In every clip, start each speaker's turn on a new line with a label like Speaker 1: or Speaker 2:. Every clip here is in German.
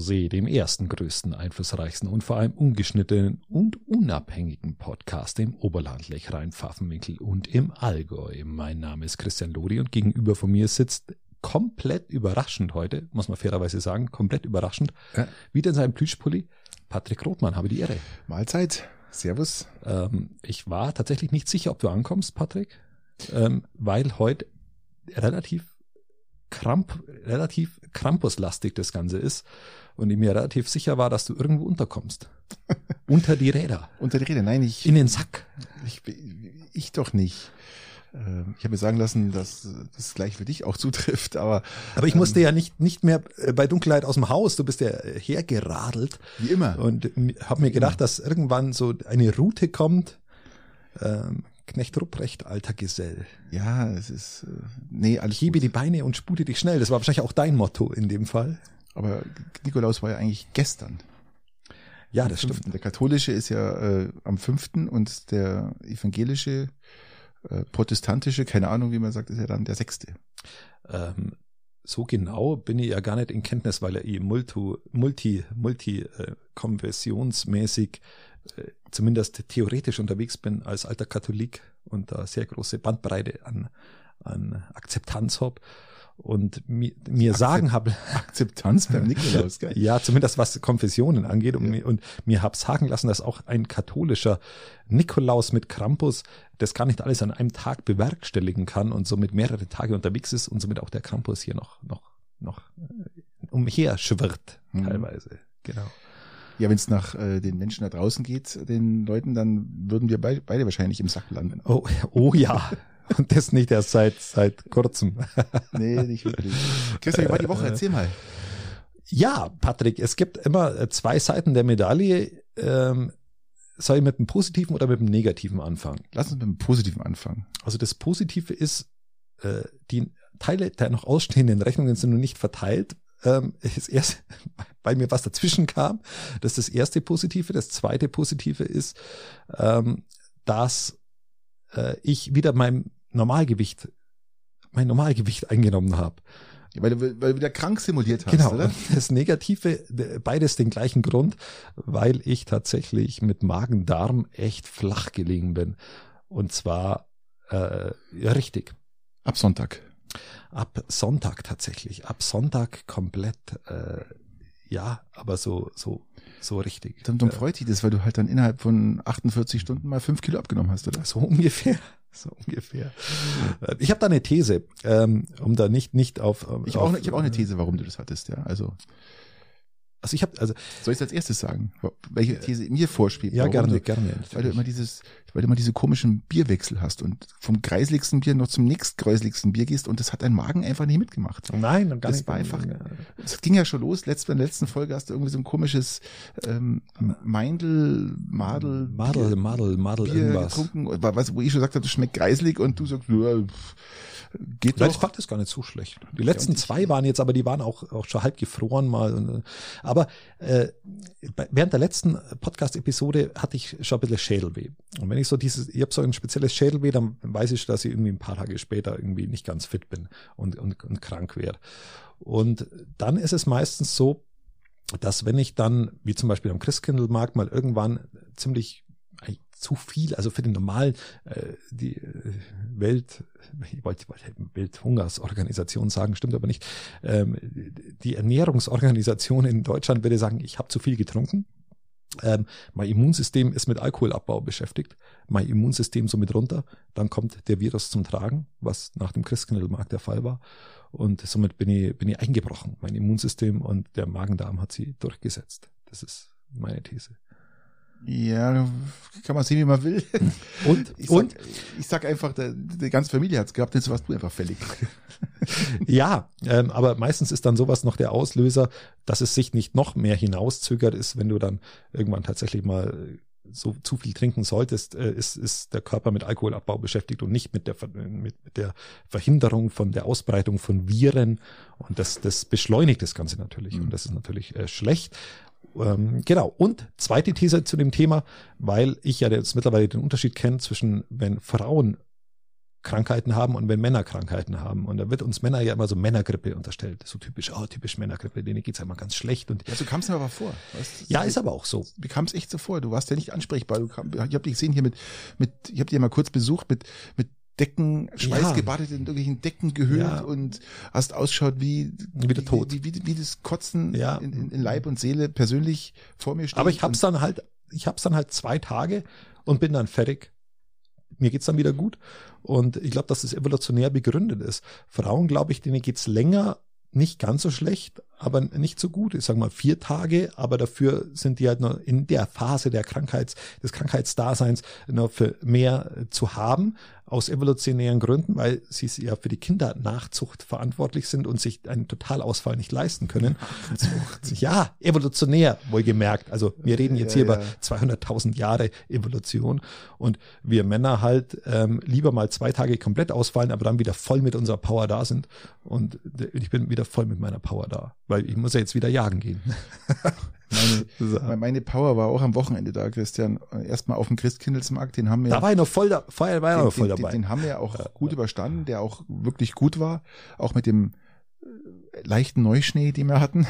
Speaker 1: Rosé, dem ersten, größten, einflussreichsten und vor allem ungeschnittenen und unabhängigen Podcast im Oberland, Lechrein, Pfaffenwinkel und im Allgäu. Mein Name ist Christian Lodi und gegenüber von mir sitzt komplett überraschend heute, muss man fairerweise sagen, komplett überraschend, ja. wieder in seinem Plüschpulli, Patrick Rothmann, habe die Ehre.
Speaker 2: Mahlzeit, Servus.
Speaker 1: Ähm, ich war tatsächlich nicht sicher, ob du ankommst, Patrick, ähm, weil heute relativ Kramp, relativ Krampuslastig das Ganze ist und ich mir relativ sicher war, dass du irgendwo unterkommst. Unter die Räder.
Speaker 2: Unter die Räder, nein, ich.
Speaker 1: In den Sack.
Speaker 2: Ich, ich doch nicht. Ähm, ich habe mir sagen lassen, dass das gleich für dich auch zutrifft, aber.
Speaker 1: Aber ich musste ähm, ja nicht, nicht mehr äh, bei Dunkelheit aus dem Haus, du bist ja hergeradelt.
Speaker 2: Wie immer.
Speaker 1: Und habe mir gedacht, dass irgendwann so eine Route kommt. Ähm, Knecht Rupprecht, alter Gesell.
Speaker 2: Ja, es ist, äh, nee, alles
Speaker 1: Ich hebe die Beine und spute dich schnell. Das war wahrscheinlich auch dein Motto in dem Fall.
Speaker 2: Aber Nikolaus war ja eigentlich gestern.
Speaker 1: Ja, das stimmt.
Speaker 2: Der katholische ist ja äh, am fünften und der evangelische, äh, protestantische, keine Ahnung, wie man sagt, ist ja dann der sechste.
Speaker 1: Ähm, so genau bin ich ja gar nicht in Kenntnis, weil er eh multi, multi, multi äh, konversionsmäßig äh, zumindest theoretisch unterwegs bin als alter Katholik und da sehr große Bandbreite an, an Akzeptanz habe und mir, mir Akzept, sagen habe
Speaker 2: Akzeptanz beim Nikolaus,
Speaker 1: gell? ja, zumindest was Konfessionen angeht und, ja. mir, und mir hab sagen lassen, dass auch ein katholischer Nikolaus mit Krampus das gar nicht alles an einem Tag bewerkstelligen kann und somit mehrere Tage unterwegs ist und somit auch der Krampus hier noch noch noch äh, umher schwirrt mhm. teilweise. Genau.
Speaker 2: Ja, wenn es nach äh, den Menschen da draußen geht, den Leuten, dann würden wir be beide wahrscheinlich im Sack landen.
Speaker 1: Oh, oh ja. Und das nicht erst seit, seit kurzem.
Speaker 2: nee, nicht wirklich. Christian, wie war die Woche? Erzähl mal.
Speaker 1: Ja, Patrick, es gibt immer äh, zwei Seiten der Medaille. Ähm, soll ich mit dem Positiven oder mit dem Negativen anfangen?
Speaker 2: Lass uns mit dem Positiven anfangen.
Speaker 1: Also das Positive ist, äh, die Teile der noch ausstehenden Rechnungen sind noch nicht verteilt, ähm, ist erst, weil mir was dazwischen kam. Das ist das erste Positive. Das zweite Positive ist, ähm, dass äh, ich wieder mein Normalgewicht, mein Normalgewicht eingenommen habe.
Speaker 2: Weil du, weil du wieder krank simuliert hast,
Speaker 1: genau.
Speaker 2: oder?
Speaker 1: Das Negative, beides den gleichen Grund, weil ich tatsächlich mit Magen-Darm echt flach gelegen bin. Und zwar äh, ja, richtig.
Speaker 2: Ab Sonntag
Speaker 1: ab Sonntag tatsächlich. Ab Sonntag komplett, äh, ja, aber so, so, so richtig.
Speaker 2: Dann, dann äh, freut dich das, weil du halt dann innerhalb von 48 Stunden mal fünf Kilo abgenommen hast, oder?
Speaker 1: So ungefähr. So ungefähr. Ich habe da eine These, ähm, um da nicht nicht auf.
Speaker 2: Ich habe auch, ich hab auch eine These, warum du das hattest, ja. Also
Speaker 1: also ich habe, also
Speaker 2: soll ich als erstes sagen, welche These mir vorspielt?
Speaker 1: Ja, gerne, du, gerne.
Speaker 2: Natürlich. Weil du immer dieses, weil du immer diese komischen Bierwechsel hast und vom kreisligsten Bier noch zum nächstkreisligsten Bier gehst und das hat dein Magen einfach nicht mitgemacht.
Speaker 1: Nein, gar
Speaker 2: das
Speaker 1: nicht.
Speaker 2: war einfach. Es ging ja schon los. Letzt, in der letzten Folge hast du irgendwie so ein komisches ähm, Meindl, Madel,
Speaker 1: Madel, Madel, Madel,
Speaker 2: Bier irgendwas. getrunken, was, wo ich schon gesagt habe, das schmeckt kreislig und du sagst, ja, pff,
Speaker 1: Geht Nein, doch. Ich fand das gar nicht so schlecht. Die letzten zwei waren jetzt, aber die waren auch, auch schon halb gefroren mal. Aber äh, während der letzten Podcast-Episode hatte ich schon ein bisschen Schädelweh. Und wenn ich so dieses, ich habe so ein spezielles Schädelweh, dann weiß ich, dass ich irgendwie ein paar Tage später irgendwie nicht ganz fit bin und, und, und krank werde. Und dann ist es meistens so, dass wenn ich dann, wie zum Beispiel am Christkindlmarkt, mal irgendwann ziemlich zu viel, also für den normalen, äh, die äh, Welt, ich wollte, wollte Welthungersorganisation sagen, stimmt aber nicht, ähm, die Ernährungsorganisation in Deutschland würde sagen, ich habe zu viel getrunken. Ähm, mein Immunsystem ist mit Alkoholabbau beschäftigt, mein Immunsystem somit runter, dann kommt der Virus zum Tragen, was nach dem Christkindlmarkt der Fall war. Und somit bin ich, bin ich eingebrochen, mein Immunsystem und der Magen-Darm hat sie durchgesetzt. Das ist meine These.
Speaker 2: Ja, kann man sehen, wie man will.
Speaker 1: Und?
Speaker 2: Ich
Speaker 1: sag, und?
Speaker 2: Ich sag einfach, die ganze Familie hat's gehabt, jetzt warst du einfach fällig.
Speaker 1: ja, ähm, aber meistens ist dann sowas noch der Auslöser, dass es sich nicht noch mehr hinauszögert ist, wenn du dann irgendwann tatsächlich mal so zu viel trinken solltest, äh, ist, ist der Körper mit Alkoholabbau beschäftigt und nicht mit der, mit, mit der Verhinderung von der Ausbreitung von Viren. Und das, das beschleunigt das Ganze natürlich. Mhm. Und das ist natürlich äh, schlecht. Ähm, genau. Und zweite These zu dem Thema, weil ich ja jetzt mittlerweile den Unterschied kenne zwischen, wenn Frauen Krankheiten haben und wenn Männer Krankheiten haben. Und da wird uns Männer ja immer so Männergrippe unterstellt. So typisch, oh, typisch Männergrippe, denen geht's ja immer ganz schlecht. Und
Speaker 2: ja, so kam es mir aber vor.
Speaker 1: Weißt, ja, ist aber auch so.
Speaker 2: Wie kam es echt so vor? Du warst ja nicht ansprechbar. Du kam, ich habe dich gesehen hier mit, mit ich habe dich ja mal kurz besucht mit, mit Decken, schweißgebadet ja. in irgendwelchen Decken gehüllt ja. und hast ausschaut wie,
Speaker 1: wie der Tod.
Speaker 2: Wie, wie, wie das Kotzen ja. in, in, in Leib und Seele persönlich vor mir steht.
Speaker 1: Aber ich hab's dann halt, ich hab's dann halt zwei Tage und bin dann fertig mir geht's dann wieder gut. Und ich glaube, dass das evolutionär begründet ist. Frauen, glaube ich, denen geht's länger nicht ganz so schlecht, aber nicht so gut. Ich sage mal vier Tage, aber dafür sind die halt noch in der Phase der Krankheits, des Krankheitsdaseins noch für mehr zu haben aus evolutionären Gründen, weil sie ja für die Kindernachzucht verantwortlich sind und sich einen Totalausfall nicht leisten können. ja, evolutionär, wohlgemerkt. Also wir reden jetzt ja, hier ja. über 200.000 Jahre Evolution und wir Männer halt ähm, lieber mal zwei Tage komplett ausfallen, aber dann wieder voll mit unserer Power da sind. Und ich bin wieder voll mit meiner Power da, weil ich muss ja jetzt wieder jagen gehen.
Speaker 2: Meine, meine Power war auch am Wochenende da, Christian. Erstmal auf dem Christkindlesmarkt, den haben wir.
Speaker 1: Da war ich noch voll, da, vorher war ich noch voll
Speaker 2: den,
Speaker 1: dabei.
Speaker 2: Den, den haben wir auch ja, gut ja. überstanden, der auch wirklich gut war. Auch mit dem äh, leichten Neuschnee, den wir hatten.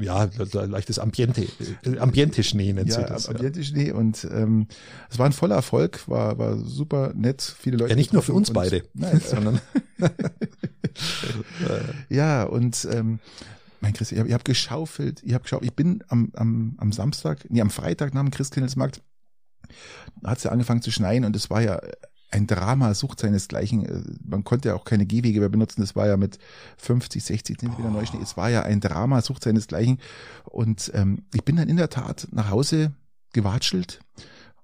Speaker 1: Ja, leichtes Ambiente, äh, Ambiente-Schnee nennt
Speaker 2: ja, das. Ambiente-Schnee und ähm, es war ein voller Erfolg, war, war super nett, viele Leute.
Speaker 1: Ja, nicht nur für uns beide,
Speaker 2: nein, sondern ja und ähm, mein Christ, ich habe hab geschaufelt, ich habe geschaut, ich bin am, am, am Samstag, nee, am Freitag nach dem Christkindlesmarkt, hat es ja angefangen zu schneien und es war ja ein Drama, sucht seinesgleichen. Man konnte ja auch keine Gehwege mehr benutzen. Das war ja mit 50, 60 Zentimeter oh. Neuschnee. Es war ja ein Drama, sucht seinesgleichen. Und ähm, ich bin dann in der Tat nach Hause gewatschelt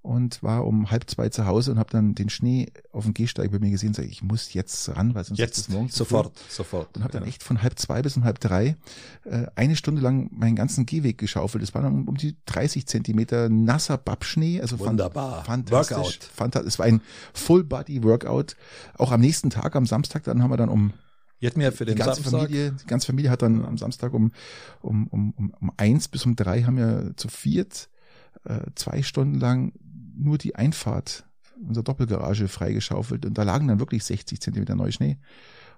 Speaker 2: und war um halb zwei zu Hause und habe dann den Schnee auf dem Gehsteig bei mir gesehen. Sag ich, ich muss jetzt ran, weil sonst
Speaker 1: jetzt ist es morgen sofort, sofort.
Speaker 2: Und habe dann echt von halb zwei bis um halb drei äh, eine Stunde lang meinen ganzen Gehweg geschaufelt. Das war dann um, um die 30 Zentimeter nasser Babschnee. Also
Speaker 1: wunderbar,
Speaker 2: fantastisch. Workout. Fantastisch. Es war ein Full Body Workout. Auch am nächsten Tag, am Samstag, dann haben wir dann um
Speaker 1: Jetzt mir für den
Speaker 2: die ganze
Speaker 1: Samstag.
Speaker 2: Familie, die ganze Familie hat dann am Samstag um um um um, um eins bis um drei haben wir zu viert äh, zwei Stunden lang nur die Einfahrt unserer Doppelgarage freigeschaufelt und da lagen dann wirklich 60 Zentimeter Neuschnee.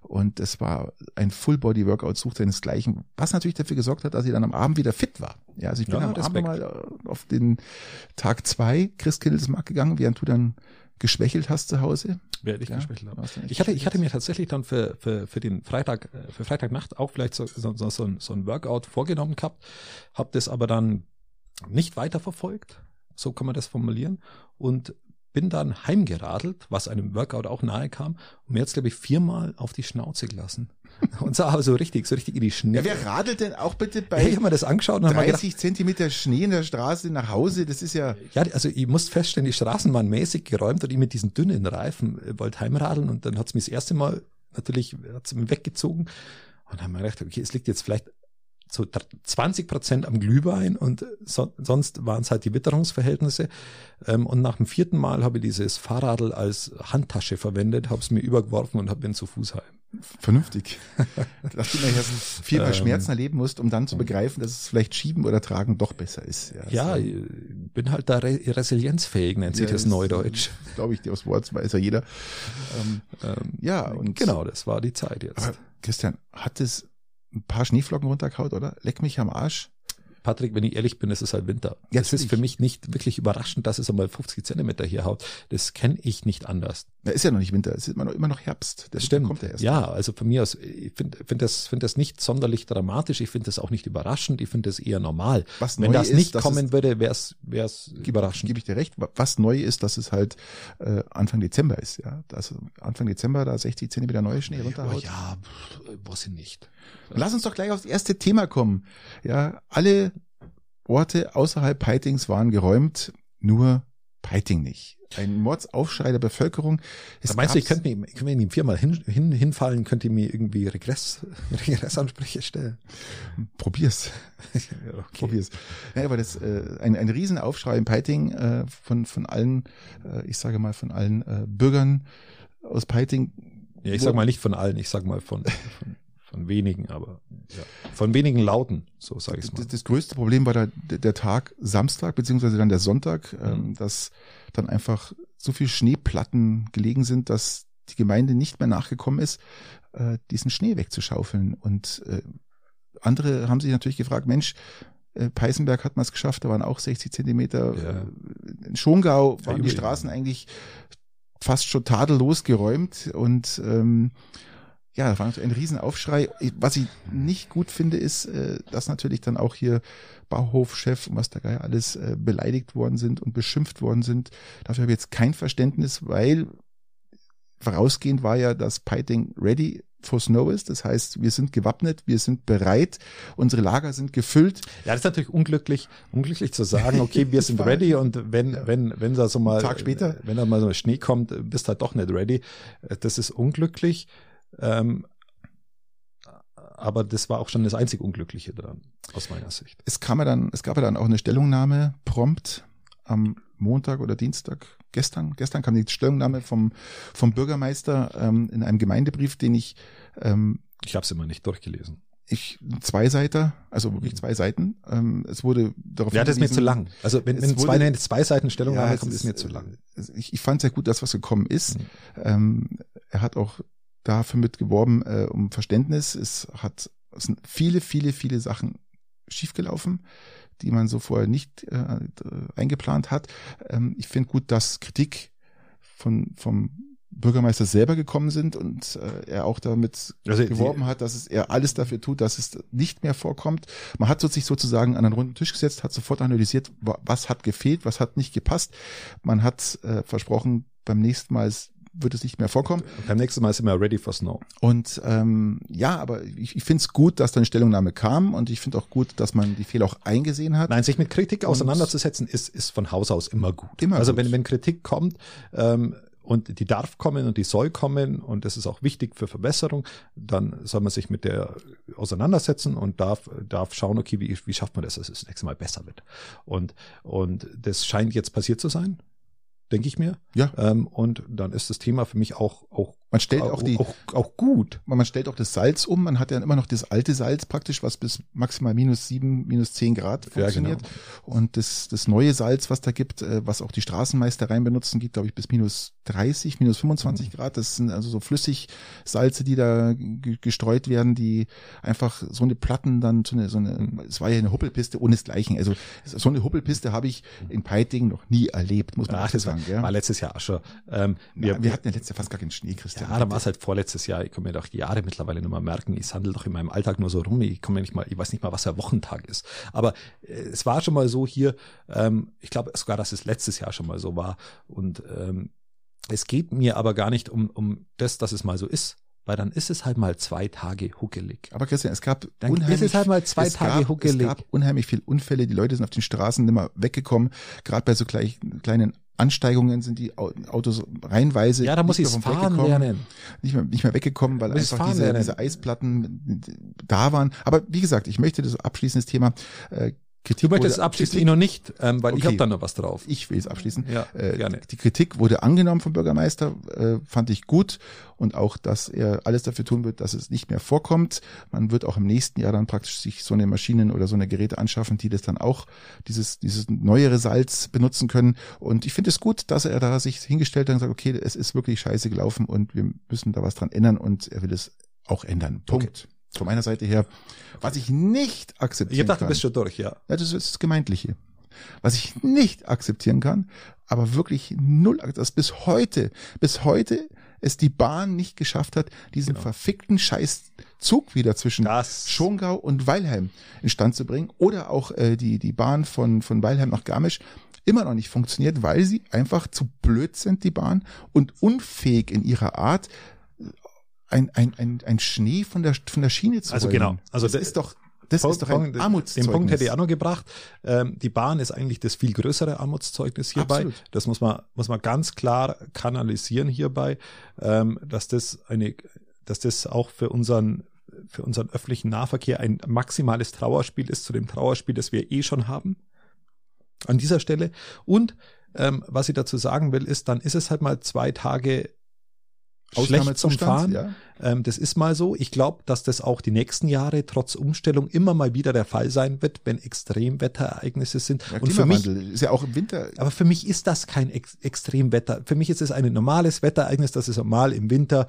Speaker 2: Und es war ein Full-Body-Workout, sucht seinesgleichen, was natürlich dafür gesorgt hat, dass ich dann am Abend wieder fit war. Ja, also ich bin ja, am Respekt. Abend mal äh, auf den Tag zwei Christkindlesmarkt gegangen, während du dann geschwächelt hast zu Hause.
Speaker 1: Werde ich ja, geschwächelt habe. Ich hatte, ich hatte mir tatsächlich dann für, für, für den Freitag, äh, für Freitagnacht auch vielleicht so, so, so, ein, so ein Workout vorgenommen gehabt, habe das aber dann nicht weiterverfolgt, so kann man das formulieren, und bin dann heimgeradelt, was einem Workout auch nahe kam, und mir jetzt, glaube ich, viermal auf die Schnauze gelassen. Und zwar so richtig, so richtig in die Schnee.
Speaker 2: Ja, wer radelt denn auch bitte bei
Speaker 1: ich hab mir das angeschaut und
Speaker 2: 30 gedacht, Zentimeter Schnee in der Straße nach Hause? Das ist ja...
Speaker 1: Ja, also ich muss feststellen, die Straßen waren mäßig geräumt und ich mit diesen dünnen Reifen äh, wollte heimradeln und dann hat's mich das erste Mal natürlich hat's mich weggezogen und dann haben wir gedacht, okay, es liegt jetzt vielleicht so 20 Prozent am Glühwein und so, sonst waren es halt die Witterungsverhältnisse. Ähm, und nach dem vierten Mal habe ich dieses Fahrradl als Handtasche verwendet, habe es mir übergeworfen und bin zu Fuß heim.
Speaker 2: Vernünftig. Dass du nachher viermal ähm, Schmerzen erleben musst, um dann zu begreifen, dass es vielleicht schieben oder tragen doch besser ist.
Speaker 1: Ja, ja ich bin halt da re resilienzfähig, nennt sich ja, das Neudeutsch.
Speaker 2: Glaube ich, dir aus Wort weiß ja jeder.
Speaker 1: Ähm, ähm, ja, und genau, das war die Zeit jetzt.
Speaker 2: Christian, hat es ein paar Schneeflocken runtergehaut, oder? Leck mich am Arsch.
Speaker 1: Patrick, wenn ich ehrlich bin, es ist halt Winter. Ja, es ist für mich nicht wirklich überraschend, dass es einmal 50 Zentimeter hier haut. Das kenne ich nicht anders.
Speaker 2: Ja, ist ja noch nicht Winter, es ist immer noch, immer noch Herbst.
Speaker 1: Das stimmt. Kommt ja, erst ja, also von mir aus, ich finde find das, find das nicht sonderlich dramatisch, ich finde das auch nicht überraschend, ich finde das eher normal.
Speaker 2: Was
Speaker 1: Wenn das
Speaker 2: ist,
Speaker 1: nicht kommen würde, wäre es überraschend.
Speaker 2: Gebe ich dir recht. Was neu ist, dass es halt äh, Anfang Dezember ist. Ja, also Anfang Dezember da 60 Zentimeter neue Schnee runterhaut.
Speaker 1: Oh ja, weiß ich nicht.
Speaker 2: Lass uns doch gleich aufs erste Thema kommen. Ja, alle Orte außerhalb Peitings waren geräumt, nur Peiting nicht. Ein Mordsaufschrei der Bevölkerung.
Speaker 1: Es da meinst du, ich könnte mir, können wir ihm viermal hin, hin, hinfallen, könnte mir irgendwie Regress, Regressansprüche stellen?
Speaker 2: Probier's. okay. Probier's. Ja, aber das, äh, ein, ein Riesenaufschrei in Peiting äh, von, von allen, äh, ich sage mal, von allen äh, Bürgern aus Peiting.
Speaker 1: Ja, ich sag mal nicht von allen, ich sag mal von, von von wenigen, aber ja. von wenigen Lauten, so sage ich mal.
Speaker 2: Das, das, größte Problem war da der Tag Samstag, beziehungsweise dann der Sonntag, ähm, mhm. ähm, dass dann einfach so viel Schneeplatten gelegen sind, dass die Gemeinde nicht mehr nachgekommen ist, äh, diesen Schnee wegzuschaufeln. Und äh, andere haben sich natürlich gefragt, Mensch, äh, Peißenberg hat man es geschafft, da waren auch 60 Zentimeter. Ja. In Schongau waren ja, die Straßen eigentlich fast schon tadellos geräumt und ähm, ja, da war ein Riesenaufschrei. Was ich nicht gut finde, ist, äh, dass natürlich dann auch hier Bauhofchef und was da Geier alles äh, beleidigt worden sind und beschimpft worden sind. Dafür habe ich jetzt kein Verständnis, weil vorausgehend war ja, dass Piting ready for Snow ist. Das heißt, wir sind gewappnet, wir sind bereit, unsere Lager sind gefüllt.
Speaker 1: Ja, das ist natürlich unglücklich, unglücklich zu sagen, okay, wir sind ready und wenn, ja. wenn, wenn da so mal,
Speaker 2: Tag später,
Speaker 1: wenn da mal so Schnee kommt, bist halt doch nicht ready. Das ist unglücklich. Ähm, aber das war auch schon das einzig Unglückliche daran, aus meiner Sicht.
Speaker 2: Es kam ja dann, es gab ja dann auch eine Stellungnahme prompt am Montag oder Dienstag, gestern, gestern kam die Stellungnahme vom, vom Bürgermeister ähm, in einem Gemeindebrief, den ich ähm,
Speaker 1: Ich habe es immer nicht durchgelesen.
Speaker 2: Ich zwei Seiten, also wirklich zwei Seiten. Ähm, es wurde
Speaker 1: darauf Ja, das ist mir zu lang. Also wenn, wenn wurde, zwei, zwei Seiten Stellungnahme ja, kommt, ist, ist mir zu lang.
Speaker 2: Ich, ich fand sehr gut, das was gekommen ist. Mhm. Ähm, er hat auch dafür mit geworben äh, um Verständnis. Es hat es sind viele, viele, viele Sachen schiefgelaufen, die man so vorher nicht äh, eingeplant hat. Ähm, ich finde gut, dass Kritik von vom Bürgermeister selber gekommen sind und äh, er auch damit also geworben hat, dass es er alles dafür tut, dass es nicht mehr vorkommt. Man hat sich sozusagen an einen runden Tisch gesetzt, hat sofort analysiert, was hat gefehlt, was hat nicht gepasst. Man hat äh, versprochen, beim nächsten Mal wird es nicht mehr vorkommen.
Speaker 1: Beim nächsten Mal sind wir ready for snow.
Speaker 2: Und ähm, ja, aber ich, ich finde es gut, dass da eine Stellungnahme kam und ich finde auch gut, dass man die Fehler auch eingesehen hat.
Speaker 1: Nein, sich mit Kritik und auseinanderzusetzen, ist, ist von Haus aus immer gut. Immer also gut. wenn, wenn Kritik kommt, ähm, und die darf kommen und die soll kommen und das ist auch wichtig für Verbesserung, dann soll man sich mit der auseinandersetzen und darf, darf schauen, okay, wie, wie schafft man das, dass es das nächste Mal besser wird. Und, und das scheint jetzt passiert zu sein denke ich mir.
Speaker 2: Ja.
Speaker 1: Ähm, und dann ist das Thema für mich auch auch
Speaker 2: man stellt auch, auch die
Speaker 1: auch, auch gut.
Speaker 2: Man, stellt auch das Salz um. Man hat ja immer noch das alte Salz praktisch, was bis maximal minus sieben, minus zehn Grad funktioniert. Ja, genau. Und das das neue Salz, was da gibt, äh, was auch die Straßenmeistereien benutzen, geht glaube ich bis minus 30, minus 25 mhm. Grad. Das sind also so Flüssigsalze, die da gestreut werden, die einfach so eine Platten dann so eine so eine. Mhm. Es war ja eine Huppelpiste ohnesgleichen. Also so eine Huppelpiste habe ich in Peiting noch nie erlebt, muss man Ach, sagen.
Speaker 1: War, ja. war letztes Jahr schon.
Speaker 2: Ähm, wir, ja, wir hatten ja letztes Jahr fast gar keinen Schnee,
Speaker 1: Christian. Ja, dann war es halt vorletztes Jahr. Ich kann mir doch die Jahre mittlerweile nicht mehr merken. Ich handle doch in meinem Alltag nur so rum. Ich komme nicht mal, ich weiß nicht mal, was der Wochentag ist. Aber äh, es war schon mal so hier, ähm, ich glaube sogar, dass es letztes Jahr schon mal so war. Und ähm, es geht mir aber gar nicht um, um das, dass es mal so ist, weil dann ist es halt mal zwei Tage huckelig.
Speaker 2: Aber Christian, es gab
Speaker 1: dann unheimlich, ist es halt mal zwei Tage
Speaker 2: gab,
Speaker 1: huckelig.
Speaker 2: Es gab unheimlich viele Unfälle, die Leute sind auf den Straßen nicht mehr weggekommen, gerade bei so gleich, kleinen Ansteigungen sind die Autos reihenweise.
Speaker 1: Ja, da muss ich fahren lernen.
Speaker 2: Nicht mehr, nicht mehr weggekommen, weil einfach diese, diese Eisplatten da waren. Aber wie gesagt, ich möchte das abschließendes Thema
Speaker 1: äh, Kritik du möchtest es abschließen, ich noch nicht, ähm, weil okay. ich habe da noch was drauf.
Speaker 2: Ich will es abschließen.
Speaker 1: Ja,
Speaker 2: äh, gerne. Die Kritik wurde angenommen vom Bürgermeister, äh, fand ich gut und auch, dass er alles dafür tun wird, dass es nicht mehr vorkommt. Man wird auch im nächsten Jahr dann praktisch sich so eine Maschinen oder so eine Geräte anschaffen, die das dann auch dieses dieses neuere Salz benutzen können. Und ich finde es gut, dass er da sich hingestellt hat und sagt, okay, es ist wirklich scheiße gelaufen und wir müssen da was dran ändern und er will es auch ändern. Punkt. Okay von meiner Seite her, was ich nicht akzeptieren
Speaker 1: ich dachte, kann. du bist schon durch, ja.
Speaker 2: ja. Das ist das Gemeindliche. Was ich nicht akzeptieren kann, aber wirklich null, dass bis heute, bis heute es die Bahn nicht geschafft hat, diesen genau. verfickten Scheißzug wieder zwischen das. Schongau und Weilheim instand zu bringen oder auch äh, die, die Bahn von, von Weilheim nach Garmisch immer noch nicht funktioniert, weil sie einfach zu blöd sind, die Bahn, und unfähig in ihrer Art, ein, ein, ein, ein Schnee von der, von der Schiene zu
Speaker 1: Also genau.
Speaker 2: Also das ist doch, das Punkt, ist doch ein
Speaker 1: Armutszeugnis. Den Punkt hätte ich auch noch gebracht. Ähm, die Bahn ist eigentlich das viel größere Armutszeugnis hierbei. Absolut. Das muss man, muss man ganz klar kanalisieren hierbei, ähm, dass das eine, dass das auch für unseren, für unseren öffentlichen Nahverkehr ein maximales Trauerspiel ist zu dem Trauerspiel, das wir eh schon haben. An dieser Stelle. Und ähm, was ich dazu sagen will, ist, dann ist es halt mal zwei Tage schlecht zum Fahren. Ja. Ähm, das ist mal so. Ich glaube, dass das auch die nächsten Jahre trotz Umstellung immer mal wieder der Fall sein wird, wenn Extremwetterereignisse sind.
Speaker 2: Ja, und für mich ist ja auch im Winter.
Speaker 1: Aber für mich ist das kein Ex Extremwetter. Für mich ist es ein normales Wetterereignis, das ist normal im Winter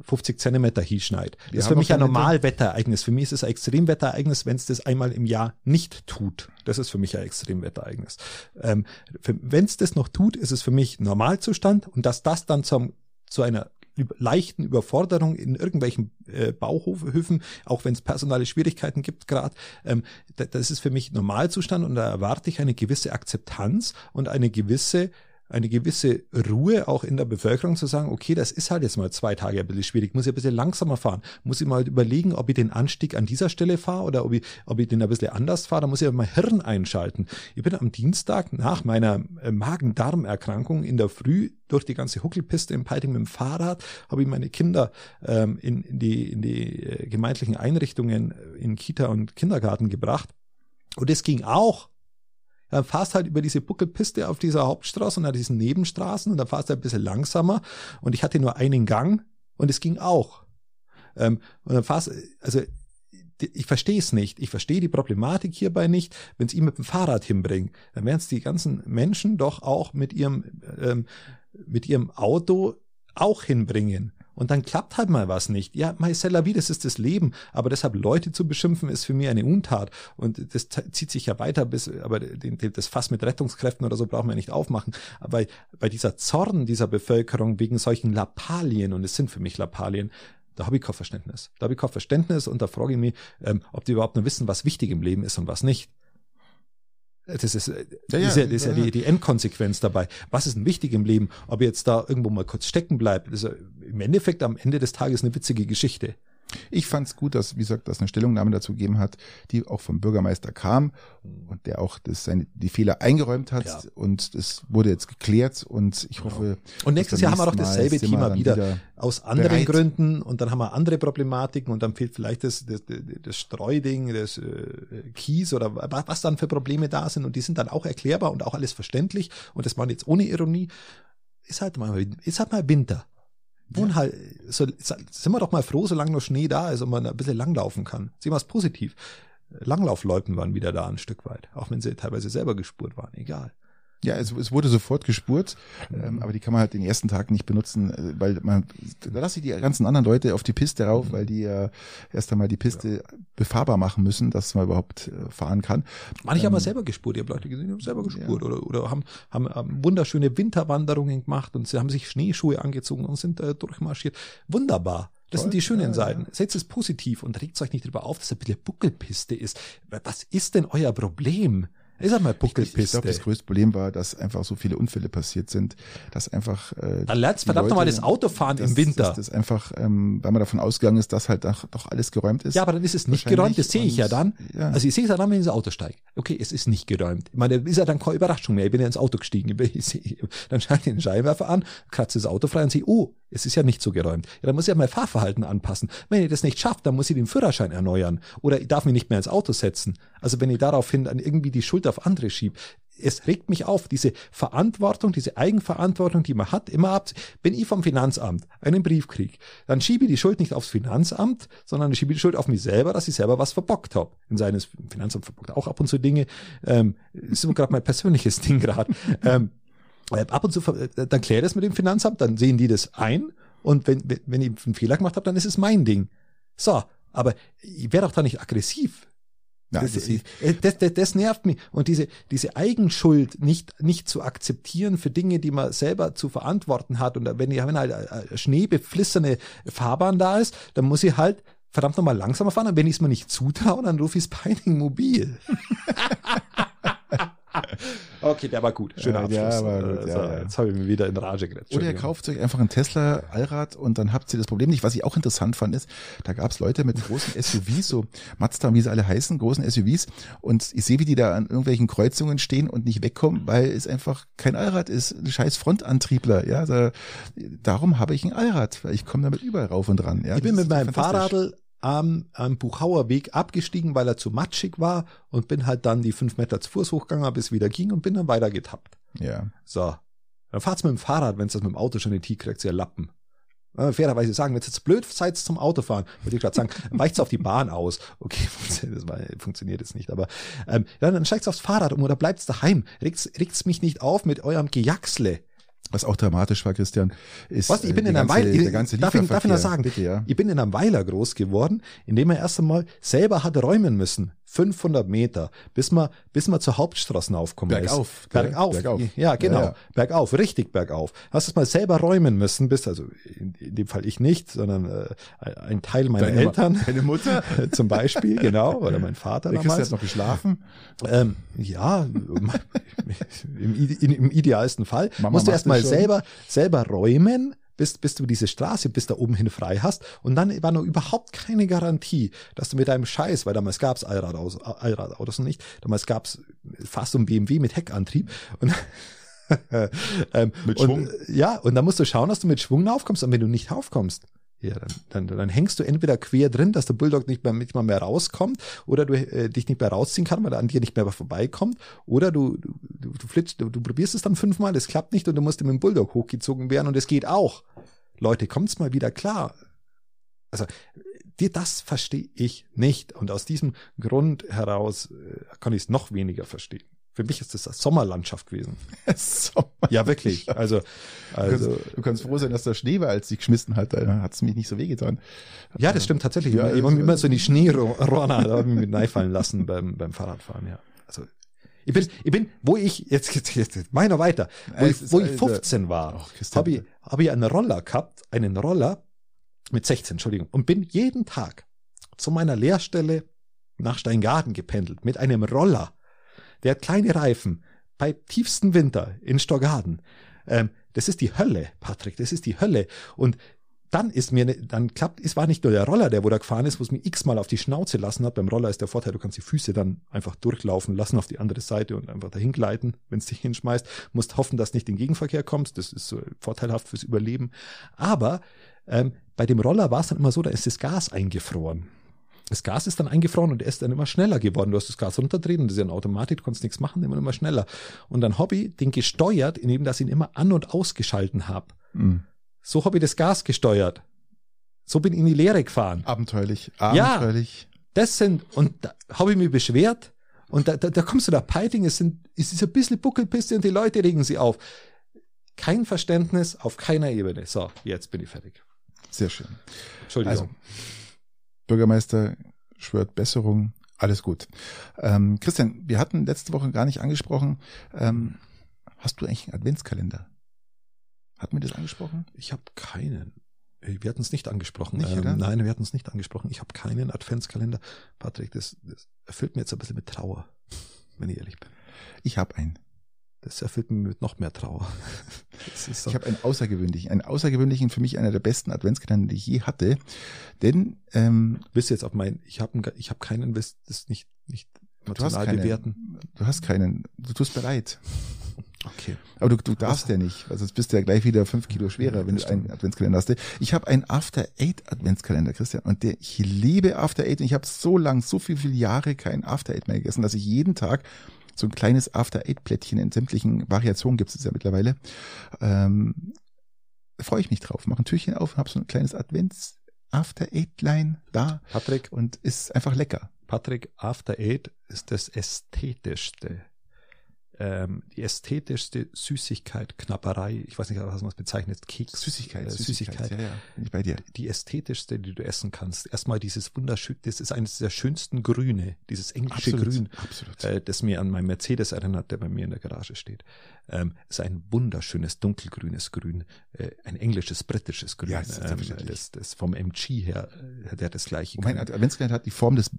Speaker 1: 50 Zentimeter hier schneit. Das ist für mich ein Normalwetterereignis. Für mich ist es ein Extremwetterereignis, wenn es das einmal im Jahr nicht tut. Das ist für mich ein Extremwetterereignis. Ähm, wenn es das noch tut, ist es für mich Normalzustand und dass das dann zum, zu einer leichten Überforderung in irgendwelchen äh, Bauhöfen, auch wenn es personale Schwierigkeiten gibt gerade, ähm, das ist für mich Normalzustand und da erwarte ich eine gewisse Akzeptanz und eine gewisse eine gewisse Ruhe auch in der Bevölkerung zu sagen, okay, das ist halt jetzt mal zwei Tage ein bisschen schwierig, muss ich ein bisschen langsamer fahren, muss ich mal überlegen, ob ich den Anstieg an dieser Stelle fahre oder ob ich, ob ich den ein bisschen anders fahre, da muss ich mein Hirn einschalten. Ich bin am Dienstag nach meiner äh, Magen-Darm-Erkrankung in der Früh durch die ganze Huckelpiste im Peiting mit dem Fahrrad, habe ich meine Kinder ähm, in, in die, in die äh, gemeindlichen Einrichtungen in Kita und Kindergarten gebracht. Und es ging auch dann fahrst halt über diese Buckelpiste auf dieser Hauptstraße und an diesen Nebenstraßen und dann fahrst du ein bisschen langsamer und ich hatte nur einen Gang und es ging auch. Ähm, und dann fahrst, also ich verstehe es nicht. Ich verstehe die Problematik hierbei nicht. Wenn es ihn mit dem Fahrrad hinbringen, dann werden es die ganzen Menschen doch auch mit ihrem ähm, mit ihrem Auto auch hinbringen und dann klappt halt mal was nicht. Ja, Marcella, wie, das ist das Leben. Aber deshalb Leute zu beschimpfen, ist für mich eine Untat. Und das zieht sich ja weiter bis, aber den, den, das Fass mit Rettungskräften oder so brauchen wir nicht aufmachen. Aber bei dieser Zorn dieser Bevölkerung wegen solchen Lappalien, und es sind für mich Lappalien, da habe ich kein Verständnis. Da habe ich kein Verständnis und da frage ich mich, ähm, ob die überhaupt nur wissen, was wichtig im Leben ist und was nicht. Das ist, ja, ja, ist, ja, ist ja, die, die Endkonsequenz dabei. Was ist denn wichtig im Leben? Ob jetzt da irgendwo mal kurz stecken bleibt, ist im Endeffekt am Ende des Tages eine witzige Geschichte.
Speaker 2: Ich fand es gut, dass, wie gesagt, dass eine Stellungnahme dazu gegeben hat, die auch vom Bürgermeister kam und der auch das seine, die Fehler eingeräumt hat ja. und es wurde jetzt geklärt und ich hoffe. Genau.
Speaker 1: Und nächstes Jahr haben wir doch dasselbe Thema wieder, wieder, aus anderen bereit. Gründen und dann haben wir andere Problematiken und dann fehlt vielleicht das, das, das Streuding, das äh, Kies oder was dann für Probleme da sind und die sind dann auch erklärbar und auch alles verständlich und das waren jetzt ohne Ironie. Ist halt mal, ist halt mal Winter. Wohn halt, so, sind wir doch mal froh, solange noch Schnee da ist und man ein bisschen langlaufen kann. Sehen wir es positiv. Langlaufleuten waren wieder da ein Stück weit, auch wenn sie teilweise selber gespurt waren, egal.
Speaker 2: Ja, es, es wurde sofort gespurt, ähm, aber die kann man halt den ersten Tag nicht benutzen, äh, weil man, da lasse ich die ganzen anderen Leute auf die Piste rauf, weil die ja erst einmal die Piste ja. befahrbar machen müssen, dass man überhaupt äh, fahren kann.
Speaker 1: Manche ähm, haben selber gespurt, ihr habt Leute gesehen, die haben selber gespurt ja. oder, oder haben, haben, haben wunderschöne Winterwanderungen gemacht und sie haben sich Schneeschuhe angezogen und sind äh, durchmarschiert. Wunderbar. Das Toll. sind die schönen ja, Seiten. Setzt es positiv und regt euch nicht darüber auf, dass es ein bisschen Buckelpiste ist. Was ist denn euer Problem? Ich sag mal Buckelpiste.
Speaker 2: Ich, ich glaube, das größte Problem war, dass einfach so viele Unfälle passiert sind, dass einfach.
Speaker 1: Äh, Dann lernst verdammt nochmal das Autofahren dass, im Winter.
Speaker 2: Dass das einfach, ähm, weil man davon ausgegangen ist, dass halt doch, doch alles geräumt ist.
Speaker 1: Ja, aber dann ist es nicht geräumt, das sehe ich ja dann. Ja. Also ich sehe es ja dann, wenn ich ins Auto steige. Okay, es ist nicht geräumt. Ich meine, ist ja dann keine Überraschung mehr. Ich bin ja ins Auto gestiegen. Ich sehe, dann schaue ich den Scheinwerfer an, kratze das Auto frei und sehe, oh, es ist ja nicht so geräumt. Ja, dann muss ich ja mein Fahrverhalten anpassen. Wenn ich das nicht schafft, dann muss ich den Führerschein erneuern. Oder ich darf mich nicht mehr ins Auto setzen. Also wenn ich daraufhin dann irgendwie die Auf andere schiebe, es regt mich auf, diese Verantwortung, diese Eigenverantwortung, die man hat, immer ab. Wenn ich vom Finanzamt einen Brief kriege, dann schiebe ich die Schuld nicht aufs Finanzamt, sondern ich schiebe die Schuld auf mich selber, dass ich selber was verbockt habe. In seines Finanzamt verbockt auch ab und zu Dinge. Ähm, ist gerade mein persönliches Ding gerade. ähm, äh, ab und zu, äh, dann kläre das mit dem Finanzamt, dann sehen die das ein und wenn, wenn ich einen Fehler gemacht habe, dann ist es mein Ding. So, aber ich wäre doch da nicht aggressiv. Ja, das, das, äh, das, das, das nervt mich. Und diese, diese Eigenschuld nicht, nicht zu akzeptieren für Dinge, die man selber zu verantworten hat. Und wenn, ich, wenn halt eine schneebeflissene Fahrbahn da ist, dann muss ich halt verdammt nochmal langsamer fahren. Und wenn ich es mir nicht zutraue, dann rufe ich es Pining Mobil. Okay, der war gut. Schöner Abschluss. Ja, aber gut, äh, ja, ja. Jetzt habe ich mir wieder in Rage gerettet.
Speaker 2: Oder ihr kauft euch einfach einen Tesla Allrad und dann habt ihr das Problem nicht. Was ich auch interessant fand, ist, da gab es Leute mit großen SUVs, so Mazda, wie sie alle heißen, großen SUVs. Und ich sehe, wie die da an irgendwelchen Kreuzungen stehen und nicht wegkommen, weil es einfach kein Allrad ist. Ein scheiß Frontantriebler. Ja, da, darum habe ich ein Allrad, weil ich komme damit überall rauf und ran. Ja,
Speaker 1: ich bin mit meinem Fahrradl am, am Buchauer Weg abgestiegen, weil er zu matschig war und bin halt dann die fünf Meter zu Fuß hochgegangen, bis wieder ging und bin dann weiter getappt.
Speaker 2: Ja.
Speaker 1: So. Dann fahrt's mit dem Fahrrad, wenn's das mit dem Auto schon in die kriegt, ja Lappen. äh, fairerweise sagen, wenn ihr jetzt blöd seid zum Autofahren, würde ich gerade sagen, weicht auf die Bahn aus. Okay, das war, funktioniert jetzt nicht, aber ähm, ja, dann steigt's aufs Fahrrad um oder bleibt's daheim. Regt's, regt's mich nicht auf mit eurem Gejaxle.
Speaker 2: Was auch dramatisch war, Christian, ist
Speaker 1: Was, ich bin
Speaker 2: äh,
Speaker 1: in einem
Speaker 2: ganze,
Speaker 1: Weiler,
Speaker 2: der ganze
Speaker 1: darf, ich, darf ich noch sagen,
Speaker 2: Bitte, ja.
Speaker 1: ich bin in einem Weiler groß geworden, in dem er erst einmal selber hat räumen müssen. 500 Meter, bis man, bis man zur Hauptstraßen aufkommen
Speaker 2: Bergauf,
Speaker 1: ist. Bergauf.
Speaker 2: Bergauf.
Speaker 1: Ja, genau.
Speaker 2: Ja, ja.
Speaker 1: Bergauf, richtig bergauf. Hast es mal selber räumen müssen, bis, also in, in dem Fall ich nicht, sondern äh, ein Teil meiner
Speaker 2: Deine,
Speaker 1: Eltern.
Speaker 2: Deine Mutter?
Speaker 1: Zum Beispiel, genau, oder mein Vater
Speaker 2: Der
Speaker 1: damals.
Speaker 2: hat noch geschlafen.
Speaker 1: Ähm, ja, im, ide- im idealsten Fall
Speaker 2: Mama
Speaker 1: musst du
Speaker 2: das schon.
Speaker 1: selber, selber räumen, bis, bis du diese Straße bis da oben hin frei hast. Und dann war noch überhaupt keine Garantie, dass du mit deinem Scheiß, weil damals gab's Allradautos, Allradautos noch nicht, damals gab's fast ein BMW mit Heckantrieb. Und ähm,
Speaker 2: Mit
Speaker 1: und,
Speaker 2: Schwung.
Speaker 1: äh, Ja, und dann musst du schauen, dass du mit Schwung aufkommst. Und wenn du nicht aufkommst, ja, dann, dann, dann hängst du entweder quer drin, dass der Bulldog nicht mehr, nicht mal mehr rauskommt, oder du äh, dich nicht mehr rausziehen kann, weil er an dir nicht mehr vorbeikommt, oder du, du, du, flitschst, du, du probierst es dann fünfmal, es klappt nicht und du musst mit dem Bulldog hochgezogen werden und es geht auch. Leute, kommt's mal wieder klar. Also, dir das verstehe ich nicht. Und aus diesem Grund heraus äh, kann ich es noch weniger verstehen. Für mich ist das Sommerlandschaft gewesen.
Speaker 2: So,
Speaker 1: Ja, wirklich. Also,
Speaker 2: du, kannst,
Speaker 1: also
Speaker 2: du kannst froh sein, dass der Schnee war, als sie geschmissen hat. Da hat's mich nicht so wehgetan.
Speaker 1: Ja, das stimmt tatsächlich.
Speaker 2: Ja,
Speaker 1: ich habe mich immer so in die Schneerorna da mit fallen lassen beim, beim Fahrradfahren, ja. Also, ich bin, ich bin, wo ich, jetzt, jetzt, jetzt, noch weiter, wo
Speaker 2: Es
Speaker 1: ich, wo ich
Speaker 2: also-
Speaker 1: 15 war, habe ich, hab ich einen Roller gehabt, einen Roller mit 16, Entschuldigung, und bin jeden Tag zu meiner Lehrstelle nach Steingarten gependelt mit einem Roller. Der hat kleine Reifen bei tiefstem Winter in Storgarten. Ähm, das ist die Hölle, Patrick, das ist die Hölle. Und dann ist mir, ne, dann klappt, es war nicht nur der Roller, der wo da gefahren ist, wo es mir x-mal auf die Schnauze lassen hat. Beim Roller ist der Vorteil, du kannst die Füße dann einfach durchlaufen lassen auf die andere Seite und einfach dahin gleiten, wenn es dich hinschmeißt. Musst hoffen, dass nicht in Gegenverkehr kommst. Das ist so vorteilhaft fürs Überleben. Aber ähm, bei dem Roller war es dann immer so, da ist das Gas eingefroren. Das Gas ist dann eingefroren und er ist dann immer schneller geworden. Du hast das Gas runterdrehen und das ist ja eine Automatik, du kannst nichts machen, immer immer schneller. Und dann habe ich den gesteuert, indem dass ich ihn immer an- und ausgeschalten habe.
Speaker 2: Mhm.
Speaker 1: So habe ich das Gas gesteuert. So bin ich in die Leere gefahren.
Speaker 2: Abenteuerlich.
Speaker 1: Ja.
Speaker 2: Abenteuerlich.
Speaker 1: Das sind, und da habe ich mich beschwert, und da, da, da kommst du da Peiting, es sind, es ist ein bisschen Buckelpiste und die Leute regen sie auf. Kein Verständnis auf keiner Ebene. So, jetzt bin ich fertig.
Speaker 2: Sehr schön.
Speaker 1: Entschuldigung.
Speaker 2: Also, Bürgermeister schwört Besserung. Alles gut. Ähm, Christian, wir hatten letzte Woche gar nicht angesprochen. Ähm, hast du eigentlich einen Adventskalender? Hatten wir das angesprochen?
Speaker 1: Ich habe keinen. Äh, Wir hatten es nicht angesprochen.
Speaker 2: Nicht,
Speaker 1: ähm, nein, wir hatten es nicht angesprochen. Ich habe keinen Adventskalender. Patrick, das, das erfüllt mir jetzt ein bisschen mit Trauer, wenn ich ehrlich bin.
Speaker 2: Ich habe einen.
Speaker 1: Das erfüllt mich mit noch mehr Trauer. Ist so.
Speaker 2: Ich habe einen außergewöhnlichen, einen außergewöhnlichen, für mich einer der besten Adventskalender, die ich je hatte. Denn ähm,
Speaker 1: du jetzt auf mein, ich habe ich hab keinen, das nicht, nicht
Speaker 2: du hast
Speaker 1: emotional
Speaker 2: keinen.
Speaker 1: bewerten?
Speaker 2: Du hast keinen. Du tust mir leid.
Speaker 1: Okay.
Speaker 2: Aber du, du darfst ja nicht, weil sonst bist du ja gleich wieder fünf Kilo schwerer, wenn du einen Adventskalender hast. Ich habe einen After Eight Adventskalender, Christian, und der, ich liebe After Eight und ich habe so lang, so viel, viele Jahre kein After Eight mehr gegessen, dass ich jeden Tag so ein kleines After Eight Plättchen in sämtlichen Variationen gibt es ja mittlerweile. Ähm, freue ich mich drauf. Mache ein Türchen auf und habe so ein kleines Advents After Eight Line da
Speaker 1: Patrick,
Speaker 2: und ist einfach lecker.
Speaker 1: Patrick, After Eight ist das ästhetischste, ähm, die ästhetischste Süßigkeit, Knapperei, ich weiß nicht, was man es bezeichnet, Keks,
Speaker 2: Süßigkeit,
Speaker 1: äh, Süßigkeit,
Speaker 2: Ja, ja, bin ich bei dir.
Speaker 1: die ästhetischste, die du essen kannst. Erstmal dieses wunderschön, das ist eines der schönsten Grüne, dieses englische Grün,
Speaker 2: absolut.
Speaker 1: äh, das mir an meinen Mercedes erinnert, der bei mir in der Garage steht. Ähm, ist ein wunderschönes dunkelgrünes Grün, äh, ein englisches, britisches Grün.
Speaker 2: Ja, das ist
Speaker 1: ähm, das, das vom MG her, äh, der das gleiche.
Speaker 2: Mein. Adventskalender hat die Form des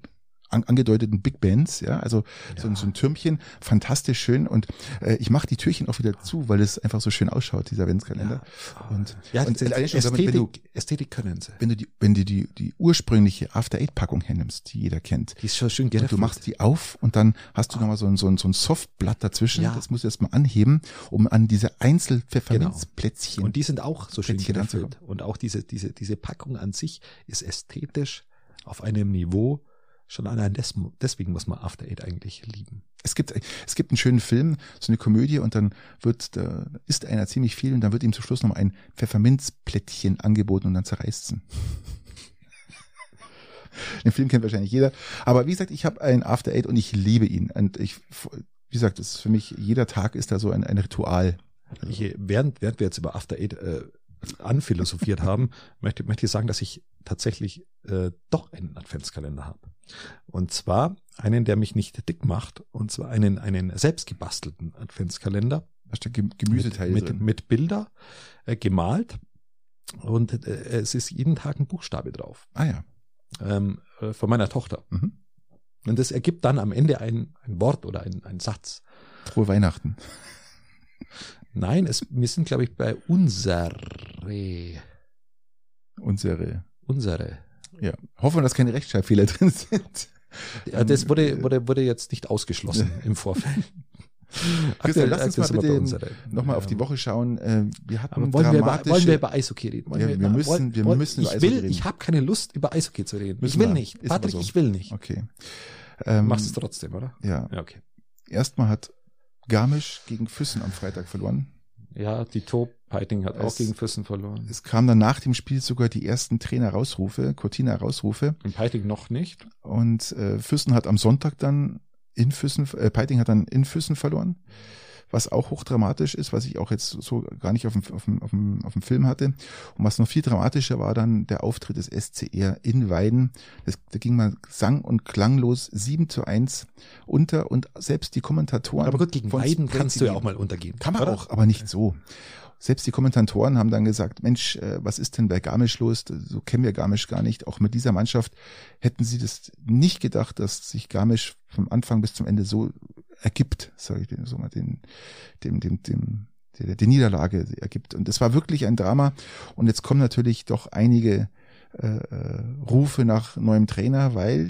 Speaker 2: an, angedeuteten Big Bands, ja, also so, ein- so ein Türmchen, fantastisch schön und äh, ich mache die Türchen auch wieder zu, weil es einfach so schön ausschaut, dieser Adventskalender. Und,
Speaker 1: ja,
Speaker 2: und
Speaker 1: und
Speaker 2: allein schon, wenn, du,
Speaker 1: Ästhetik, Ästhetik können sie.
Speaker 2: wenn du die, wenn du die, die ursprüngliche After Eight Packung hernimmst, die jeder kennt,
Speaker 1: Die ist schon schön
Speaker 2: und
Speaker 1: geriffelt.
Speaker 2: du machst die auf und dann hast du nochmal so ein, so ein, so ein Softblatt dazwischen,
Speaker 1: Ja.
Speaker 2: das musst du erstmal anheben, um an diese Einzelpfefferminzplätzchen.
Speaker 1: Und die sind auch so schön
Speaker 2: Plätzchen.
Speaker 1: Und auch diese, diese, diese Packung an sich ist ästhetisch auf einem Niveau, schon allein des, deswegen muss man After Eight eigentlich lieben.
Speaker 2: es gibt, es gibt einen schönen Film, so eine Komödie und dann wird, da isst einer ziemlich viel und dann wird ihm zum Schluss noch ein Pfefferminzplättchen angeboten und dann zerreißt ihn. Den Film kennt wahrscheinlich jeder. Aber wie gesagt, ich habe ein After Eight und ich liebe ihn. Und ich, wie gesagt, das ist für mich, jeder Tag ist da so ein, ein Ritual.
Speaker 1: Ich, während, während wir jetzt über After Eight äh, anphilosophiert haben, möchte, möchte ich sagen, dass ich tatsächlich äh, doch einen Adventskalender habe. Und zwar einen, der mich nicht dick macht, und zwar einen, einen selbstgebastelten Adventskalender.
Speaker 2: Da steht Gemüseteil
Speaker 1: mit, mit, mit Bilder äh, gemalt und äh, es ist jeden Tag ein Buchstabe drauf.
Speaker 2: Ah ja.
Speaker 1: Ähm, äh, von meiner Tochter. Mhm. Und das ergibt dann am Ende ein, ein Wort oder ein, ein Satz.
Speaker 2: Frohe Weihnachten.
Speaker 1: Nein, es, wir sind, glaube ich, bei unsere.
Speaker 2: Unsere.
Speaker 1: Unsere.
Speaker 2: Ja. Hoffen, dass keine Rechtschreibfehler drin sind.
Speaker 1: Ja, das wurde, wurde, wurde jetzt nicht ausgeschlossen im Vorfeld.
Speaker 2: Christian, lass uns mal bitte nochmal auf die Woche schauen. Äh, wir hatten
Speaker 1: Aber wollen, wir über, wollen wir über Eishockey reden?
Speaker 2: Ja, wir, wir, müssen, wir wollen, müssen
Speaker 1: über Eishockey will, reden. Ich habe keine Lust, über Eishockey zu reden. Müssen ich will wir. nicht. Ist Patrick, so. ich will nicht.
Speaker 2: Okay.
Speaker 1: Ähm, Machst es trotzdem, oder?
Speaker 2: Ja.
Speaker 1: ja okay.
Speaker 2: Erstmal hat Garmisch gegen Füssen am Freitag verloren.
Speaker 1: Ja, die Top Peiting hat es, auch gegen Füssen verloren.
Speaker 2: Es kam dann nach dem Spiel sogar die ersten Trainer-Rausrufe, Cortina-Rausrufe.
Speaker 1: In Peiting noch nicht.
Speaker 2: Und äh, Füssen hat am Sonntag dann in Füssen, äh, Peiting hat dann in Füssen verloren was auch hochdramatisch ist, was ich auch jetzt so gar nicht auf dem, auf dem, auf dem, auf dem Film hatte. Und was noch viel dramatischer war dann der Auftritt des SCR in Weiden. Das, da ging man sang- und klanglos 7 zu 1 unter und selbst die Kommentatoren.
Speaker 1: Aber gut, gegen Weiden kannst du ja auch mal untergehen.
Speaker 2: Kann man oder? auch, aber nicht so selbst die Kommentatoren haben dann gesagt, Mensch, äh, was ist denn bei Garmisch los? So kennen wir Garmisch gar nicht. Auch mit dieser Mannschaft hätten sie das nicht gedacht, dass sich Garmisch vom Anfang bis zum Ende so ergibt, sage ich so mal, den, dem, dem, dem, der, der Niederlage ergibt. Und es war wirklich ein Drama. Und jetzt kommen natürlich doch einige äh, äh, Rufe nach neuem Trainer, weil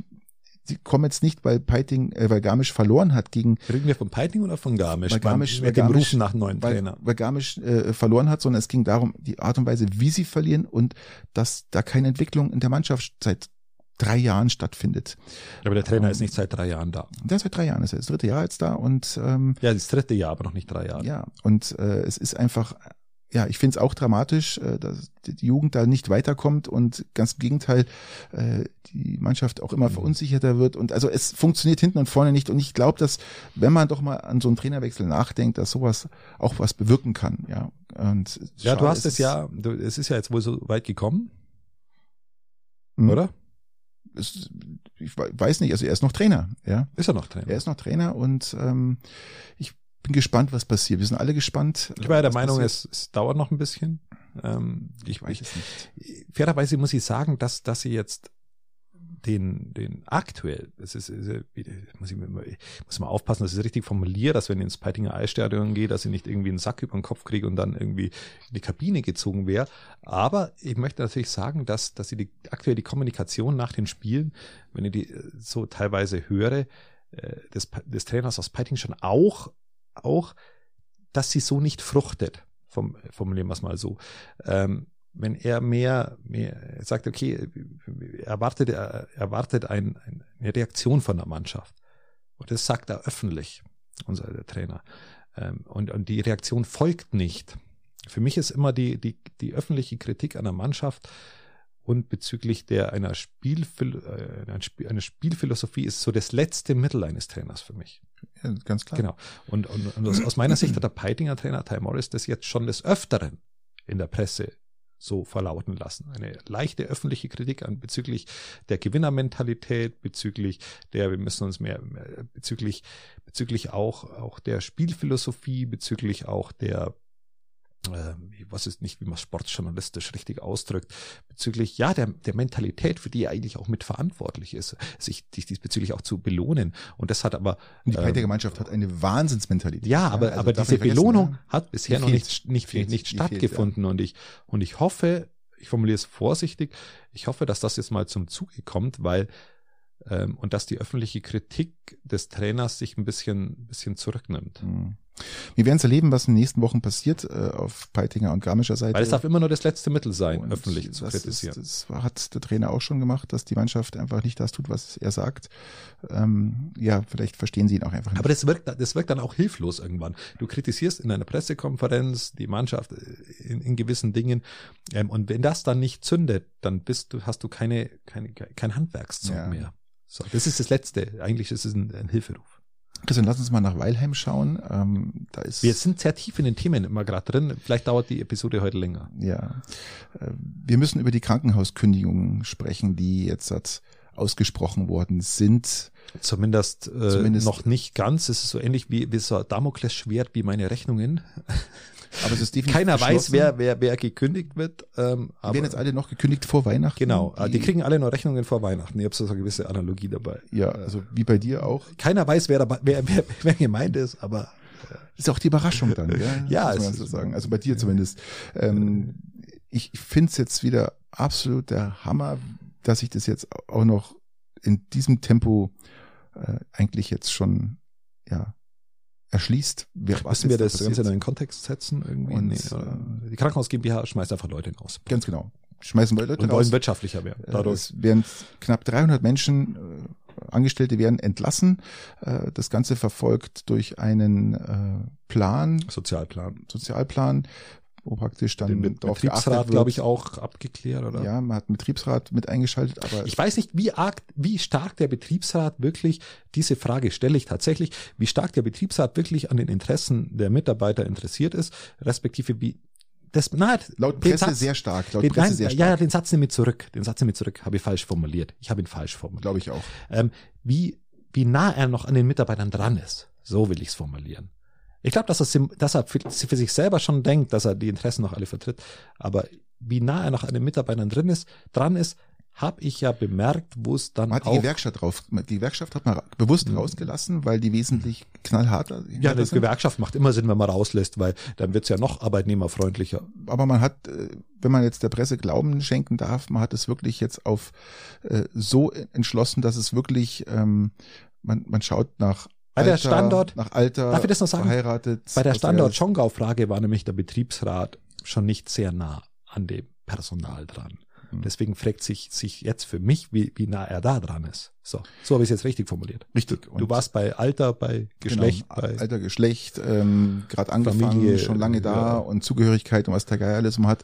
Speaker 2: sie kommen jetzt nicht, weil Peiting, äh, weil Garmisch verloren hat gegen.
Speaker 1: Reden wir von Peiting oder von Garmisch?
Speaker 2: Weil Garmisch,
Speaker 1: weil
Speaker 2: Garmisch
Speaker 1: Rufen nach neuen
Speaker 2: weil,
Speaker 1: Trainer.
Speaker 2: Weil Garmisch äh, verloren hat, sondern es ging darum, die Art und Weise, wie sie verlieren und dass da keine Entwicklung in der Mannschaft seit drei Jahren stattfindet.
Speaker 1: Aber der Trainer ähm, ist nicht seit drei Jahren da.
Speaker 2: Der ist seit drei Jahren, ist er das dritte Jahr jetzt da und ähm,
Speaker 1: ja, das dritte Jahr, aber noch nicht drei Jahre.
Speaker 2: Ja, und äh, es ist einfach, ja, ich finde es auch dramatisch, äh, dass die Jugend da nicht weiterkommt und ganz im Gegenteil, äh, die Mannschaft auch immer mhm. verunsicherter wird und also es funktioniert hinten und vorne nicht und ich glaube, dass wenn man doch mal an so einen Trainerwechsel nachdenkt, dass sowas auch was bewirken kann, ja. Und
Speaker 1: ja, du hast es ja, du, es ist ja jetzt wohl so weit gekommen, mhm. oder?
Speaker 2: Ist, ich weiß nicht, also er ist noch Trainer, ja.
Speaker 1: Ist er noch Trainer?
Speaker 2: Er ist noch Trainer und ähm, ich bin gespannt, was passiert. Wir sind alle gespannt.
Speaker 1: Ich war ja der Meinung, es, es dauert noch ein bisschen. Ähm, ich weiß ich, es nicht. Fairerweise muss ich sagen, dass, dass sie jetzt den, den aktuell, das ist, muss ich, muss mal aufpassen, dass ich es richtig formuliere, dass wenn ich ins Peitinger Eisstadion gehe, dass ich nicht irgendwie einen Sack über den Kopf kriege und dann irgendwie in die Kabine gezogen wäre. Aber ich möchte natürlich sagen, dass, dass ich die, aktuell die Kommunikation nach den Spielen, wenn ich die äh, so teilweise höre, äh, des, des Trainers aus Peiting schon auch, auch, dass sie so nicht fruchtet. Vom, formulieren wir es mal so. Ähm, wenn er mehr, mehr sagt, okay, er erwartet, er erwartet ein, eine Reaktion von der Mannschaft. Und das sagt er öffentlich, unser Trainer. Ähm, und, und die Reaktion folgt nicht. Für mich ist immer die, die, die öffentliche Kritik an der Mannschaft und bezüglich der einer, Spielphil äh, einer Spielphilosophie ist so das letzte Mittel eines Trainers für mich.
Speaker 2: Ja, ganz klar.
Speaker 1: Genau. Und, und, und aus, aus meiner Sicht hat der Peitinger Trainer Ty Morris das jetzt schon des Öfteren in der Presse so verlauten lassen. Eine leichte öffentliche Kritik an bezüglich der Gewinnermentalität, bezüglich der, wir müssen uns mehr, mehr bezüglich, bezüglich auch, auch der Spielphilosophie, bezüglich auch der ich weiß es nicht, wie man sportjournalistisch richtig ausdrückt, bezüglich ja der, der Mentalität, für die er eigentlich auch mitverantwortlich ist, sich, sich diesbezüglich auch zu belohnen. Und das hat aber
Speaker 2: und die Peitige ähm, Mannschaft hat eine Wahnsinnsmentalität.
Speaker 1: Ja, aber, also aber diese Belohnung ja. hat bisher noch nicht, nicht, fehlt, nicht stattgefunden. Fehlt, ja. Und ich und ich hoffe, ich formuliere es vorsichtig, ich hoffe, dass das jetzt mal zum Zuge kommt, weil ähm, und dass die öffentliche Kritik des Trainers sich ein bisschen, bisschen zurücknimmt.
Speaker 2: Mhm. Wir werden es erleben, was in den nächsten Wochen passiert äh, auf Peitinger und Garmischer Seite.
Speaker 1: Weil es darf immer nur das letzte Mittel sein,
Speaker 2: Und
Speaker 1: öffentlich zu
Speaker 2: das
Speaker 1: kritisieren.
Speaker 2: Ist, das hat der Trainer auch schon gemacht, dass die Mannschaft einfach nicht das tut, was er sagt. Ähm, ja, vielleicht verstehen sie ihn auch einfach nicht.
Speaker 1: Aber das wirkt, das wirkt dann auch hilflos irgendwann. Du kritisierst in einer Pressekonferenz die Mannschaft in, in gewissen Dingen. Ähm, und wenn das dann nicht zündet, dann bist du, hast du keine, keine, kein Handwerkszeug
Speaker 2: Ja.
Speaker 1: mehr. So, das ist das Letzte. Eigentlich ist es ein, ein Hilferuf.
Speaker 2: Christian, lass uns mal nach Weilheim schauen. Ähm, da ist
Speaker 1: Wir sind sehr tief in den Themen immer gerade drin. Vielleicht dauert die Episode heute länger.
Speaker 2: Ja, äh, wir müssen über die Krankenhauskündigungen sprechen, die jetzt hat ausgesprochen worden sind.
Speaker 1: Zumindest, äh,
Speaker 2: Zumindest-
Speaker 1: noch nicht ganz. Es ist so ähnlich wie, wie so ein Damoklesschwert wie meine Rechnungen.
Speaker 2: Aber es ist definitiv
Speaker 1: Keiner weiß, wer, wer, wer gekündigt wird. Ähm,
Speaker 2: Die
Speaker 1: aber
Speaker 2: werden jetzt alle noch gekündigt vor Weihnachten.
Speaker 1: genau, die, die kriegen alle nur Rechnungen vor Weihnachten. Ich habe so eine gewisse Analogie dabei.
Speaker 2: ja, also wie bei dir auch.
Speaker 1: Keiner weiß, wer, dabei, wer, wer, wer gemeint ist, aber
Speaker 2: Ist auch die Überraschung dann, gell?
Speaker 1: Ja,
Speaker 2: muss man so sagen. Also bei dir zumindest. Ähm, ich finde es jetzt wieder absolut der Hammer, dass ich das jetzt auch noch in diesem Tempo äh, eigentlich jetzt schon ja erschließt. Wer, was
Speaker 1: müssen wir das
Speaker 2: passiert.
Speaker 1: Ganze in einen Kontext setzen irgendwie?
Speaker 2: Und,
Speaker 1: nee, oder? die Krankenhaus GmbH schmeißt einfach Leute raus.
Speaker 2: Ganz genau. Schmeißen wir Leute
Speaker 1: Und
Speaker 2: raus.
Speaker 1: wollen wirtschaftlicher werden.
Speaker 2: Äh,
Speaker 1: Dadurch.
Speaker 2: Es werden knapp 300 Menschen, äh, Angestellte werden entlassen. Äh, das Ganze verfolgt durch einen äh, Plan,
Speaker 1: Sozialplan.
Speaker 2: Sozialplan, wo praktisch dann
Speaker 1: Den
Speaker 2: darauf
Speaker 1: Betriebsrat, glaube ich, auch abgeklärt, oder?
Speaker 2: Ja, man hat einen Betriebsrat mit eingeschaltet, aber
Speaker 1: Ich weiß nicht, wie arg, wie stark der Betriebsrat wirklich, diese Frage stelle ich tatsächlich, wie stark der Betriebsrat wirklich an den Interessen der Mitarbeiter interessiert ist, respektive wie, das, na,
Speaker 2: laut Presse
Speaker 1: Satz-
Speaker 2: sehr stark. Laut
Speaker 1: den,
Speaker 2: Presse
Speaker 1: nein,
Speaker 2: sehr
Speaker 1: ja, ja,
Speaker 2: stark.
Speaker 1: den Satz nehme ich zurück. Den Satz nehme ich zurück. Habe ich falsch formuliert. Ich habe ihn falsch formuliert.
Speaker 2: Glaube ich auch.
Speaker 1: ähm, wie, wie nah er noch an den Mitarbeitern dran ist. So will ich es formulieren. Ich glaube, dass, er dass er für, für sich selber schon denkt, dass er die Interessen noch alle vertritt. Aber wie nah er noch an den Mitarbeitern drin ist, dran ist, habe ich ja bemerkt, wo es dann
Speaker 2: Man hat die
Speaker 1: auch
Speaker 2: Gewerkschaft drauf, die Gewerkschaft hat man bewusst rausgelassen, weil die wesentlich knallharter
Speaker 1: ja, die. Gewerkschaft macht immer Sinn, wenn man rauslässt, weil dann wird's ja noch arbeitnehmerfreundlicher.
Speaker 2: aber man hat, äh, wenn man jetzt der Presse Glauben schenken darf, man hat es wirklich jetzt auf äh, so entschlossen, dass es wirklich, ähm, man, man schaut nach
Speaker 1: Bei der
Speaker 2: Alter,
Speaker 1: Standort-
Speaker 2: nach Alter,
Speaker 1: Darf ich das noch sagen?
Speaker 2: verheiratet.
Speaker 1: Bei der Standort-Schongau-Frage war nämlich der Betriebsrat schon nicht sehr nah an dem Personal dran.
Speaker 2: Hm.
Speaker 1: Deswegen fragt sich, sich jetzt für mich, wie, wie nah er da dran ist. So, so habe ich es jetzt richtig formuliert.
Speaker 2: Richtig.
Speaker 1: Du
Speaker 2: Und
Speaker 1: warst bei Alter, bei Geschlecht,
Speaker 2: genau,
Speaker 1: bei
Speaker 2: Alter, Geschlecht, ähm, gerade angefangen,
Speaker 1: Familie,
Speaker 2: schon lange da
Speaker 1: ja.
Speaker 2: und Zugehörigkeit und was der Geier alles. Man hat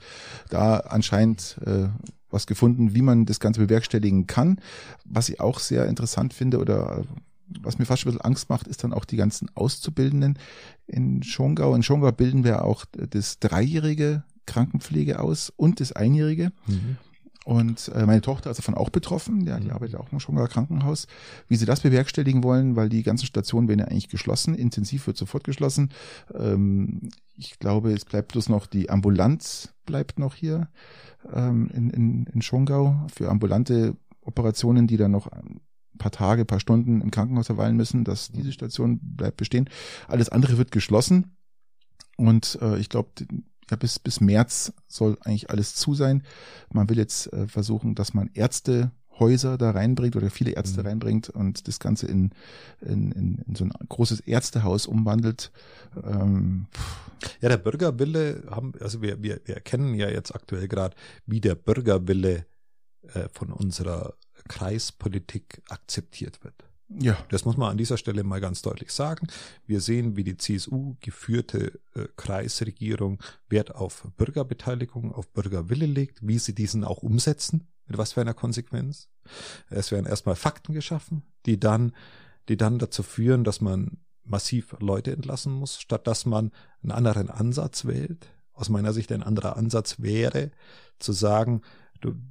Speaker 2: da anscheinend äh, was gefunden, wie man das Ganze bewerkstelligen kann. Was ich auch sehr interessant finde oder äh, was mir fast ein bisschen Angst macht, ist dann auch die ganzen Auszubildenden in Schongau. In Schongau bilden wir auch das dreijährige Krankenpflege aus und das einjährige.
Speaker 1: Mhm.
Speaker 2: Und äh, meine Tochter ist davon auch betroffen, ja, die
Speaker 1: Mhm.
Speaker 2: arbeitet auch im Schongauer Krankenhaus. Wie sie das bewerkstelligen wollen, weil die ganzen Stationen werden ja eigentlich geschlossen, intensiv wird sofort geschlossen. Ähm, ich glaube, es bleibt bloß noch die Ambulanz bleibt noch hier ähm, in, in, in Schongau für ambulante Operationen, die dann noch paar Tage, paar Stunden im Krankenhaus verweilen müssen, dass diese Station bleibt bestehen. Alles andere wird geschlossen. Und äh, ich glaube, ja, bis, bis März soll eigentlich alles zu sein. Man will jetzt äh, versuchen, dass man Ärztehäuser da reinbringt oder viele Ärzte
Speaker 1: Mhm.
Speaker 2: reinbringt und das Ganze in, in, in, in so ein großes Ärztehaus umwandelt. Ähm,
Speaker 1: Ja, der Bürgerwille haben, also wir, wir, wir erkennen ja jetzt aktuell gerade, wie der Bürgerwille äh, von unserer Kreispolitik akzeptiert wird.
Speaker 2: ja,
Speaker 1: Das muss man an dieser Stelle mal ganz deutlich sagen. Wir sehen, wie die CSU geführte äh, Kreisregierung Wert auf Bürgerbeteiligung, auf Bürgerwille legt, wie sie diesen auch umsetzen, mit was für einer Konsequenz. Es werden erstmal Fakten geschaffen, die dann, die dann dazu führen, dass man massiv Leute entlassen muss, statt dass man einen anderen Ansatz wählt. Aus meiner Sicht ein anderer Ansatz wäre, zu sagen,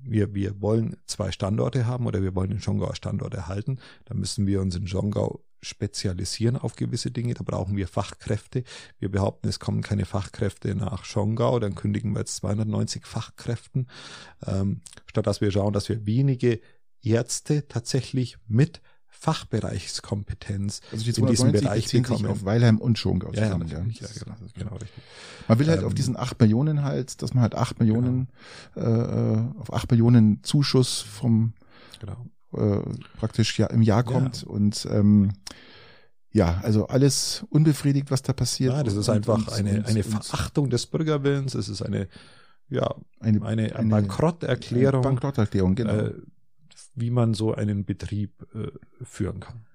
Speaker 1: wir, wir wollen zwei Standorte haben oder wir wollen den Schongauer Standort erhalten, dann müssen wir uns in Schongau spezialisieren auf gewisse Dinge, da brauchen wir Fachkräfte. Wir behaupten, es kommen keine Fachkräfte nach Schongau, dann kündigen wir jetzt 290 Fachkräften, ähm, statt dass wir schauen, dass wir wenige Ärzte tatsächlich mit Fachbereichskompetenz
Speaker 2: also die
Speaker 1: in diesem
Speaker 2: 290
Speaker 1: Bereich bekommen.
Speaker 2: auf Weilheim und Schongau
Speaker 1: ja, ja,
Speaker 2: zusammen.
Speaker 1: ja,
Speaker 2: Das-
Speaker 1: genau,
Speaker 2: ist
Speaker 1: genau, richtig.
Speaker 2: Man will halt
Speaker 1: Ähm,
Speaker 2: auf diesen acht Millionen halt, dass man halt acht Millionen, äh, auf acht Millionen Zuschuss vom
Speaker 1: Genau.
Speaker 2: äh, praktisch ja im Jahr kommt und ähm, ja, also alles unbefriedigt, was da passiert.
Speaker 1: Ja, das ist
Speaker 2: und,
Speaker 1: einfach
Speaker 2: und,
Speaker 1: eine,
Speaker 2: und,
Speaker 1: eine Verachtung des Bürgerwillens. Es ist eine, ja,
Speaker 2: eine,
Speaker 1: eine,
Speaker 2: eine
Speaker 1: Bankrotterklärung,
Speaker 2: Bankrotterklärung, genau.
Speaker 1: äh, wie man so einen Betrieb äh, führen kann.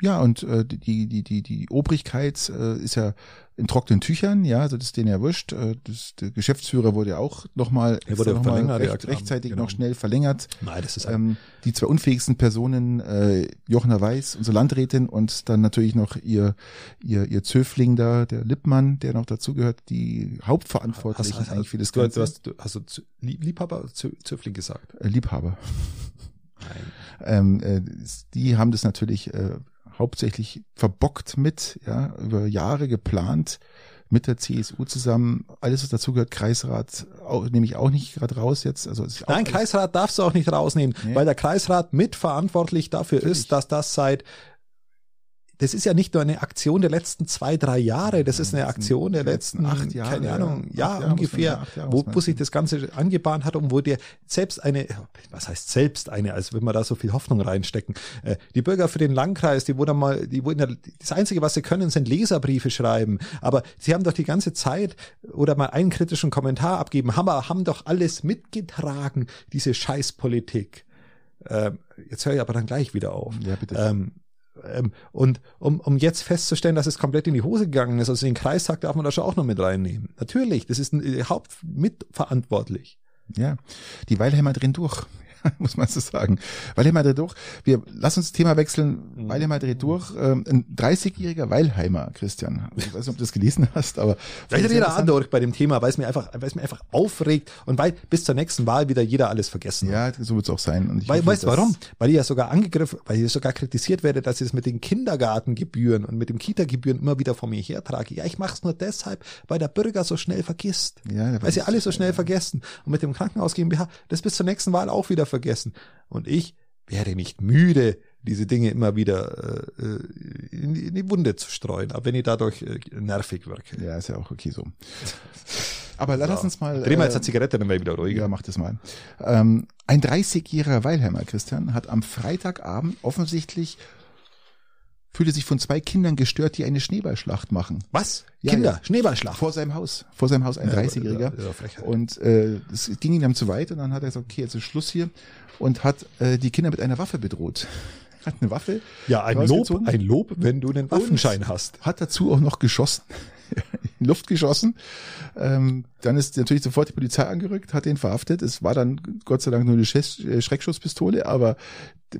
Speaker 2: Ja, und äh, die, die, die, die Obrigkeit äh, ist ja in trockenen Tüchern, ja, also das ist denen ja wurscht. Äh, das, der Geschäftsführer wurde ja auch nochmal noch mal recht, rechtzeitig
Speaker 1: genau.
Speaker 2: noch schnell verlängert.
Speaker 1: Nein, das ist
Speaker 2: Ähm, die zwei unfähigsten Personen, äh, Jochner Weiß, unsere Landrätin, und dann natürlich noch ihr, ihr, ihr Zöfling da, der Lippmann, der noch dazugehört, die Hauptverantwortlichen eigentlich für das
Speaker 1: du,
Speaker 2: Ganze.
Speaker 1: du hast, du, also Zö- Lieb- Liebhaber oder Zö- Zöfling gesagt?
Speaker 2: äh, Liebhaber. Ähm, äh, die haben das natürlich äh, hauptsächlich verbockt mit, ja, über Jahre geplant mit der CSU zusammen. Alles, was dazugehört, Kreisrat, auch, nehme ich auch nicht gerade raus jetzt. Also
Speaker 1: Nein, Kreisrat darfst du auch nicht rausnehmen,
Speaker 2: Nee.
Speaker 1: weil der Kreisrat mitverantwortlich dafür
Speaker 2: Natürlich.
Speaker 1: ist, dass das seit das ist ja nicht nur eine Aktion der letzten zwei, drei Jahre, das ist eine Aktion der letzten,
Speaker 2: acht Jahre,
Speaker 1: keine. Ahnung, ja,
Speaker 2: man
Speaker 1: ungefähr,
Speaker 2: Jahre
Speaker 1: wo, wo sich das Ganze angebahnt hat und wo dir selbst eine, was heißt selbst eine, als wenn wir da so viel Hoffnung reinstecken. Äh, Die Bürger für den Landkreis, die wurden mal, die wurden, das Einzige, was sie können, sind Leserbriefe schreiben. Aber sie haben doch die ganze Zeit oder mal einen kritischen Kommentar abgeben, haben, haben doch alles mitgetragen, diese Scheißpolitik. Ähm, jetzt höre ich aber dann gleich wieder auf.
Speaker 2: Ja, bitte.
Speaker 1: Ähm, ähm, und um, um jetzt festzustellen, dass es komplett in die Hose gegangen ist, also den Kreistag darf man da schon auch noch mit reinnehmen. Natürlich, das ist ein, äh, hauptmitverantwortlich.
Speaker 2: Ja, die Weilheimer drehen durch, muss man so sagen. Weilheimer dreht durch. Wir lass uns das Thema wechseln.
Speaker 1: Mhm.
Speaker 2: Weilheimer dreht durch. Ähm, ein 30-jähriger Weilheimer, Christian. Ich weiß nicht, ob du das gelesen hast, aber
Speaker 1: Vielleicht jeder andere bei dem Thema, weil es mir einfach, weil es mir einfach aufregt und weil bis zur nächsten Wahl wieder jeder alles vergessen.
Speaker 2: Ja, so wird es auch sein. Und ich
Speaker 1: Weil,
Speaker 2: hoffe,
Speaker 1: weißt du warum? Weil ich ja sogar angegriffen, weil ich sogar kritisiert werde, dass ich es mit den Kindergartengebühren und mit den Kita-Gebühren immer wieder vor mir hertrage. Ja, ich mache es nur deshalb, weil der Bürger so schnell vergisst.
Speaker 2: Ja,
Speaker 1: weil sie
Speaker 2: weiß-
Speaker 1: alle so schnell vergessen. Und mit dem Krankenhaus GmbH, das bis zur nächsten Wahl auch wieder vergessen. Und ich werde nicht müde, diese Dinge immer wieder äh, äh, in, die- in die Wunde zu streuen, aber wenn ich dadurch äh, nervig wirke.
Speaker 2: Ja, ist ja auch okay so. Aber lass uns mal.
Speaker 1: Dreh mal jetzt
Speaker 2: äh,
Speaker 1: eine Zigarette, dann wäre ich wieder ruhiger.
Speaker 2: Ja, mach das mal. Ähm, ein 30-jähriger Weilheimer, Christian, hat am Freitagabend offensichtlich fühlte sich von zwei Kindern gestört, die eine Schneeballschlacht machen.
Speaker 1: Was?
Speaker 2: Ja,
Speaker 1: Kinder,
Speaker 2: ja.
Speaker 1: Schneeballschlacht.
Speaker 2: Vor seinem Haus. Vor seinem Haus ein
Speaker 1: Ja,
Speaker 2: 30-Jähriger.
Speaker 1: ja, ja, Frechheit.
Speaker 2: Und äh, es ging ihm dann zu weit und dann hat er gesagt, okay, jetzt ist Schluss hier und hat äh, die Kinder mit einer Waffe bedroht. Hat eine Waffe.
Speaker 1: Ja, ein Lob, ein Lob, wenn du einen Waffenschein hast.
Speaker 2: Hat dazu auch noch geschossen. in Luft geschossen. Ähm, dann ist natürlich sofort die Polizei angerückt, hat ihn verhaftet. Es war dann Gott sei Dank nur eine äh, Schreckschusspistole, aber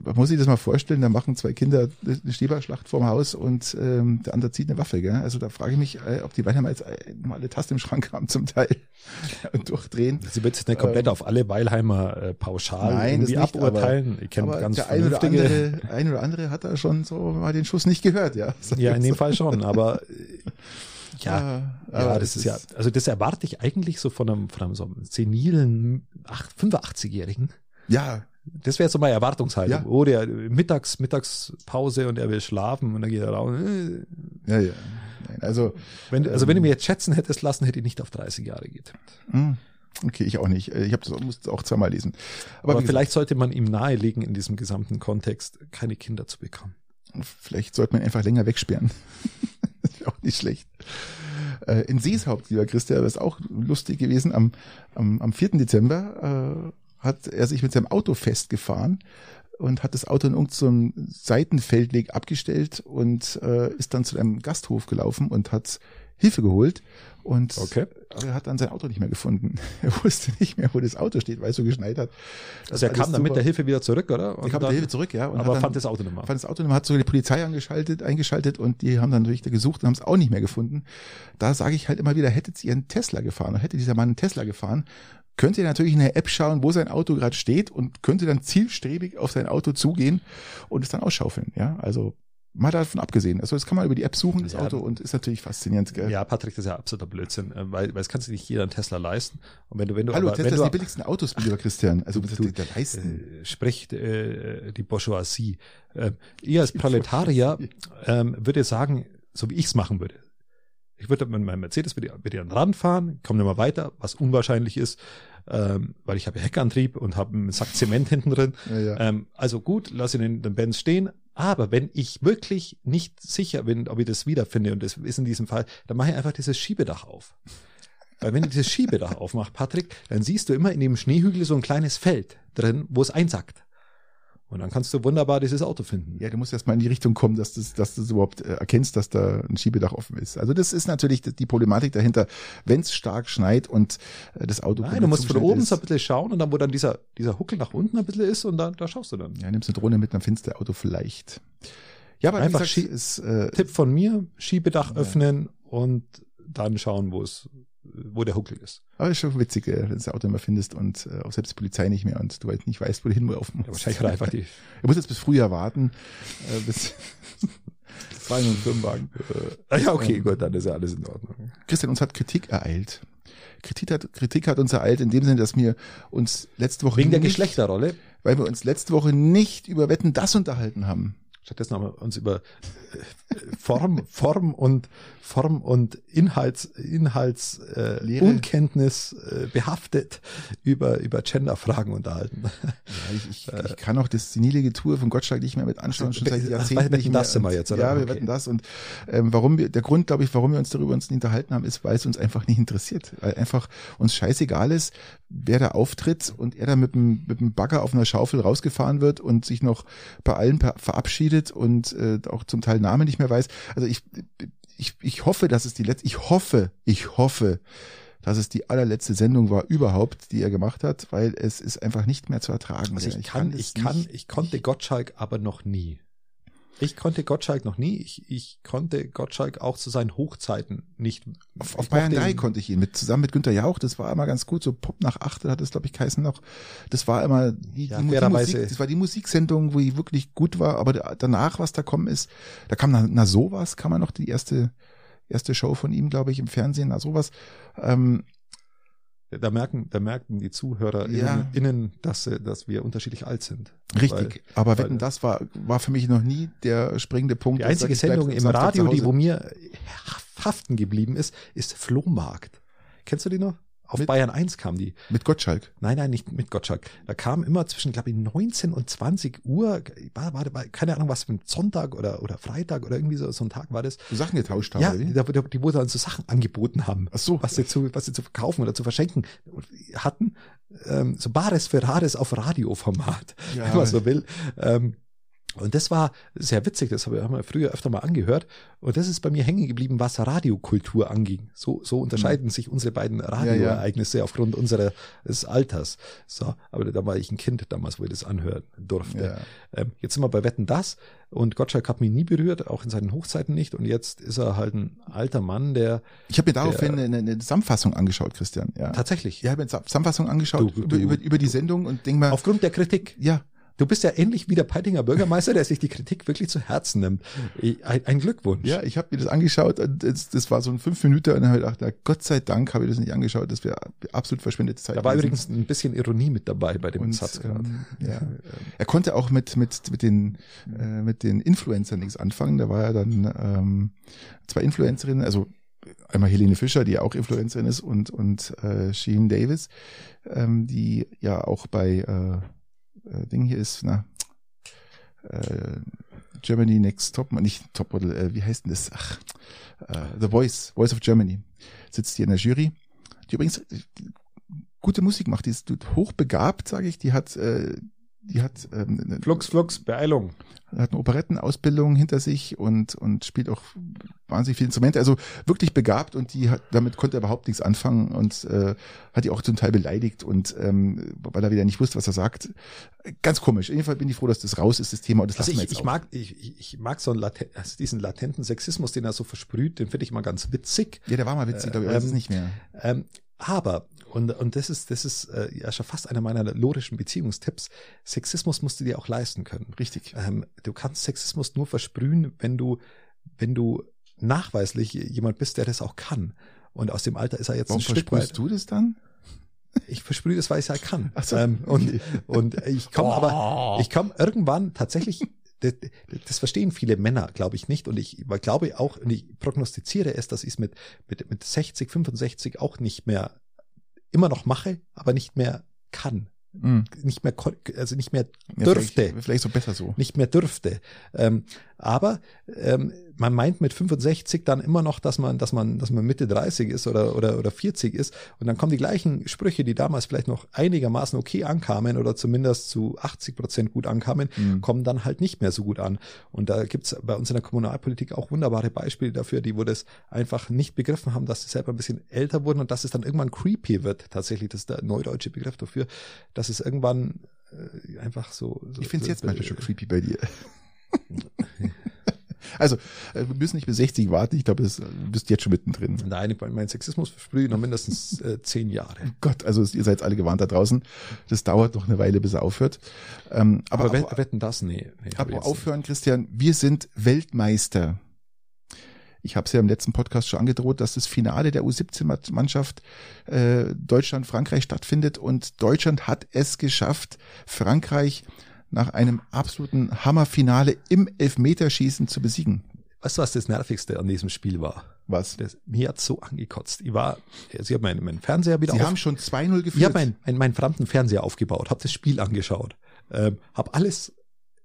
Speaker 2: man muss sich das mal vorstellen, da machen zwei Kinder eine Schneeballschlacht vorm Haus und ähm, der andere zieht eine Waffe. Gell? Also da frage ich mich, äh, ob die Weilheimer jetzt äh, mal alle Tasten im Schrank haben zum Teil und durchdrehen.
Speaker 1: Sie wird jetzt nicht komplett auf alle Weilheimer äh, pauschal
Speaker 2: Nein, das
Speaker 1: irgendwie
Speaker 2: nicht,
Speaker 1: aburteilen.
Speaker 2: aber,
Speaker 1: ich kenne ganz
Speaker 2: der ein oder, andere, ein oder andere hat da schon so mal den Schuss nicht gehört, ja.
Speaker 1: Ja, in dem Fall schon, aber ja,
Speaker 2: Ah,
Speaker 1: ja, das
Speaker 2: es
Speaker 1: ist ja, also das erwarte ich eigentlich so von einem, von einem so einem senilen ach- 85-Jährigen.
Speaker 2: Ja,
Speaker 1: Das wäre so meine Erwartungshaltung.
Speaker 2: Ja.
Speaker 1: Oh, der mittags, Mittagspause und er will schlafen und dann geht er raus. Äh,
Speaker 2: ja, ja. Nein, Also,
Speaker 1: Wenn, du- also wenn du mir jetzt schätzen hättest lassen, hätte ich nicht auf 30 Jahre getippt.
Speaker 2: hm, okay, ich auch nicht. Ich habe das musste auch zweimal lesen. Aber,
Speaker 1: Aber vielleicht sollte man ihm nahelegen, in diesem gesamten Kontext keine Kinder zu bekommen.
Speaker 2: gesagt, vielleicht sollte man ihn einfach länger wegsperren. das wäre auch nicht schlecht. Äh, In Seeshaupt, lieber Christian, das ist auch lustig gewesen. Am, am, am 4. Dezember äh, hat er sich mit seinem Auto festgefahren und hat das Auto in irgendeinem Seitenfeldweg abgestellt und äh, ist dann zu einem Gasthof gelaufen und hat Hilfe geholt. Und
Speaker 1: Okay.
Speaker 2: er hat dann sein Auto nicht mehr gefunden. Er wusste nicht mehr, wo das Auto steht, weil es so geschneit hat.
Speaker 1: Also er
Speaker 2: alles
Speaker 1: kam dann mit der Hilfe wieder zurück, oder? Und
Speaker 2: Er kam mit der Hilfe zurück, ja. Und
Speaker 1: aber
Speaker 2: dann,
Speaker 1: fand das Auto nicht mehr.
Speaker 2: fand das Auto nicht mehr, hat sogar die Polizei angeschaltet, eingeschaltet und die haben dann natürlich da gesucht und haben es auch nicht mehr gefunden. Da sage ich halt immer wieder, hättet ihr einen Tesla gefahren, oder hätte dieser Mann einen Tesla gefahren, könnt ihr natürlich in der App schauen, wo sein Auto gerade steht und könnte dann zielstrebig auf sein Auto zugehen und es dann ausschaufeln, ja. Also mal davon abgesehen. Also das kann man über die App suchen, das
Speaker 1: Ja.
Speaker 2: Auto, und ist natürlich faszinierend, gell?
Speaker 1: Ja, Patrick, das ist ja absoluter Blödsinn, äh, weil, weil es kannst du nicht jeder einen Tesla leisten. Und wenn du, wenn du,
Speaker 2: Hallo,
Speaker 1: aber,
Speaker 2: Tesla
Speaker 1: wenn
Speaker 2: sind die
Speaker 1: du,
Speaker 2: billigsten Autos, lieber Christian. Also ist der leisten.
Speaker 1: äh, spricht äh, die Bourgeoisie. Äh, ihr als Proletarier ähm, würde sagen, so wie ich es machen würde. Ich würde mit meinem Mercedes würde, würde an den Rand fahren, komme nicht mal weiter, was unwahrscheinlich ist, ähm, weil ich habe ja Heckantrieb und habe einen Sack Zement hinten drin.
Speaker 2: Ja, ja.
Speaker 1: Ähm, also gut, lass ihn in den Benz stehen, Aber wenn ich wirklich nicht sicher bin, ob ich das wiederfinde, und das ist in diesem Fall, dann mache ich einfach dieses Schiebedach auf. Weil wenn du dieses Schiebedach aufmachst, Patrick, dann siehst du immer in dem Schneehügel so ein kleines Feld drin, wo es einsackt. Und dann kannst du wunderbar dieses Auto finden.
Speaker 2: Ja, du musst erstmal in die Richtung kommen, dass du, dass du überhaupt äh, erkennst, dass da ein Schiebedach offen ist. Also das ist natürlich die Problematik dahinter, wenn es stark schneit und äh, das Auto.
Speaker 1: Nein, du musst von oben ist. so ein bisschen schauen und dann, wo dann dieser, dieser Huckel nach unten ein bisschen ist und da, da schaust du dann.
Speaker 2: Ja, nimmst eine Drohne mit, dann findest du Auto vielleicht.
Speaker 1: Ja, aber einfach gesagt, ist, äh, Tipp von mir, Schiebedach ja. öffnen und dann schauen, wo es wo der Huckel ist.
Speaker 2: Aber ist schon witzig, wenn du das Auto immer findest und äh, auch selbst die Polizei nicht mehr und du halt nicht weißt, wo du hinlaufen
Speaker 1: musst. Ja, wahrscheinlich hat er einfach die.
Speaker 2: Er muss jetzt bis Frühjahr warten, äh, bis zwei und Firmenwagen.
Speaker 1: Äh, ja, okay, ähm, gut, dann ist ja alles in Ordnung.
Speaker 2: Christian, uns hat Kritik ereilt. Kritik hat, Kritik hat uns ereilt in dem Sinne, dass wir uns letzte Woche
Speaker 1: wegen der Geschlechterrolle,
Speaker 2: weil wir uns letzte Woche nicht über Wetten das unterhalten haben.
Speaker 1: Stattdessen haben wir uns über äh, Form, Form und Form und Inhalts, Inhalts äh, Unkenntnis äh, behaftet über über Genderfragen unterhalten. Ja,
Speaker 2: ich, ich, ich kann auch das senile Getue von Gottschalk nicht mehr mit anschauen, schon seit Jahrzehnten nicht mehr.
Speaker 1: Das immer jetzt, oder?
Speaker 2: Ja, wir okay. wetten das und ähm, warum wir, der Grund, glaube ich, warum wir uns darüber uns nicht unterhalten haben, ist, weil es uns einfach nicht interessiert, weil einfach uns scheißegal ist, wer da auftritt und er da mit dem mit dem Bagger auf einer Schaufel rausgefahren wird und sich noch bei allen verabschiedet verabschiedet und äh, auch zum Teil Namen nicht mehr weiß. Also ich, ich, ich hoffe, dass es die letzte, ich hoffe, ich hoffe, dass es die allerletzte Sendung war überhaupt, die er gemacht hat, weil es ist einfach nicht mehr zu ertragen.
Speaker 1: Also ich, ich kann, ich kann, ich konnte Gottschalk aber noch nie. Ich konnte Gottschalk noch nie. Ich, ich konnte Gottschalk auch zu seinen Hochzeiten nicht.
Speaker 2: Auf, auf Bayern 3 konnte ich ihn mit zusammen mit Günter Jauch. Das war immer ganz gut. So Pop nach acht hat es glaube ich geheißen noch. Das war immer die, ja, die, die Musik. Das war die Musiksendung, wo die wirklich gut war. Aber danach, was da kommen ist, da kam na, na sowas, kam man noch die erste erste Show von ihm, glaube ich, im Fernsehen. Na sowas. Ähm,
Speaker 1: da merken, da merken die Zuhörer ja. innen, dass, dass wir unterschiedlich alt sind.
Speaker 2: Richtig. Weil, aber wetten, das war, war für mich noch nie der springende Punkt.
Speaker 1: Die einzige Sendung im Radio, die wo mir haften geblieben ist, ist Flohmarkt. Kennst du die noch? Auf mit, Bayern 1 kam die.
Speaker 2: Mit Gottschalk?
Speaker 1: Nein, nein, nicht mit Gottschalk. Da kam immer zwischen, glaube ich, 19 und 20 Uhr, war, war, war, keine Ahnung, was mit Sonntag oder, oder Freitag oder irgendwie so, so ein Tag war das.
Speaker 2: Sachen getauscht haben,
Speaker 1: Ja, die, die, wo dann so Sachen angeboten haben. Ach so. Was sie zu, was sie zu verkaufen oder zu verschenken hatten. Ähm, so Bares Ferraris auf Radioformat, ja. wenn man so will. Ähm, und das war sehr witzig, das haben wir früher öfter mal angehört. Und das ist bei mir hängen geblieben, was Radiokultur anging. So, so unterscheiden mhm. sich unsere beiden Radioereignisse ja, ja. aufgrund unseres Alters. So, aber da war ich ein Kind damals, wo ich das anhören durfte. Ja. Ähm, jetzt sind wir bei Wetten das und Gottschalk hat mich nie berührt, auch in seinen Hochzeiten nicht. Und jetzt ist er halt ein alter Mann, der.
Speaker 2: Ich habe mir daraufhin der, eine, eine Zusammenfassung angeschaut, Christian. Ja.
Speaker 1: Tatsächlich.
Speaker 2: Ja, ich habe mir eine Zusammenfassung angeschaut du, du, über, über, über die Sendung und denk mal.
Speaker 1: Aufgrund der Kritik.
Speaker 2: Ja.
Speaker 1: Du bist ja ähnlich wie der Peitinger Bürgermeister, der sich die Kritik wirklich zu Herzen nimmt. Ein, ein Glückwunsch.
Speaker 2: Ja, ich habe mir das angeschaut und das, das war so ein fünf Minuten und dann habe ich gedacht, na, Gott sei Dank habe ich das nicht angeschaut, das wäre absolut verschwendete Zeit.
Speaker 1: Da war übrigens ein bisschen Ironie mit dabei bei dem und, Satz
Speaker 2: gerade. Ähm, ja, er konnte auch mit mit mit den äh, mit den Influencern nichts anfangen. Da war ja dann ähm, zwei Influencerinnen, also einmal Helene Fischer, die ja auch Influencerin ist, und und äh, Sheen Davis, ähm, die ja auch bei äh, äh, Ding hier ist, na, äh, Germany Next Top, nicht Topmodel, äh, wie heißt denn das? Ach, äh, The Voice, Voice of Germany, sitzt hier in der Jury, die übrigens gute Musik macht, die ist hochbegabt, sage ich, die hat äh, die hat ähm,
Speaker 1: eine, Flux, Flux, Beeilung.
Speaker 2: Hat eine Operettenausbildung hinter sich und, und spielt auch wahnsinnig viele Instrumente. Also wirklich begabt und die hat, damit konnte er überhaupt nichts anfangen und äh, hat die auch zum Teil beleidigt und ähm, weil er wieder nicht wusste, was er sagt. Ganz komisch. Fall bin ich froh, dass das raus ist, das Thema. Und das
Speaker 1: also ich, ich mag, ich, ich mag so einen Laten, also diesen latenten Sexismus, den er so versprüht, den finde ich mal ganz witzig.
Speaker 2: Ja, der war mal witzig, äh, glaube ich, aber ähm, ist nicht mehr.
Speaker 1: Ähm, aber und, und das ist, das ist äh, ja schon fast einer meiner logischen Beziehungstipps. Sexismus musst du dir auch leisten können.
Speaker 2: Richtig.
Speaker 1: Ähm, du kannst Sexismus nur versprühen, wenn du, wenn du nachweislich jemand bist, der das auch kann. Und aus dem Alter ist er jetzt
Speaker 2: Warum
Speaker 1: ein Stück weit.
Speaker 2: du das dann?
Speaker 1: Ich versprühe das, weil ich es halt kann. So. ähm, und, und ich komme oh. aber, ich komme irgendwann tatsächlich das, das verstehen viele Männer, glaube ich nicht. Und ich glaube auch, und ich prognostiziere es, dass ich es mit, mit, mit 60, 65 auch nicht mehr immer noch mache, aber nicht mehr kann. mm. nicht mehr, also nicht mehr dürfte.
Speaker 2: Ja, vielleicht, vielleicht, so besser so.
Speaker 1: Nicht mehr dürfte. Ähm, aber ähm, man meint mit 65 dann immer noch, dass man, dass man, dass man Mitte 30 ist oder, oder, oder 40 ist. Und dann kommen die gleichen Sprüche, die damals vielleicht noch einigermaßen okay ankamen oder zumindest zu 80 Prozent gut ankamen, mhm. kommen dann halt nicht mehr so gut an. Und da gibt's bei uns in der Kommunalpolitik auch wunderbare Beispiele dafür, die wo das einfach nicht begriffen haben, dass sie selber ein bisschen älter wurden und dass es dann irgendwann creepy wird. Tatsächlich, das ist der neudeutsche Begriff dafür, dass es irgendwann äh, einfach so. so
Speaker 2: ich finde es jetzt manchmal schon creepy bei dir. Also, äh, wir müssen nicht bis 60 warten. Ich glaube, du bist jetzt schon mittendrin.
Speaker 1: Nein, mein Sexismus versprühe noch mindestens äh, zehn Jahre.
Speaker 2: Oh Gott, also ihr seid alle gewarnt da draußen. Das dauert noch eine Weile, bis er aufhört. Ähm, aber, aber,
Speaker 1: aber wetten das? Nee.
Speaker 2: nee aber aufhören, nicht. Christian. Wir sind Weltmeister. Ich habe es ja im letzten Podcast schon angedroht, dass das Finale der U17-Mannschaft äh, Deutschland-Frankreich stattfindet und Deutschland hat es geschafft, Frankreich nach einem absoluten Hammerfinale im Elfmeterschießen zu besiegen.
Speaker 1: Weißt du, was das Nervigste an diesem Spiel war?
Speaker 2: Was?
Speaker 1: Das, mir hat so angekotzt. Ich war, also ich habe meinen, meinen Fernseher wieder
Speaker 2: Sie auf, haben schon 2-0 geführt.
Speaker 1: Ich habe meinen, meinen, meinen verdammten Fernseher aufgebaut, habe das Spiel angeschaut, ähm, habe alles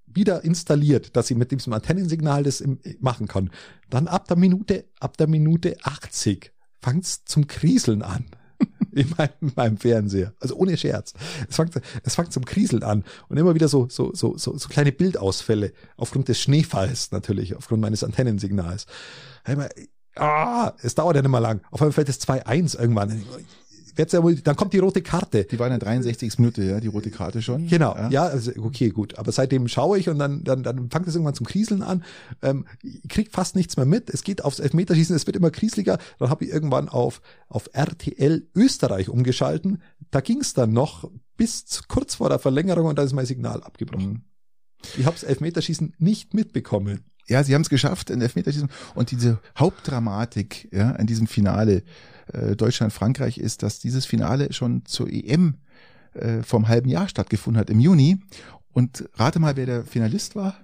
Speaker 1: wieder installiert, dass ich mit diesem Antennensignal das machen kann. Dann ab der Minute, ab der Minute 80 fangt's zum Krieseln an. in, meinem, in meinem Fernseher. Also ohne Scherz. Es fängt, es fängt zum Krieseln an und immer wieder so, so, so, so, so kleine Bildausfälle aufgrund des Schneefalls natürlich, aufgrund meines Antennensignals. Einmal, ah, es dauert ja nicht mehr lang. Auf einmal fällt es 2-1 irgendwann wird's ja wohl, dann kommt die rote Karte.
Speaker 2: Die war in der 63. Minute, ja, die rote Karte schon.
Speaker 1: Genau, ja, ja also, okay, gut. Aber seitdem schaue ich und dann, dann, dann fängt es irgendwann zum Krieseln an. Ähm, ich krieg fast nichts mehr mit. Es geht aufs Elfmeterschießen, es wird immer krieseliger. Dann habe ich irgendwann auf, auf RTL Österreich umgeschalten. Da ging's dann noch bis kurz vor der Verlängerung und da ist mein Signal abgebrochen. Mhm. Ich habe das Elfmeterschießen nicht mitbekommen.
Speaker 2: Ja, sie haben es geschafft in Elfmeterschießen und diese Hauptdramatik ja, in diesem Finale, äh, Deutschland-Frankreich ist, dass dieses Finale schon zur EM äh, vom halben Jahr stattgefunden hat, im Juni. Und rate mal, wer der Finalist war?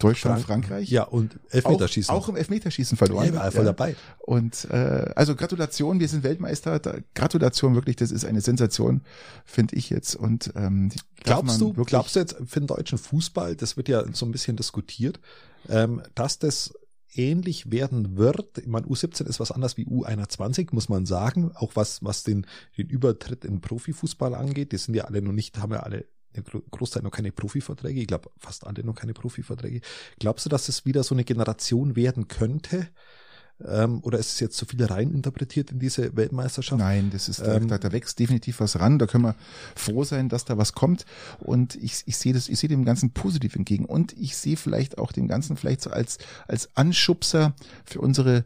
Speaker 2: Deutschland, Frank Frankreich.
Speaker 1: Ja, und Elfmeterschießen.
Speaker 2: Auch, auch im Elfmeterschießen verloren.
Speaker 1: Ja, voll dabei.
Speaker 2: Und äh, also Gratulation, wir sind Weltmeister. Da, Gratulation wirklich, das ist eine Sensation, finde ich jetzt. Und ähm,
Speaker 1: glaubst du, glaubst du jetzt für den deutschen Fußball, das wird ja so ein bisschen diskutiert, ähm, dass das ähnlich werden wird. Ich meine, U17 ist was anderes wie U21, muss man sagen. Auch was, was den, den Übertritt in Profifußball angeht. Die sind ja alle noch nicht, haben ja alle der Großteil noch keine Profiverträge. Ich glaube, fast alle noch keine Profiverträge. Glaubst du, dass es wieder so eine Generation werden könnte, ähm, oder ist es jetzt zu viel reininterpretiert in diese Weltmeisterschaft?
Speaker 2: Nein, das ist, ähm, da, da wächst definitiv was ran. Da können wir froh sein, dass da was kommt. Und ich, ich sehe das, ich sehe dem Ganzen positiv entgegen. Und ich sehe vielleicht auch dem Ganzen vielleicht so als, als Anschubser für unsere,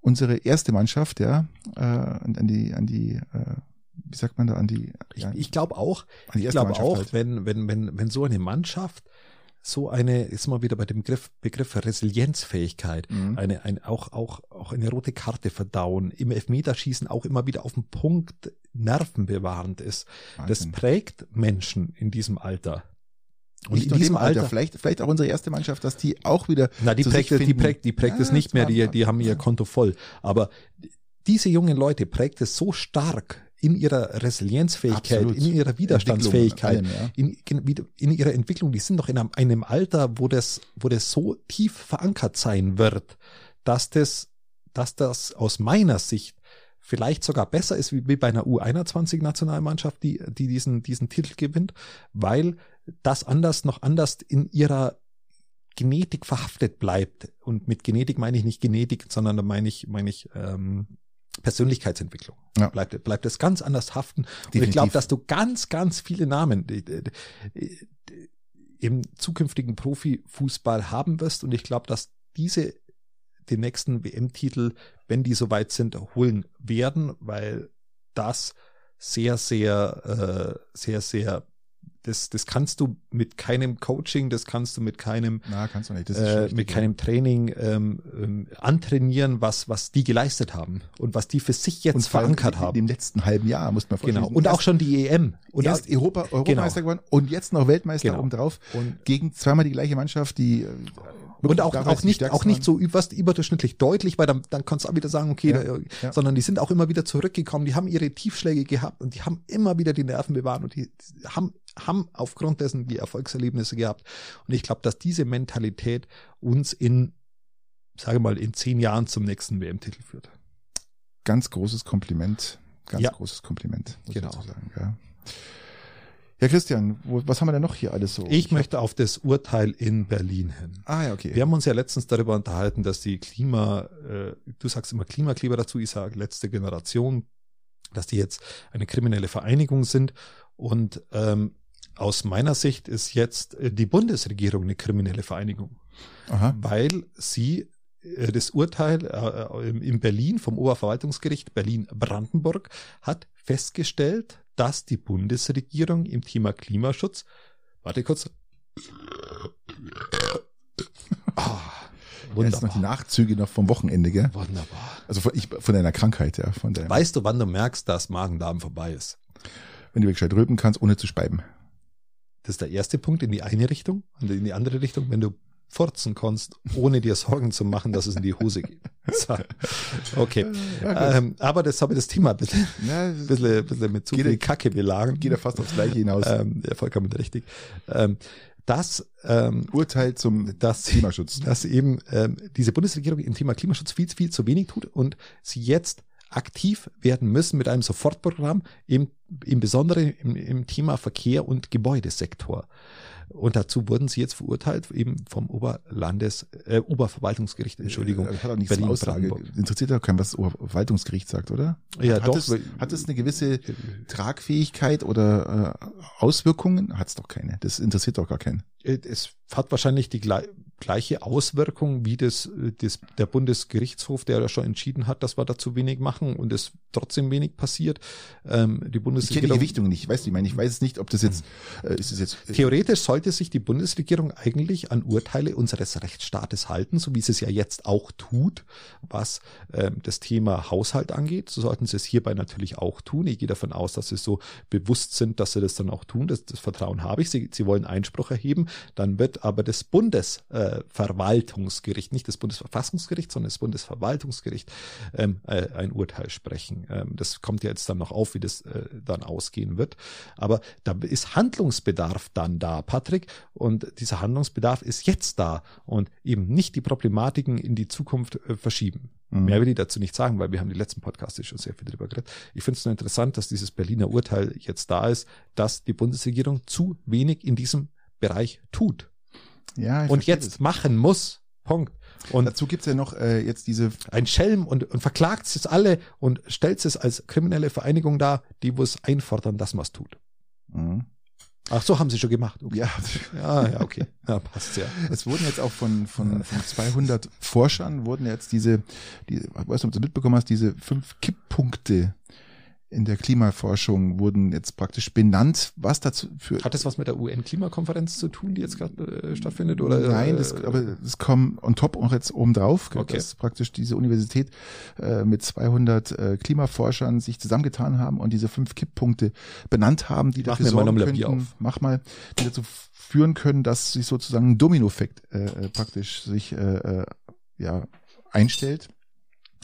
Speaker 2: unsere erste Mannschaft, ja, äh, an, an die, an die, äh, wie sagt man da an die?
Speaker 1: Ja, ich, ich glaube auch, ich glaube auch, halt. wenn, wenn, wenn, wenn so eine Mannschaft so eine, ist mal wieder bei dem Begriff, Begriff Resilienzfähigkeit, mhm. eine, ein, auch, auch, auch eine rote Karte verdauen, im Elfmeterschießen auch immer wieder auf dem Punkt nervenbewahrend ist. Wahnsinn. Das prägt Menschen in diesem Alter.
Speaker 2: Und nicht in diesem Alter, Alter, vielleicht, vielleicht auch unsere erste Mannschaft, dass die auch wieder.
Speaker 1: Na, die prägt, die prägt, die prägt ja, es nicht mehr, die, die haben ihr Konto voll. Aber diese jungen Leute prägt es so stark, in ihrer Resilienzfähigkeit, Absolut. in ihrer Widerstandsfähigkeit, allem, ja. in, in, ihrer Entwicklung, die sind doch in einem, einem Alter, wo das, wo das so tief verankert sein wird, dass das, dass das aus meiner Sicht vielleicht sogar besser ist wie, wie bei einer U21-Nationalmannschaft, die, die diesen, diesen Titel gewinnt, weil das anders noch anders in ihrer Genetik verhaftet bleibt. Und mit Genetik meine ich nicht Genetik, sondern da meine ich, meine ich ähm, Persönlichkeitsentwicklung. Ja. Bleibt, bleibt es ganz anders haften. Definitiv. Und ich glaube, dass du ganz, ganz viele Namen im zukünftigen Profifußball haben wirst. Und ich glaube, dass diese den nächsten WM-Titel, wenn die soweit sind, holen werden, weil das sehr, sehr, äh, sehr, sehr das, das kannst du mit keinem Coaching, das kannst du mit keinem,
Speaker 2: Na, kannst du nicht.
Speaker 1: Äh, mit keinem Training ähm, ähm, antrainieren, was was die geleistet haben und was die für sich jetzt verankert haben.
Speaker 2: Im letzten halben Jahr muss man
Speaker 1: vorstellen. Genau. Und auch schon die EM.
Speaker 2: Und erst Europa, Europameister genau. gewonnen und jetzt noch Weltmeister genau. obendrauf. Und gegen zweimal die gleiche Mannschaft, die äh,
Speaker 1: und auch, auch nicht, auch nicht so fast überdurchschnittlich deutlich, weil dann, dann kannst du auch wieder sagen, okay, ja, da, ja. sondern die sind auch immer wieder zurückgekommen, die haben ihre Tiefschläge gehabt und die haben immer wieder die Nerven bewahrt und die haben haben aufgrund dessen die Erfolgserlebnisse gehabt. Und ich glaube, dass diese Mentalität uns in, sage mal, in zehn Jahren zum nächsten WM-Titel führt.
Speaker 2: Ganz großes Kompliment. Ganz
Speaker 1: Ja.
Speaker 2: großes Kompliment. muss
Speaker 1: Genau.
Speaker 2: ich Sagen, ja. Ja, Christian, wo, was haben wir denn noch hier alles so?
Speaker 1: Ich
Speaker 2: hab-
Speaker 1: möchte auf das Urteil in Berlin hin.
Speaker 2: Ah ja, okay.
Speaker 1: Wir haben uns ja letztens darüber unterhalten, dass die Klima, äh, du sagst immer Klimakleber dazu, ich sage letzte Generation, dass die jetzt eine kriminelle Vereinigung sind. Und ähm, aus meiner Sicht ist jetzt äh, die Bundesregierung eine kriminelle Vereinigung,
Speaker 2: Aha.
Speaker 1: weil sie äh, das Urteil äh, in Berlin vom Oberverwaltungsgericht Berlin-Brandenburg hat festgestellt, dass die Bundesregierung im Thema Klimaschutz, warte kurz, ah,
Speaker 2: Jetzt noch die
Speaker 1: wunderbar,
Speaker 2: Nachzüge noch vom Wochenende, gell?
Speaker 1: wunderbar.
Speaker 2: Also von, ich, von deiner Krankheit, ja. Von deinem,
Speaker 1: Weißt du, wann du merkst, dass Magen-Darm vorbei ist?
Speaker 2: wenn du wirklich gescheit rülpen kannst, ohne zu speiben.
Speaker 1: Das ist der erste Punkt in die eine Richtung und in die andere Richtung, wenn du furzen kannst, ohne dir Sorgen zu machen, dass es in die Hose geht. So. Okay.
Speaker 2: Ja,
Speaker 1: Ähm, aber das habe ich das Thema ein bisschen,
Speaker 2: Ja,
Speaker 1: bisschen, bisschen mit zu
Speaker 2: Geht
Speaker 1: viel Kacke beladen.
Speaker 2: geht ja fast aufs Gleiche hinaus.
Speaker 1: Ähm, ja, vollkommen richtig. Ähm, dass, ähm,
Speaker 2: Urteil zum
Speaker 1: dass,
Speaker 2: Klimaschutz.
Speaker 1: dass eben ähm, diese Bundesregierung im Thema Klimaschutz viel, viel zu wenig tut und sie jetzt aktiv werden müssen mit einem Sofortprogramm, im, im Besonderen im, im Thema Verkehr und Gebäudesektor. Und dazu wurden sie jetzt verurteilt, eben vom Oberlandes, äh, Oberverwaltungsgericht, Entschuldigung.
Speaker 2: Das hat auch nichts zur Aussage. Interessiert doch keinen, was das Oberverwaltungsgericht sagt, oder?
Speaker 1: Ja,
Speaker 2: hat
Speaker 1: doch.
Speaker 2: Es, hat es eine gewisse Tragfähigkeit oder äh, Auswirkungen? Hat es doch keine. Das interessiert doch gar keinen.
Speaker 1: Äh, es hat wahrscheinlich die glei- gleiche Auswirkung wie das, äh, das, der Bundesgerichtshof, der ja schon entschieden hat, dass wir da zu wenig machen und es trotzdem wenig passiert. Ähm, die
Speaker 2: Ich kenne die
Speaker 1: Bundesregierung,
Speaker 2: Gewichtung nicht. Weißt du, ich meine, ich weiß es nicht, ob das jetzt, äh, ist es jetzt, äh,
Speaker 1: theoretisch sollte sich die Bundesregierung eigentlich an Urteile unseres Rechtsstaates halten, so wie sie es ja jetzt auch tut, was ähm, das Thema Haushalt angeht. So sollten sie es hierbei natürlich auch tun. Ich gehe davon aus, dass sie so bewusst sind, dass sie das dann auch tun. Das, das Vertrauen habe ich. Sie, sie wollen Einspruch erheben. Dann wird aber das Bundesverwaltungsgericht, nicht das Bundesverfassungsgericht, sondern das Bundesverwaltungsgericht ähm, äh, ein Urteil sprechen. Ähm, das kommt ja jetzt dann noch auf, wie das äh, dann ausgehen wird. Aber da ist Handlungsbedarf dann da, Patrick. Und dieser Handlungsbedarf ist jetzt da und eben nicht die Problematiken in die Zukunft äh, verschieben.
Speaker 2: Mhm.
Speaker 1: Mehr will ich dazu nicht sagen, weil wir haben die letzten Podcasts schon sehr viel drüber geredet. Ich finde es nur interessant, dass dieses Berliner Urteil jetzt da ist, dass die Bundesregierung zu wenig in diesem Bereich tut
Speaker 2: ja,
Speaker 1: und jetzt machen muss. Punkt.
Speaker 2: das.
Speaker 1: Und
Speaker 2: Dazu gibt's ja noch äh, jetzt diese,
Speaker 1: ein Schelm und, und verklagt es alle und stellt es als kriminelle Vereinigung dar, die muss einfordern, dass man es tut.
Speaker 2: Mhm.
Speaker 1: Ach so, haben sie schon gemacht. Okay.
Speaker 2: ja,
Speaker 1: Ja, ja, okay. Ja, passt ja.
Speaker 2: es wurden jetzt auch von, von, von 200 Forschern wurden jetzt diese, die, ich weiß nicht, ob du das mitbekommen hast, diese fünf Kipppunkte in der Klimaforschung wurden jetzt praktisch benannt, was dazu für
Speaker 1: Hat das was mit der UN-Klimakonferenz zu tun, die jetzt gerade äh, stattfindet? Oder,
Speaker 2: Nein, das,
Speaker 1: äh,
Speaker 2: aber das kommt on top auch jetzt oben drauf,
Speaker 1: Okay.
Speaker 2: dass praktisch diese Universität äh, mit 200 äh, Klimaforschern sich zusammengetan haben und diese fünf Kipppunkte benannt haben, die
Speaker 1: Mach
Speaker 2: dafür sorgen
Speaker 1: mal
Speaker 2: könnten,
Speaker 1: auf.
Speaker 2: mach mal, die dazu führen können, dass sich sozusagen ein Dominoeffekt äh, äh, praktisch sich äh, äh, ja einstellt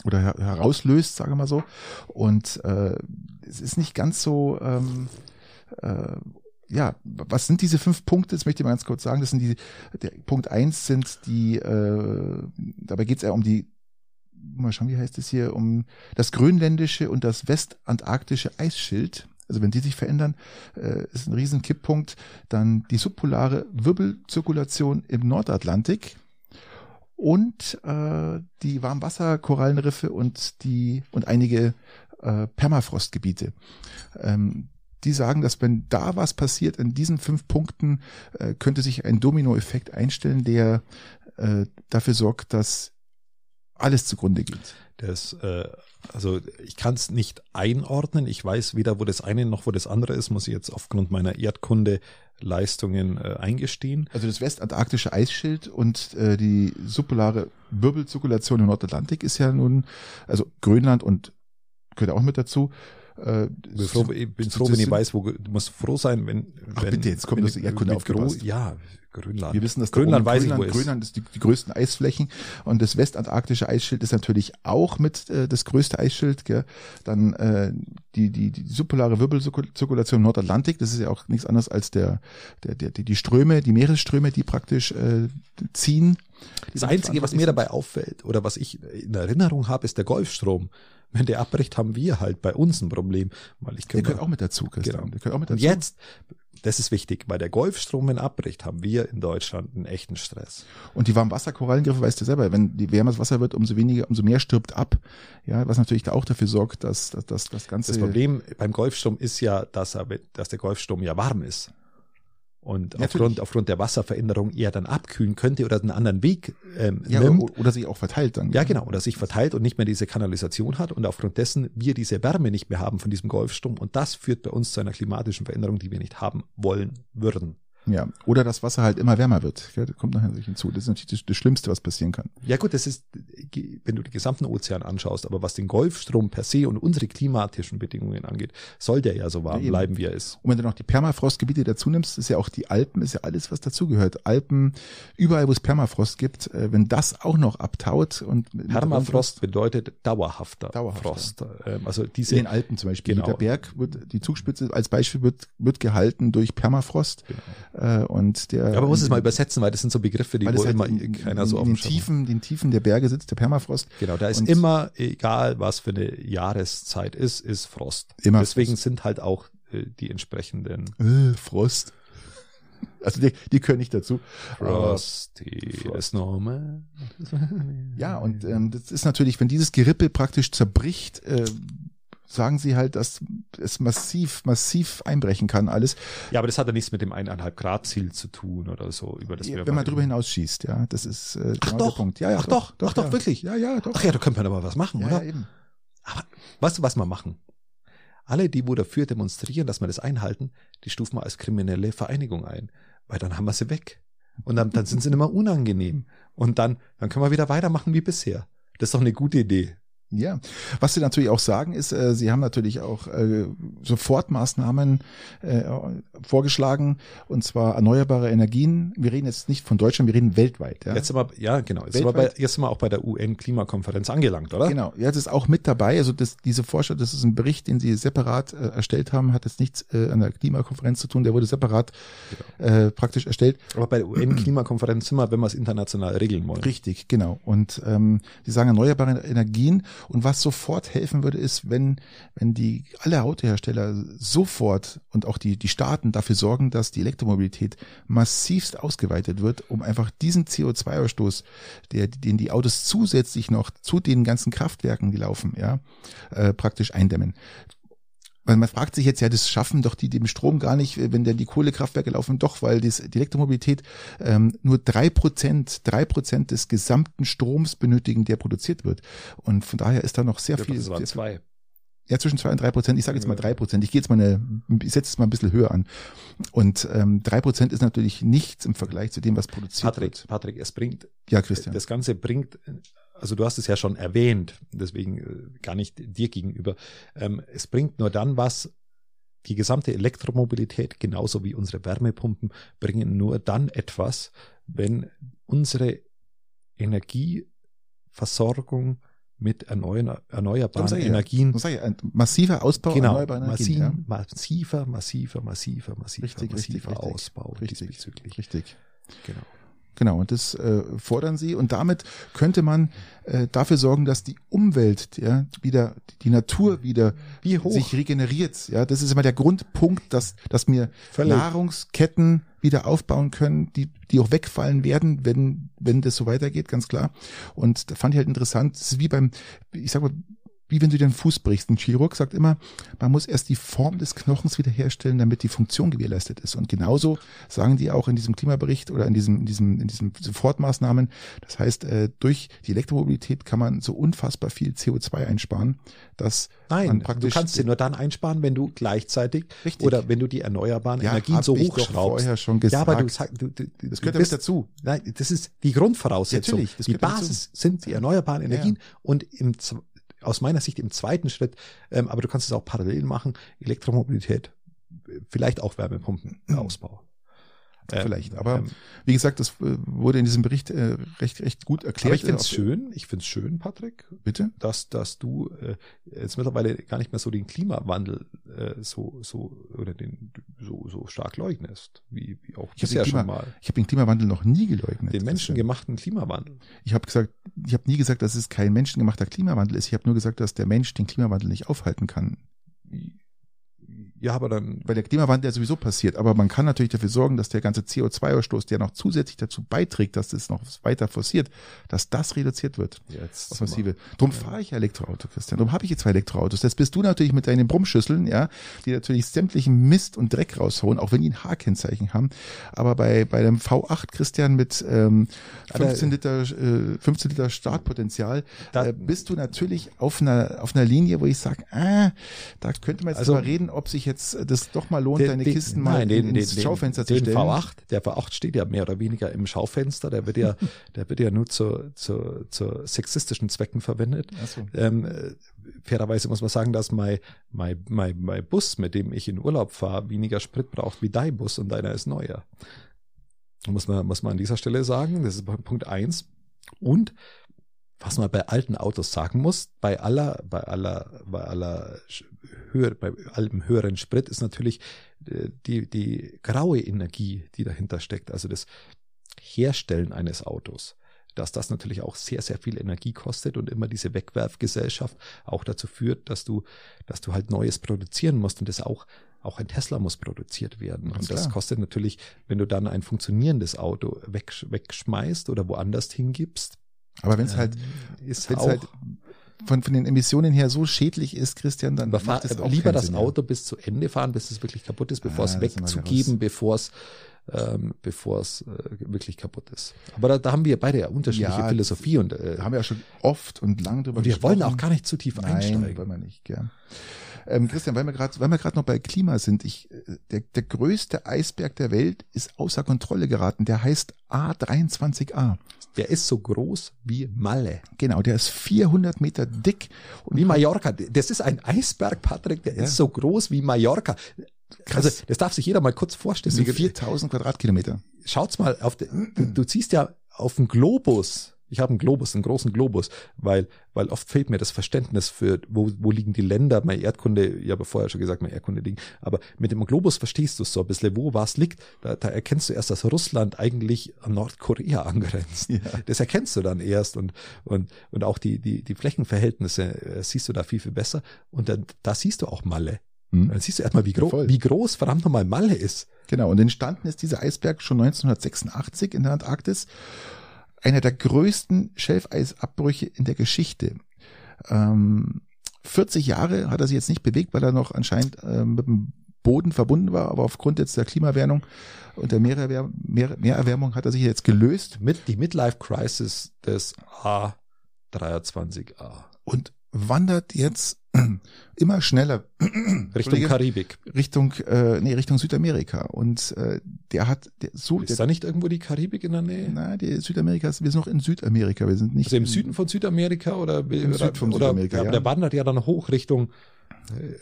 Speaker 2: oder her herauslöst, sage mal so. Und äh, es ist nicht ganz so, ähm, äh, ja, was sind diese fünf Punkte? Das möchte ich mal ganz kurz sagen. Das sind die, der Punkt eins sind die, äh, dabei geht es eher um die, mal schauen, wie heißt es hier, um das grönländische und das westantarktische Eisschild. Also wenn die sich verändern, äh, ist ein riesen Kipppunkt. Dann die subpolare Wirbelzirkulation im Nordatlantik und äh, die Warmwasserkorallenriffe und die und einige äh, Permafrostgebiete. Ähm, die sagen, dass wenn da was passiert in diesen fünf Punkten, äh, könnte sich ein Dominoeffekt einstellen, der äh, dafür sorgt, dass alles zugrunde geht.
Speaker 1: Das, äh, also ich kann es nicht einordnen. Ich weiß weder, wo das eine noch wo das andere ist, muss ich jetzt aufgrund meiner Erdkunde Leistungen äh, eingestehen.
Speaker 2: Also das westantarktische Eisschild und äh, die subpolare Wirbelzirkulation im Nordatlantik ist ja nun, also Grönland und gehört auch mit dazu. Äh,
Speaker 1: Ich bin froh, ich bin froh wenn ich weiß, wo du musst froh sein, wenn,
Speaker 2: Ach,
Speaker 1: wenn
Speaker 2: bitte, jetzt kommt das
Speaker 1: ich-
Speaker 2: Erdkunde aufgepasst.
Speaker 1: Ja, Grönland.
Speaker 2: Wir wissen, dass
Speaker 1: Grönland
Speaker 2: da
Speaker 1: weiß ich,
Speaker 2: Grönland,
Speaker 1: wo ist.
Speaker 2: Grönland ist die, die größten Eisflächen und das westantarktische Eisschild ist natürlich auch mit äh, das größte Eisschild. Gell? Dann äh, die, die, die subpolare Wirbelzirkulation im Nordatlantik, das ist ja auch nichts anderes als der, der, der, die, die Ströme, die Meeresströme, die praktisch äh, ziehen.
Speaker 1: Das Einzige, was mir dabei auffällt oder was ich in Erinnerung habe, ist der Golfstrom. Wenn der abbricht, haben wir halt bei uns ein Problem, weil ich
Speaker 2: Der gehört auch mit dazu, Christian.
Speaker 1: Genau.
Speaker 2: Der gehört auch mit
Speaker 1: Und
Speaker 2: dazu.
Speaker 1: jetzt, das ist wichtig, weil der Golfstrom, wenn abbricht, haben wir in Deutschland einen echten Stress.
Speaker 2: Und die Warmwasserkorallenriffe weißt du selber, wenn die wärmer das Wasser wird, umso weniger, umso mehr stirbt ab. Ja, was natürlich da auch dafür sorgt, dass, dass, dass das ganze
Speaker 1: Das Problem beim Golfstrom ist ja, dass, er, dass der Golfstrom ja warm ist. Und
Speaker 2: Natürlich.
Speaker 1: aufgrund, aufgrund der Wasserveränderung eher dann abkühlen könnte oder einen anderen Weg ähm,
Speaker 2: ja,
Speaker 1: nimmt.
Speaker 2: o- oder sich auch verteilt dann.
Speaker 1: Ja, genau, oder sich verteilt und nicht mehr diese Kanalisation hat und aufgrund dessen wir diese Wärme nicht mehr haben von diesem Golfstrom und das führt bei uns zu einer klimatischen Veränderung, die wir nicht haben wollen würden.
Speaker 2: Ja. Oder das Wasser halt immer wärmer wird. Ja, das kommt nachher natürlich hinzu. Das ist natürlich das, das Schlimmste, was passieren kann.
Speaker 1: Ja gut, das ist, wenn du den gesamten Ozean anschaust, aber was den Golfstrom per se und unsere klimatischen Bedingungen angeht, soll der ja so warm
Speaker 2: Ja,
Speaker 1: bleiben, wie er ist.
Speaker 2: Und wenn du noch die Permafrostgebiete dazu nimmst, ist ja auch die Alpen, ist ja alles, was dazugehört. Alpen, überall, wo es Permafrost gibt, äh, wenn das auch noch abtaut und
Speaker 1: Permafrost bedeutet dauerhafter,
Speaker 2: Dauerhafter.
Speaker 1: Frost. Ähm, Also
Speaker 2: in
Speaker 1: diese,
Speaker 2: den Alpen zum Beispiel.
Speaker 1: Genau.
Speaker 2: Der Berg wird, die Zugspitze als Beispiel wird, wird gehalten durch Permafrost. Äh, und der,
Speaker 1: aber man muss es mal übersetzen, weil das sind so Begriffe, die
Speaker 2: weil
Speaker 1: wo
Speaker 2: es halt
Speaker 1: immer
Speaker 2: in,
Speaker 1: keiner
Speaker 2: in,
Speaker 1: so
Speaker 2: in den. Tiefen, den Tiefen der Berge sitzt der Permafrost.
Speaker 1: Genau, da ist
Speaker 2: Und-
Speaker 1: immer, egal was für eine Jahreszeit ist, ist Frost.
Speaker 2: Immer
Speaker 1: Deswegen
Speaker 2: Frost.
Speaker 1: sind halt auch äh, die entsprechenden
Speaker 2: Äh, Frost. Also die, die können nicht dazu.
Speaker 1: Frosty,
Speaker 2: Frost.
Speaker 1: das Normal.
Speaker 2: Ja, und ähm, das ist natürlich, wenn dieses Gerippe praktisch zerbricht, äh, sagen sie halt, dass es massiv, massiv einbrechen kann alles,
Speaker 1: Ja, aber das hat ja nichts mit dem eineinhalb Grad Ziel zu tun oder so, über das wir
Speaker 2: wenn man drüber hinausschießt, ja. Das ist äh,
Speaker 1: Ach
Speaker 2: genau
Speaker 1: doch,
Speaker 2: der Punkt. Ja, ja,
Speaker 1: ach doch, ach doch,
Speaker 2: ja.
Speaker 1: wirklich.
Speaker 2: Ja, ja, doch.
Speaker 1: Ach ja, da könnte man aber was machen,
Speaker 2: ja,
Speaker 1: oder?
Speaker 2: ja, eben.
Speaker 1: Aber weißt du, was wir machen? Alle, die wo dafür demonstrieren, dass wir das einhalten, die stufen wir als kriminelle Vereinigung ein, weil dann haben wir sie weg. Und dann, dann sind sie nicht mehr unangenehm. Und dann, dann können wir wieder weitermachen wie bisher. Das ist doch eine gute Idee.
Speaker 2: Ja, was sie natürlich auch sagen ist, äh, sie haben natürlich auch äh, Sofortmaßnahmen äh, vorgeschlagen und zwar erneuerbare Energien. Wir reden jetzt nicht von Deutschland, wir reden weltweit. Ja?
Speaker 1: Jetzt sind wir, ja, genau. Jetzt sind, wir bei,
Speaker 2: Weltweit?
Speaker 1: jetzt sind wir auch bei der UN-Klimakonferenz angelangt, oder?
Speaker 2: Genau, das ist auch mit dabei. Also das, diese Vorschau, das ist ein Bericht, den sie separat äh, erstellt haben, hat jetzt nichts äh, an der Klimakonferenz zu tun. Der wurde separat äh, praktisch erstellt.
Speaker 1: Aber bei der UN-Klimakonferenz sind wir, wenn wir es international regeln wollen.
Speaker 2: Richtig, genau. Und ähm, die sagen erneuerbare Energien. Und was sofort helfen würde, ist, wenn wenn die alle Autohersteller sofort und auch die die Staaten dafür sorgen, dass die Elektromobilität massivst ausgeweitet wird, um einfach diesen CO2-Ausstoß, der den die Autos zusätzlich noch zu den ganzen Kraftwerken, die laufen, ja, äh, praktisch eindämmen. Weil man fragt sich jetzt ja, das schaffen doch die dem Strom gar nicht, wenn denn die Kohlekraftwerke laufen, doch, weil die Elektromobilität ähm, nur drei Prozent, drei Prozent des gesamten Stroms benötigen, der produziert wird. Und von daher ist da noch sehr
Speaker 1: Ja,
Speaker 2: viel. sehr,
Speaker 1: zwei.
Speaker 2: Ja, zwischen zwei und drei Prozent. Ich sage jetzt mal drei Prozent. Ich gehe jetzt mal eine, ich setze es mal ein bisschen höher an. Und ähm, drei Prozent ist natürlich nichts im Vergleich zu dem, was produziert
Speaker 1: Patrick,
Speaker 2: wird.
Speaker 1: Patrick, es bringt,
Speaker 2: Ja, Christian.
Speaker 1: das Ganze bringt, also du hast es ja schon erwähnt, deswegen äh, gar nicht dir gegenüber. Ähm, es bringt nur dann was, die gesamte Elektromobilität, genauso wie unsere Wärmepumpen, bringen nur dann etwas, wenn unsere Energieversorgung mit erneuer, erneuerbaren
Speaker 2: ich ja.
Speaker 1: Energien
Speaker 2: sag ich, ein massiver Ausbau
Speaker 1: genau,
Speaker 2: erneuerbarer Energien. Ja?
Speaker 1: massiv, massiver, massiver, massiver, massiver,
Speaker 2: Richtig, richtig,
Speaker 1: massiver
Speaker 2: richtig.
Speaker 1: Ausbau
Speaker 2: Richtig,
Speaker 1: diesbezüglich.
Speaker 2: richtig.
Speaker 1: Genau.
Speaker 2: Genau, und das äh, fordern sie. Und damit könnte man äh, dafür sorgen, dass die Umwelt, ja, wieder, die Natur wieder sich regeneriert. Ja, das ist immer der Grundpunkt, dass, dass wir
Speaker 1: Völlig.
Speaker 2: Nahrungsketten wieder aufbauen können, die, die auch wegfallen werden, wenn, wenn das so weitergeht, ganz klar. Und da fand ich halt interessant, das ist wie beim, ich sag mal, wie wenn du den Fuß brichst. Ein Chirurg sagt immer, man muss erst die Form des Knochens wiederherstellen, damit die Funktion gewährleistet ist. Und genauso sagen die auch in diesem Klimabericht oder in diesem, in diesem, in diesem Sofortmaßnahmen. Das heißt, äh, durch die Elektromobilität kann man so unfassbar viel CO2 einsparen, dass man
Speaker 1: Nein, du kannst sie nur dann einsparen, wenn du gleichzeitig
Speaker 2: Richtig.
Speaker 1: oder wenn du die erneuerbaren
Speaker 2: Ja,
Speaker 1: Energien so hochschraubst.
Speaker 2: vorher schon gesagt.
Speaker 1: Ja, aber du du, du, du
Speaker 2: Das gehört
Speaker 1: du
Speaker 2: ja mit dazu.
Speaker 1: Nein, das ist die Grundvoraussetzung.
Speaker 2: Natürlich,
Speaker 1: die
Speaker 2: ja
Speaker 1: Basis sind die erneuerbaren
Speaker 2: Ja,
Speaker 1: Energien und im, aus meiner Sicht im zweiten Schritt, ähm, aber du kannst es auch parallel machen, Elektromobilität, vielleicht auch Wärmepumpenausbau.
Speaker 2: Ähm, Vielleicht. Aber ähm, wie gesagt, das äh, wurde in diesem Bericht äh, recht, recht gut erklärt. Aber
Speaker 1: ich finde es schön, ich finde es schön, Patrick.
Speaker 2: Bitte?
Speaker 1: Dass, dass du äh, jetzt mittlerweile gar nicht mehr so den Klimawandel äh, so, so oder den so, so stark leugnest, wie, wie auch
Speaker 2: ich bisher Klima, schon mal. Ich habe den Klimawandel noch nie geleugnet.
Speaker 1: Den menschengemachten Klimawandel.
Speaker 2: Ich habe gesagt, ich habe nie gesagt, dass es kein menschengemachter Klimawandel ist. Ich habe nur gesagt, dass der Mensch den Klimawandel nicht aufhalten kann.
Speaker 1: Ja, aber dann.
Speaker 2: Weil der Klimawandel ja sowieso passiert. Aber man kann natürlich dafür sorgen, dass der ganze CO2-Ausstoß, der noch zusätzlich dazu beiträgt, dass es noch weiter forciert, dass das reduziert wird.
Speaker 1: Jetzt.
Speaker 2: Auf massive. Drum ja. fahre ich Elektroauto, Christian. Drum habe ich jetzt zwei Elektroautos. Das bist du natürlich mit deinen Brummschüsseln, ja, die natürlich sämtlichen Mist und Dreck raushauen, auch wenn die ein H-Kennzeichen haben. Aber bei, bei dem V8, Christian, mit ähm, 15 Liter, äh, 15 Liter Startpotenzial, da äh, bist du natürlich auf einer, auf einer Linie, wo ich sage, ah, da könnte man jetzt also, mal reden, ob sich jetzt das doch mal lohnt, den, deine Kisten mal nein, den, ins den,
Speaker 1: Schaufenster
Speaker 2: den,
Speaker 1: zu stellen. V8, der V8 steht ja mehr oder weniger im Schaufenster, der wird ja, der wird ja nur zu, zu, zu sexistischen Zwecken verwendet. So. Ähm, äh, fairerweise muss man sagen, dass mein, mein, mein, mein Bus, mit dem ich in Urlaub fahre, weniger Sprit braucht wie dein Bus und deiner ist neuer. Muss man, muss man an dieser Stelle sagen. Das ist Punkt eins. Und was man bei alten Autos sagen muss, bei aller, bei aller, bei aller höher, bei allem höheren Sprit ist natürlich äh, die, die graue Energie, die dahinter steckt, also das Herstellen eines Autos dass das natürlich auch sehr, sehr viel Energie kostet und immer diese Wegwerfgesellschaft auch dazu führt, dass du, dass du halt Neues produzieren musst und das auch, auch ein Tesla muss produziert werden. Ganz und das klar. kostet natürlich, wenn du dann ein funktionierendes Auto weg, wegschmeißt oder woanders hingibst.
Speaker 2: Aber wenn es halt, ist wenn's halt von, von den Emissionen her so schädlich ist, Christian, dann
Speaker 1: Aber macht es auch lieber das Auto bis zu Ende fahren, bis es wirklich kaputt ist, bevor ah, es wegzugeben, bevor es ähm, bevor es äh, wirklich kaputt ist. Aber da, da haben wir beide ja unterschiedliche ja, Philosophie und
Speaker 2: äh, haben wir ja schon oft und lang drüber
Speaker 1: und wir gesprochen. wollen auch gar nicht zu tief
Speaker 2: Nein,
Speaker 1: einsteigen.
Speaker 2: wollen wir nicht, gern. Ähm, Christian, weil wir gerade, weil wir gerade noch bei Klima sind, ich, äh, der, der größte Eisberg der Welt ist außer Kontrolle geraten. Der heißt A23A.
Speaker 1: Der ist so groß wie Malle.
Speaker 2: Genau, der ist 400 Meter dick.
Speaker 1: Und wie Mallorca. Das ist ein Eisberg, Patrick, der ja. ist so groß wie Mallorca. Krass. Also, das darf sich jeder mal kurz vorstellen. Das
Speaker 2: sind 4000 Quadratkilometer.
Speaker 1: Schaut's mal auf, den, du, du ziehst ja auf den Globus ich habe einen Globus, einen großen Globus, weil, weil oft fehlt mir das Verständnis für, wo, wo liegen die Länder, meine Erdkunde, ich habe vorher schon gesagt, meine Erdkunde liegen, aber mit dem Globus verstehst du es so ein bisschen, wo was liegt, da, da erkennst du erst, dass Russland eigentlich an Nordkorea angrenzt. Ja. Das erkennst du dann erst und, und, und auch die, die, die Flächenverhältnisse äh, siehst du da viel, viel besser und dann, da siehst du auch Malle. Hm. Dann siehst du erstmal, wie, gro ja, wie groß verdammt nochmal Malle ist.
Speaker 2: Genau, und entstanden ist dieser Eisberg schon 1986 in der Antarktis einer der größten Schelfeisabbrüche in der Geschichte. Ähm, 40 Jahre hat er sich jetzt nicht bewegt, weil er noch anscheinend äh, mit dem Boden verbunden war, aber aufgrund jetzt der Klimawärmung und der Meererwärmung, Meer, Meererwärmung hat er sich jetzt gelöst.
Speaker 1: Mit die Midlife Crisis des A23A.
Speaker 2: Und wandert jetzt immer schneller
Speaker 1: Richtung Karibik.
Speaker 2: Richtung, äh, nee, Richtung Südamerika. Und äh, der hat der, so.
Speaker 1: Ist der, da nicht irgendwo die Karibik in der Nähe?
Speaker 2: Nein, die Südamerika ist, wir sind noch in Südamerika. Wir sind nicht.
Speaker 1: Also im Süden von Südamerika oder,
Speaker 2: im
Speaker 1: oder,
Speaker 2: Süden von Südamerika.
Speaker 1: Oder, ja. Der wandert ja dann hoch Richtung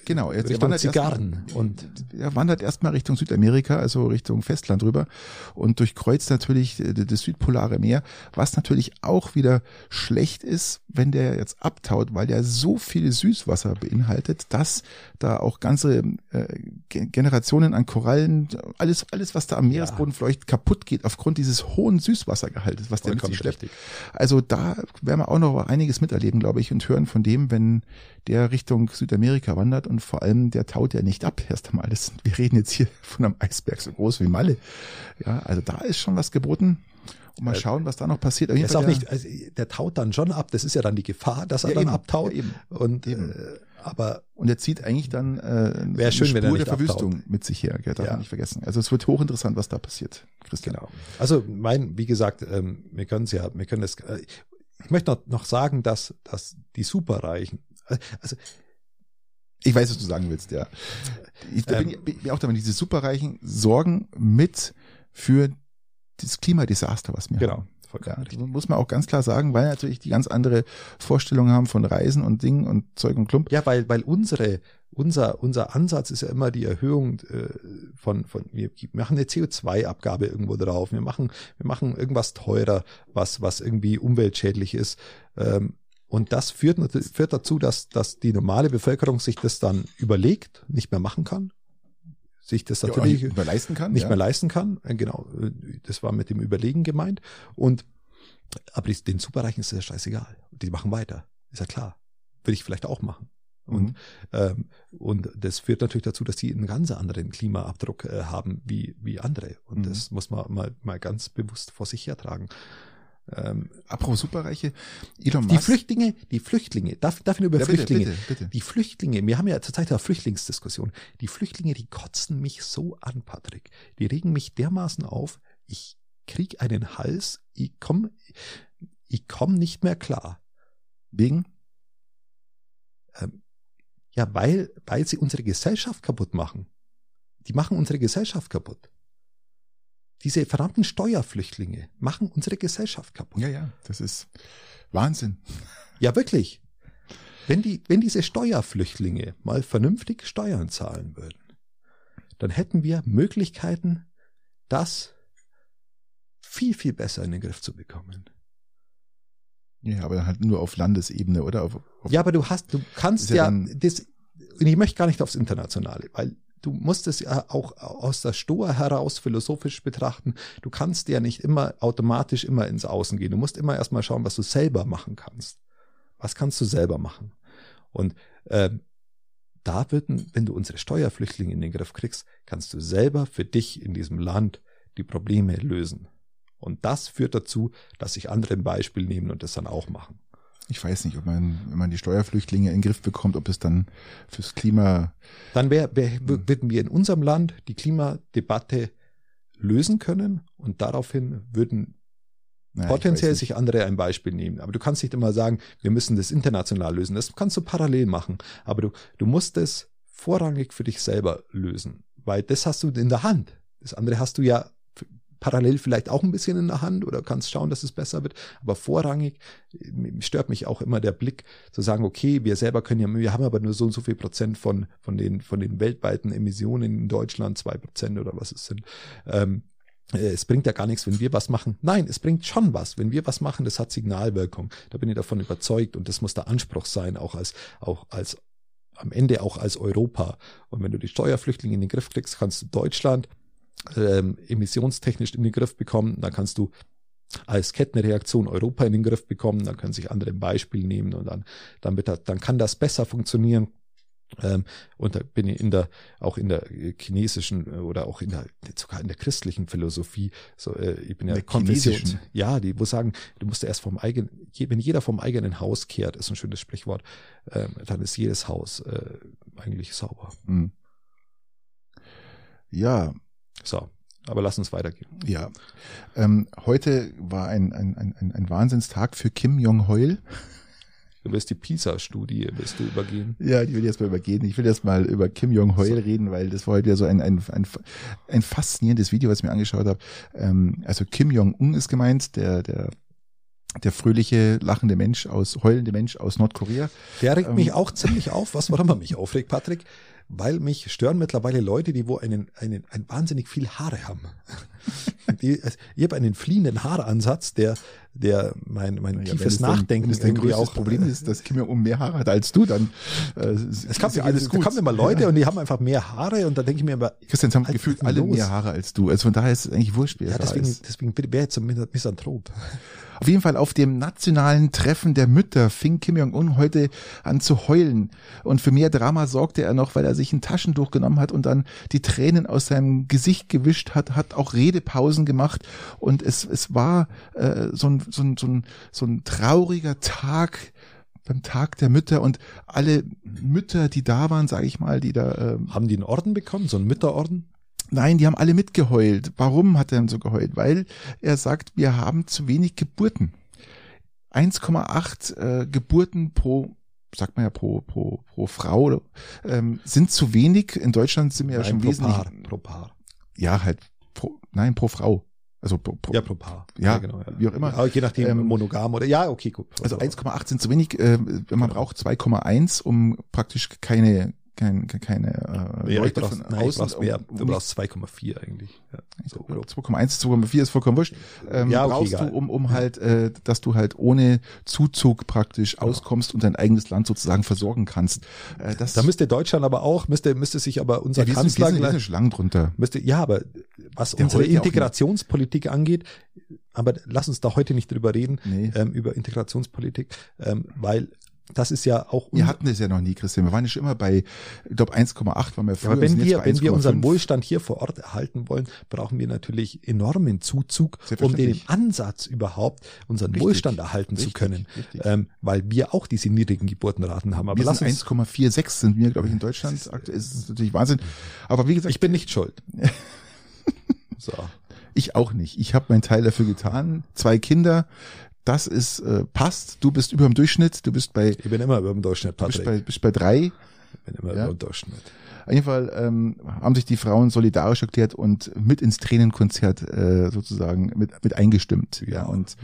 Speaker 2: Genau,
Speaker 1: jetzt Richtung wandert Zigarren
Speaker 2: erst, und er wandert erstmal Richtung Südamerika, also Richtung Festland rüber und durchkreuzt natürlich das südpolare Meer, was natürlich auch wieder schlecht ist, wenn der jetzt abtaut, weil der so viel Süßwasser beinhaltet, dass da auch ganze äh, Generationen an Korallen, alles alles was da am Meeresboden ja. fleucht, kaputt geht aufgrund dieses hohen Süßwassergehaltes, was der mit sich schleppt. Also da werden wir auch noch einiges miterleben, glaube ich, und hören von dem, wenn der Richtung Südamerika wandert und vor allem der taut ja nicht ab. Erst einmal, das, wir reden jetzt hier von einem Eisberg so groß wie Malle. Ja, also da ist schon was geboten. Und mal äh, schauen, was da noch passiert.
Speaker 1: Der ist auch nicht, also der taut dann schon ab. Das ist ja dann die Gefahr, dass er ja, dann eben, abtaut. Ja,
Speaker 2: eben.
Speaker 1: Und eben. Äh, aber
Speaker 2: und er zieht eigentlich dann äh,
Speaker 1: wäre schön, Spur wenn er nicht
Speaker 2: der Verwüstung abtaut. mit sich her. Gell, darf ja. man nicht vergessen. Also es wird hochinteressant, was da passiert, Christian. Genau.
Speaker 1: Also mein, wie gesagt, ähm, wir können es ja, wir können es. Äh, ich möchte noch, noch sagen, dass dass die Superreichen also
Speaker 2: ich weiß, was du sagen willst, ja. Ich da ähm, bin, bin, bin auch damit, diese Superreichen sorgen mit für das Klimadesaster, was wir
Speaker 1: genau. haben.
Speaker 2: ja. Muss man auch ganz klar sagen, weil natürlich die ganz andere Vorstellungen haben von Reisen und Dingen und Zeug und Klump.
Speaker 1: Ja, weil, weil unsere, unser, unser Ansatz ist ja immer die Erhöhung äh, von, von, wir machen eine CO2-Abgabe irgendwo drauf, wir machen, wir machen irgendwas teurer, was, was irgendwie umweltschädlich ist. Ähm, und das führt, führt dazu, dass, dass die normale Bevölkerung sich das dann überlegt, nicht mehr machen kann, sich das natürlich ja, nicht mehr leisten kann. Nicht ja. mehr leisten kann. Äh, genau, äh, das war mit dem Überlegen gemeint. Und aber den Superreichen ist das scheißegal. Die machen weiter. Ist ja klar. Würde ich vielleicht auch machen. Und, mhm. ähm, und das führt natürlich dazu, dass die einen ganz anderen Klimaabdruck äh, haben wie, wie andere. Und mhm. das muss man mal, mal ganz bewusst vor sich hertragen.
Speaker 2: Ähm, Apropos Superreiche, Elon
Speaker 1: Musk. Die Flüchtlinge, die Flüchtlinge, darf, darf ich nur über ja, Flüchtlinge? Bitte, bitte, bitte. Die Flüchtlinge, wir haben ja zurzeit eine Flüchtlingsdiskussion. Die Flüchtlinge, die kotzen mich so an, Patrick. Die regen mich dermaßen auf, ich krieg einen Hals, ich komm, ich komm nicht mehr klar.
Speaker 2: Wegen?
Speaker 1: Ähm, ja, weil, weil sie unsere Gesellschaft kaputt machen. Die machen unsere Gesellschaft kaputt. Diese verdammten Steuerflüchtlinge machen unsere Gesellschaft kaputt.
Speaker 2: Ja, ja, das ist Wahnsinn.
Speaker 1: Ja, wirklich. Wenn die, wenn diese Steuerflüchtlinge mal vernünftig Steuern zahlen würden, dann hätten wir Möglichkeiten, das viel, viel besser in den Griff zu bekommen.
Speaker 2: Ja, aber halt nur auf Landesebene, oder? Auf,
Speaker 1: auf ja, aber du hast, du kannst ja, ja das, und ich möchte gar nicht aufs Internationale, weil du musst es ja auch aus der Stoa heraus philosophisch betrachten. Du kannst ja nicht immer automatisch immer ins Außen gehen. Du musst immer erstmal schauen, was du selber machen kannst. Was kannst du selber machen? Und ähm, da würden, wenn du unsere Steuerflüchtlinge in den Griff kriegst, kannst du selber für dich in diesem Land die Probleme lösen. Und das führt dazu, dass sich andere ein Beispiel nehmen und das dann auch machen.
Speaker 2: Ich weiß nicht, ob man, wenn man die Steuerflüchtlinge in den Griff bekommt, ob es dann fürs Klima.
Speaker 1: Dann wär, wär, würden wir in unserem Land die Klimadebatte lösen können und daraufhin würden naja, potenziell sich andere ein Beispiel nehmen. Aber du kannst nicht immer sagen, wir müssen das international lösen. Das kannst du parallel machen. Aber du, du musst es vorrangig für dich selber lösen, weil das hast du in der Hand. Das andere hast du ja parallel vielleicht auch ein bisschen in der Hand oder kannst schauen, dass es besser wird. Aber vorrangig stört mich auch immer der Blick zu sagen, okay, wir selber können ja, wir haben aber nur so und so viel Prozent von, von den, von den weltweiten Emissionen in Deutschland, zwei Prozent oder was es sind. Ähm, äh, es bringt ja gar nichts, wenn wir was machen. Nein, es bringt schon was. Wenn wir was machen, das hat Signalwirkung. Da bin ich davon überzeugt und das muss der Anspruch sein, auch als, auch als, am Ende auch als Europa. Und wenn du die Steuerflüchtlinge in den Griff kriegst, kannst du Deutschland ähm, emissionstechnisch in den Griff bekommen. Dann kannst du als Kettenreaktion Europa in den Griff bekommen. Dann können sich andere ein Beispiel nehmen und dann, dann, wird das, dann kann das besser funktionieren. Ähm, und da bin ich in der, auch in der chinesischen äh, oder auch in der, sogar in der christlichen Philosophie, so, äh, ich bin ja Konfession, ja, die wo sagen, du musst erst vom eigenen, wenn jeder vom eigenen Haus kehrt, ist ein schönes Sprichwort, ähm, dann ist jedes Haus äh, eigentlich sauber. Mhm.
Speaker 2: Ja,
Speaker 1: so, aber lass uns weitergehen.
Speaker 2: Ja. Ähm, heute war ein, ein, ein, ein Wahnsinnstag für Kim Jong-heul.
Speaker 1: Du wirst die PISA-Studie, wirst du übergehen?
Speaker 2: Ja, die will ich jetzt mal übergehen. Ich will jetzt mal über Kim Jong-heul so. reden, weil das war heute ja so ein, ein, ein, ein faszinierendes Video, was ich mir angeschaut habe. Ähm, also Kim Jong-un ist gemeint, der, der der fröhliche, lachende Mensch aus, heulende Mensch aus Nordkorea.
Speaker 1: Der regt ähm, mich auch ziemlich auf. Was, woran man mich aufregt, Patrick? Weil mich stören mittlerweile Leute, die wo einen, einen, ein wahnsinnig viel Haare haben. die, also ich habe einen fliehenden Haaransatz, der, der mein, mein ja, tiefes Nachdenken
Speaker 2: dein, irgendwie auch Problem ist, dass Kim um mehr Haare hat als du, dann
Speaker 1: äh, es kommt ja alles gut. Da kommen immer Leute ja. und die haben einfach mehr Haare und da denke ich mir immer,
Speaker 2: Christian, haben gefühlt alle los? mehr Haare als du. Also von daher ist es eigentlich wurscht,
Speaker 1: Ja, deswegen, deswegen wäre jetzt ein Misanthrop.
Speaker 2: Auf jeden Fall auf dem nationalen Treffen der Mütter fing Kim Jong-un heute an zu heulen. Und für mehr Drama sorgte er noch, weil er sich ein Taschentuch genommen hat und dann die Tränen aus seinem Gesicht gewischt hat, hat auch Redepausen gemacht. Und es, es war äh, so, ein, so, ein, so, ein, so ein trauriger Tag beim Tag der Mütter und alle Mütter, die da waren, sage ich mal, die da
Speaker 1: ähm, haben die einen Orden bekommen, so einen Mütterorden?
Speaker 2: Nein, die haben alle mitgeheult. Warum hat er denn so geheult? Weil er sagt, wir haben zu wenig Geburten. 1,8 äh, Geburten pro, sagt man ja pro pro pro Frau, ähm, sind zu wenig. In Deutschland sind wir ja schon
Speaker 1: pro
Speaker 2: wesentlich.
Speaker 1: Paar, pro Paar.
Speaker 2: Ja, halt pro, nein pro Frau. Also pro, pro,
Speaker 1: ja, pro Paar.
Speaker 2: Ja, ja genau. Ja. Wie auch immer.
Speaker 1: Ja, je nachdem, ähm, monogam oder, ja, okay, gut.
Speaker 2: Also 1,8 sind zu wenig, äh, man genau. braucht 2,1, um praktisch keine kein, keine
Speaker 1: äh, ja, Leute brauchst, von nein, außen. Mehr. Um, du brauchst 2,4 eigentlich. Ja,
Speaker 2: so, 2,1, 2,4 ist vollkommen wurscht. Ähm, ja, okay, brauchst egal. du, um, um halt, äh, dass du halt ohne Zuzug praktisch genau. auskommst und dein eigenes Land sozusagen versorgen kannst.
Speaker 1: Äh, das da müsste Deutschland aber auch, müsste, müsste sich aber unser ja, wir Kanzler
Speaker 2: sind, wir sind lang drunter.
Speaker 1: Müsste, ja, aber was Der unsere Integrationspolitik angeht, aber lass uns da heute nicht drüber reden, nee. ähm, über Integrationspolitik, ähm, weil das ist ja auch.
Speaker 2: Wir hatten es ja noch nie, Christian. Wir waren ja schon immer bei, ich glaube, 1,8 waren wir
Speaker 1: früher. aber wenn wir, wenn wir unseren Wohlstand hier vor Ort erhalten wollen, brauchen wir natürlich enormen Zuzug, um den Ansatz überhaupt unseren richtig, Wohlstand erhalten richtig, zu können. Ähm, weil wir auch diese niedrigen Geburtenraten haben.
Speaker 2: Aber wir sind 1,46 sind wir, glaube ich, in Deutschland. Aktuell ist es natürlich Wahnsinn. Aber wie gesagt.
Speaker 1: Ich bin nicht schuld.
Speaker 2: so. Ich auch nicht. Ich habe meinen Teil dafür getan. Zwei Kinder, das ist äh, passt. Du bist über dem Durchschnitt. Du bist bei.
Speaker 1: Ich bin immer über dem Durchschnitt.
Speaker 2: Patrick. Bist bei, bist bei drei.
Speaker 1: Ich bin immer ja. über dem Durchschnitt.
Speaker 2: Auf jeden Fall ähm, haben sich die Frauen solidarisch erklärt und mit ins Tränenkonzert äh, sozusagen mit, mit eingestimmt. Ja, und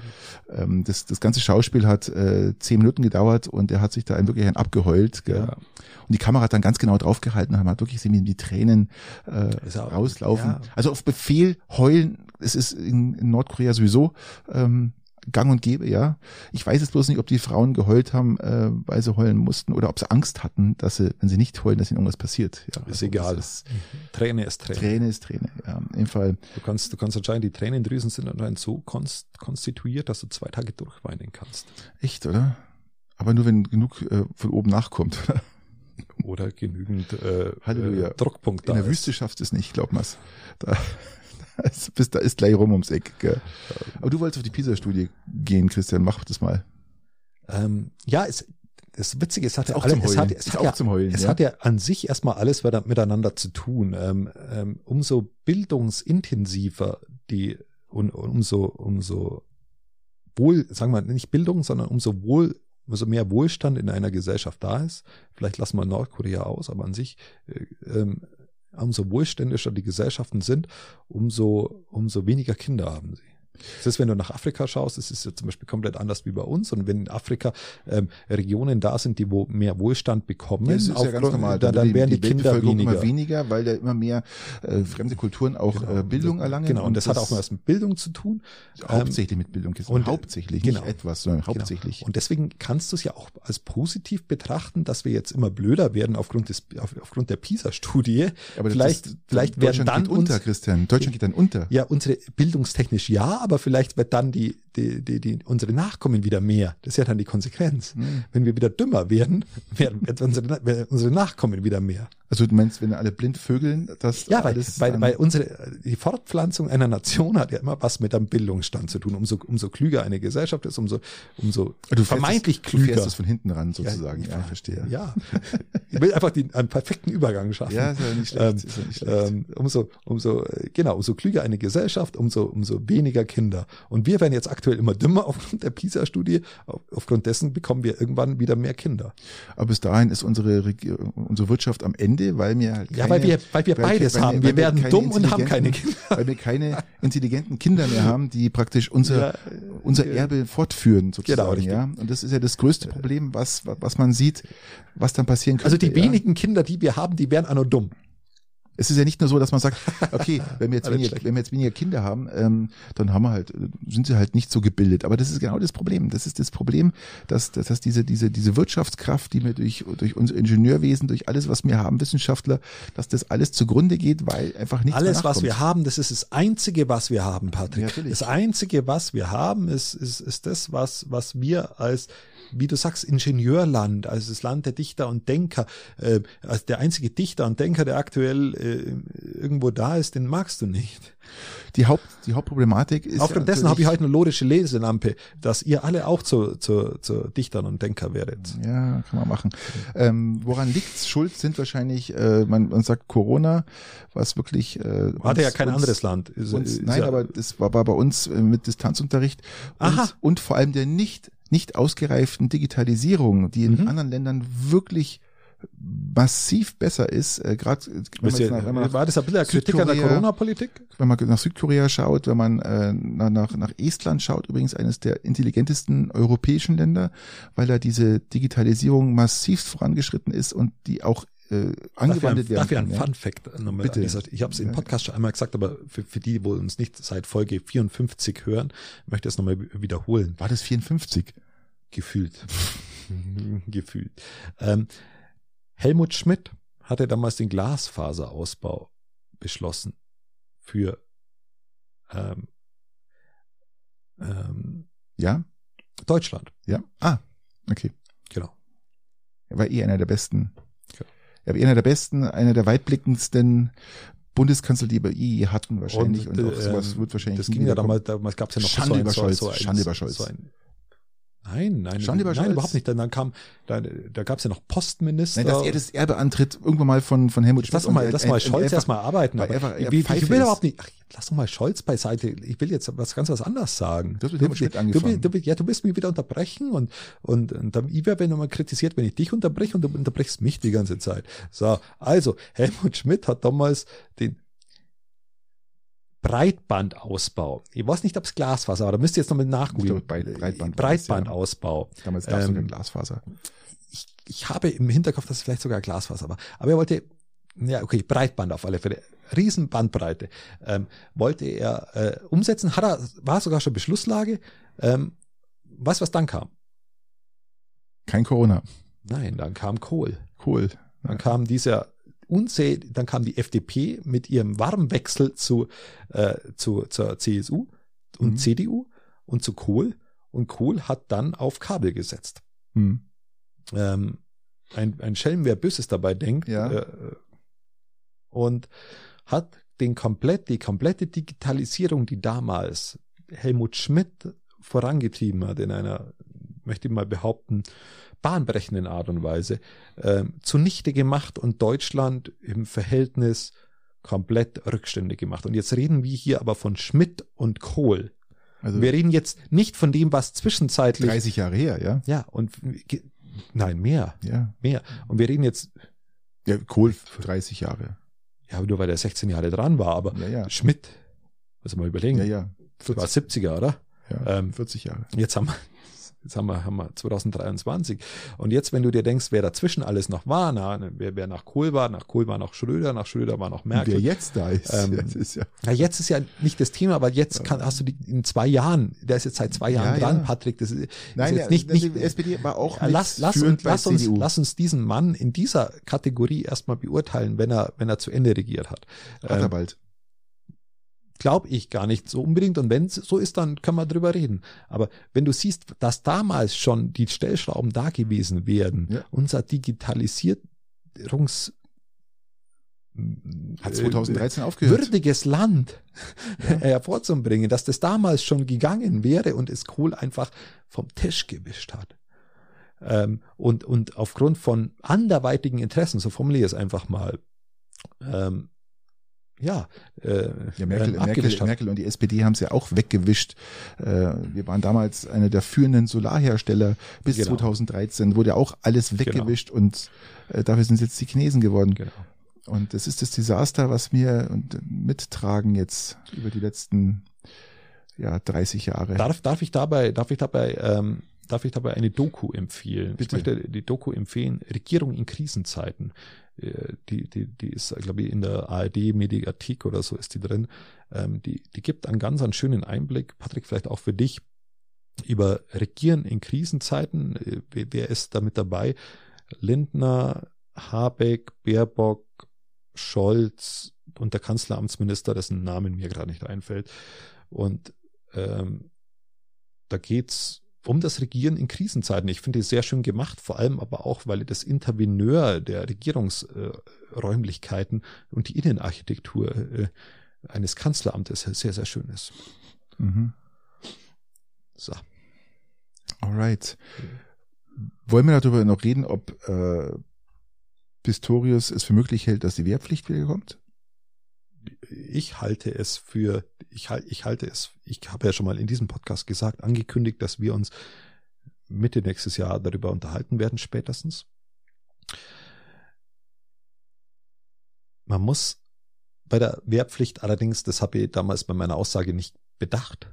Speaker 2: ähm, das, das ganze Schauspiel hat äh, zehn Minuten gedauert und er hat sich da wirklich ein abgeheult. Gell? Ja. Und die Kamera hat dann ganz genau draufgehalten und man hat wirklich gesehen, wie die Tränen äh, rauslaufen. Ja. Also auf Befehl heulen, es ist in, in Nordkorea sowieso ähm, gang und gäbe, ja. Ich weiß jetzt bloß nicht, ob die Frauen geheult haben, äh, weil sie heulen mussten oder ob sie Angst hatten, dass sie, wenn sie nicht heulen, dass ihnen irgendwas passiert.
Speaker 1: Ja, ist also egal. Ist, mhm. Träne ist Träne.
Speaker 2: Träne ist Träne, ja. Dem Fall.
Speaker 1: Du kannst, du kannst anscheinend, die Tränendrüsen sind anscheinend so konst, konstituiert, dass du zwei Tage durchweinen kannst.
Speaker 2: Echt, oder? Aber nur wenn genug äh, von oben nachkommt, oder?
Speaker 1: Oder genügend äh,
Speaker 2: Halleluja.
Speaker 1: Äh, Druckpunkt
Speaker 2: da In der ist. Wüste schafft es nicht, glaub mal's. Da bis da ist gleich rum ums Eck. Gell? Aber du wolltest auf die PISA-Studie gehen, Christian, mach das mal.
Speaker 1: Ähm, ja, es, das Witzige, es hat ja alle, es hat, es hat ja, Heulen, es ja? hat ja an sich erstmal alles miteinander zu tun. Ähm, ähm, umso bildungsintensiver die und, und umso umso wohl, sagen wir nicht Bildung, sondern umso wohl umso mehr Wohlstand in einer Gesellschaft da ist. Vielleicht lassen wir Nordkorea aus, aber an sich äh, ähm, umso wohlständischer die Gesellschaften sind, umso, umso weniger Kinder haben sie. Das ist, wenn du nach Afrika schaust, das ist ja zum Beispiel komplett anders wie bei uns. Und wenn in Afrika ähm, Regionen da sind, die wo mehr Wohlstand bekommen,
Speaker 2: ja, das ist ja ganz normal. Dann, dann werden die, die Kinder weniger. immer weniger, weil da immer mehr äh, fremde Kulturen auch
Speaker 1: genau.
Speaker 2: äh, Bildung erlangen.
Speaker 1: Genau, und, und das, das, hat auch was mit Bildung zu tun.
Speaker 2: Hauptsächlich mit Bildung. Und hauptsächlich, genau. nicht etwas, sondern genau. hauptsächlich.
Speaker 1: Und deswegen kannst du es ja auch als positiv betrachten, dass wir jetzt immer blöder werden aufgrund des auf, aufgrund der PISA-Studie.
Speaker 2: Aber vielleicht, das, vielleicht werden dann geht unter, Christian. Deutschland geht dann unter.
Speaker 1: Ja, unsere bildungstechnisch ja, aber vielleicht wird dann die, die, die, die, unsere Nachkommen wieder mehr. Das ist ja dann die Konsequenz. Mhm. Wenn wir wieder dümmer werden, werden, unsere, unsere Nachkommen wieder mehr.
Speaker 2: Also du meinst, wenn alle blind vögeln, das
Speaker 1: Ja, weil, weil, weil unsere, die Fortpflanzung einer Nation hat ja immer was mit einem Bildungsstand zu tun. Umso, umso klüger eine Gesellschaft ist, umso, umso
Speaker 2: du vermeintlich das, klüger. Du fährst es von hinten ran sozusagen. Ja,
Speaker 1: ja verstehe. Ja. Ich will einfach den, einen perfekten Übergang schaffen.
Speaker 2: Ja, ist ja nicht schlecht. Ähm, ist ja nicht schlecht.
Speaker 1: Ähm, umso, umso, genau, umso klüger eine Gesellschaft, umso, umso weniger Kinder. Und wir werden jetzt aktuell immer dümmer aufgrund der PISA-Studie. Aufgrund dessen bekommen wir irgendwann wieder mehr Kinder.
Speaker 2: Aber bis dahin ist unsere, unsere Wirtschaft am Ende weil wir
Speaker 1: halt keine, Ja, weil wir, weil wir beides weil, haben. Wir, werden dumm und haben keine Kinder.
Speaker 2: Weil wir keine intelligenten Kinder mehr haben, die praktisch unser, ja, unser Erbe fortführen, sozusagen. Genau, ja. Und das ist ja das größte Problem, was, was man sieht, was dann passieren könnte.
Speaker 1: Also die ja. wenigen Kinder, die wir haben, die werden auch nur dumm
Speaker 2: es ist ja nicht nur so, dass man sagt, okay, wenn wir jetzt, weniger, wenn wir jetzt weniger Kinder haben, ähm, dann haben wir halt, sind sie halt nicht so gebildet. Aber das ist genau das Problem. Das ist das Problem, dass, dass, dass diese, diese, diese Wirtschaftskraft, die wir durch, durch unser Ingenieurwesen, durch alles, was wir haben, Wissenschaftler, dass das alles zugrunde geht, weil einfach nichts
Speaker 1: Alles, was wir haben, das ist das Einzige, was wir haben, Patrick. Ja, das Einzige, was wir haben, ist, ist, ist das, was, was wir als wie du sagst, Ingenieurland, also das Land der Dichter und Denker. Äh, also der einzige Dichter und Denker, der aktuell äh, irgendwo da ist, den magst du nicht.
Speaker 2: Die, Haupt, die Hauptproblematik ist.
Speaker 1: Aufgrund ja dessen habe ich heute eine lorische Leselampe, dass ihr alle auch zu, zu, zu Dichtern und Denker werdet.
Speaker 2: Ja, kann man machen. Ähm, woran liegt's? Schuld sind wahrscheinlich, äh, man, man sagt Corona, was wirklich. Äh,
Speaker 1: Hatte ja kein uns, anderes Land.
Speaker 2: Ist, uns, ist nein, ja, aber das war, war bei uns äh, mit Distanzunterricht und, Aha. und vor allem der nicht nicht ausgereiften Digitalisierung, die in mhm. anderen Ländern wirklich massiv besser ist, äh, gerade
Speaker 1: war das ein bisschen Kritik an der Corona-Politik?
Speaker 2: Wenn man nach Südkorea schaut, wenn man äh, nach, nach Estland schaut, übrigens eines der intelligentesten europäischen Länder, weil da diese Digitalisierung massiv vorangeschritten ist und die auch äh, angewendet
Speaker 1: werden. Darf
Speaker 2: ich
Speaker 1: einen ja? Fun Fact nochmal Bitte. Ich habe es im Podcast schon einmal gesagt, aber für, für die, wo uns nicht seit Folge 54 hören, möchte ich es nochmal wiederholen.
Speaker 2: War das 54?
Speaker 1: Gefühlt. Gefühlt. Ähm, Helmut Schmidt hatte damals den Glasfaserausbau beschlossen für ähm,
Speaker 2: ähm, ja
Speaker 1: Deutschland.
Speaker 2: Ja. Ah, okay.
Speaker 1: Genau.
Speaker 2: Er war eh einer der besten einer der besten, einer der weitblickendsten Bundeskanzler, die wir je hatten wahrscheinlich.
Speaker 1: Und, und auch sowas ähm, wird wahrscheinlich. Das ging ja damals, damals gab es ja noch
Speaker 2: Schande so ein, über Scholz. So ein,
Speaker 1: Schande über Scholz. So ein, Nein, nein,
Speaker 2: Stand
Speaker 1: nein, überhaupt nicht. Dann, dann kam, da, da gab es ja noch Postminister.
Speaker 2: Nein, dass er das Erbe antritt, irgendwann mal von, von Helmut Schmidt.
Speaker 1: Lass doch mal, lass mal Scholz erstmal arbeiten. Aber er, er ich, ich will überhaupt nicht, ach, lass doch mal Scholz beiseite. Ich will jetzt was ganz was anderes sagen.
Speaker 2: Du, du,
Speaker 1: du, du, ja, du willst mich wieder unterbrechen und, und, und dann, ich werde nochmal kritisiert, wenn ich dich unterbreche und du unterbrechst mich die ganze Zeit. So, also, Helmut Schmidt hat damals den Breitbandausbau. Ich weiß nicht, ob es Glasfaser war, da müsst ihr jetzt nochmal nachgucken.
Speaker 2: Breitband
Speaker 1: Breitbandausbau.
Speaker 2: Ja. Damals gab es ähm, Glasfaser.
Speaker 1: Ich, ich habe im Hinterkopf, dass es vielleicht sogar Glasfaser war. Aber er wollte, ja, okay, Breitband auf alle Fälle. Riesenbandbreite. Ähm, wollte er äh, umsetzen, hat er, war sogar schon Beschlusslage. Ähm, weißt was dann kam?
Speaker 2: Kein Corona.
Speaker 1: Nein, dann kam Kohl.
Speaker 2: Kohl.
Speaker 1: Dann kam dieser unzäh dann kam die FDP mit ihrem Warmwechsel zu, äh, zu, zur CSU und mhm. CDU und zu Kohl. Und Kohl hat dann auf Kabel gesetzt. Mhm. Ähm, ein, ein Schelm, wer Böses dabei denkt.
Speaker 2: Ja. Äh,
Speaker 1: und hat den komplett, die komplette Digitalisierung, die damals Helmut Schmidt vorangetrieben hat in einer, möchte ich mal behaupten, bahnbrechenden Art und Weise äh, zunichte gemacht und Deutschland im Verhältnis komplett rückständig gemacht. Und jetzt reden wir hier aber von Schmidt und Kohl. Also wir reden jetzt nicht von dem, was zwischenzeitlich
Speaker 2: 30 Jahre her, ja.
Speaker 1: Ja, und nein, mehr.
Speaker 2: Ja.
Speaker 1: Mehr. Und wir reden jetzt
Speaker 2: ja, Kohl für 30 Jahre.
Speaker 1: Ja, nur weil er 16 Jahre dran war, aber
Speaker 2: ja, ja.
Speaker 1: Schmidt, muss man überlegen.
Speaker 2: Ja, ja.
Speaker 1: 40. war 70er, oder?
Speaker 2: Ja, ähm, 40 Jahre.
Speaker 1: Jetzt haben wir, Jetzt haben wir, haben wir 2023. Und jetzt, wenn du dir denkst, wer dazwischen alles noch war, na, wer, wer nach Kohl war, nach Kohl war noch Schröder, nach Schröder war noch Merkel.
Speaker 2: Und wer jetzt da ist.
Speaker 1: Ähm, jetzt ist ja, ja, jetzt ist ja nicht das Thema, aber jetzt kann, hast du die in zwei Jahren, der ist jetzt seit zwei Jahren ja, dran, ja. Patrick, das ist,
Speaker 2: Nein,
Speaker 1: ist
Speaker 2: jetzt nicht, nicht, die SPD war auch
Speaker 1: lass, lass, uns, lass, uns, lass uns diesen Mann in dieser Kategorie erstmal beurteilen, wenn er, wenn er zu Ende regiert hat.
Speaker 2: Hat er ähm, bald
Speaker 1: glaube ich gar nicht so unbedingt. Und wenn es so ist, dann können wir drüber reden. Aber wenn du siehst, dass damals schon die Stellschrauben da gewesen wären, ja. unser Digitalisierungs
Speaker 2: hat 2013 äh, aufgehört.
Speaker 1: Würdiges Land ja. hervorzubringen, dass das damals schon gegangen wäre und es Kohl einfach vom Tisch gewischt hat. Ähm, und, und aufgrund von anderweitigen Interessen, so formuliere ich es einfach mal, ähm, ja,
Speaker 2: äh, ja Merkel, Merkel, Merkel und die SPD haben es ja auch weggewischt. Äh, wir waren damals eine der führenden Solarhersteller bis genau. 2013, wurde ja auch alles genau. weggewischt genau. und äh, dafür sind jetzt die Chinesen geworden. Genau. Und das ist das Desaster, was wir mittragen jetzt über die letzten ja 30 Jahre.
Speaker 1: Darf, darf ich dabei, darf ich dabei ähm, darf ich dabei eine Doku empfehlen?
Speaker 2: Bitte.
Speaker 1: Ich möchte die Doku empfehlen, Regierung in Krisenzeiten. Äh, die, die, die ist, glaube ich, in der ARD-Mediathek oder so ist die drin. Ähm, die, die gibt einen ganz, einen schönen Einblick, Patrick, vielleicht auch für dich, über Regieren in Krisenzeiten. Äh, wer, ist da mit dabei? Lindner, Habeck, Baerbock, Scholz und der Kanzleramtsminister, dessen Namen mir gerade nicht einfällt. Und ähm, da geht's um das Regieren in Krisenzeiten. Ich finde es sehr schön gemacht, vor allem aber auch, weil das Interveneur der Regierungsräumlichkeiten und die Innenarchitektur äh, eines Kanzleramtes sehr, sehr schön ist.
Speaker 2: Mhm. So. Alright. Wollen wir darüber noch reden, ob äh, Pistorius es für möglich hält, dass die Wehrpflicht wieder kommt?
Speaker 1: Ich halte es für, ich, ich halte es, ich habe ja schon mal in diesem Podcast gesagt, angekündigt, dass wir uns Mitte nächstes Jahr darüber unterhalten werden, spätestens. man muss bei der Wehrpflicht allerdings, das habe ich damals bei meiner Aussage nicht bedacht,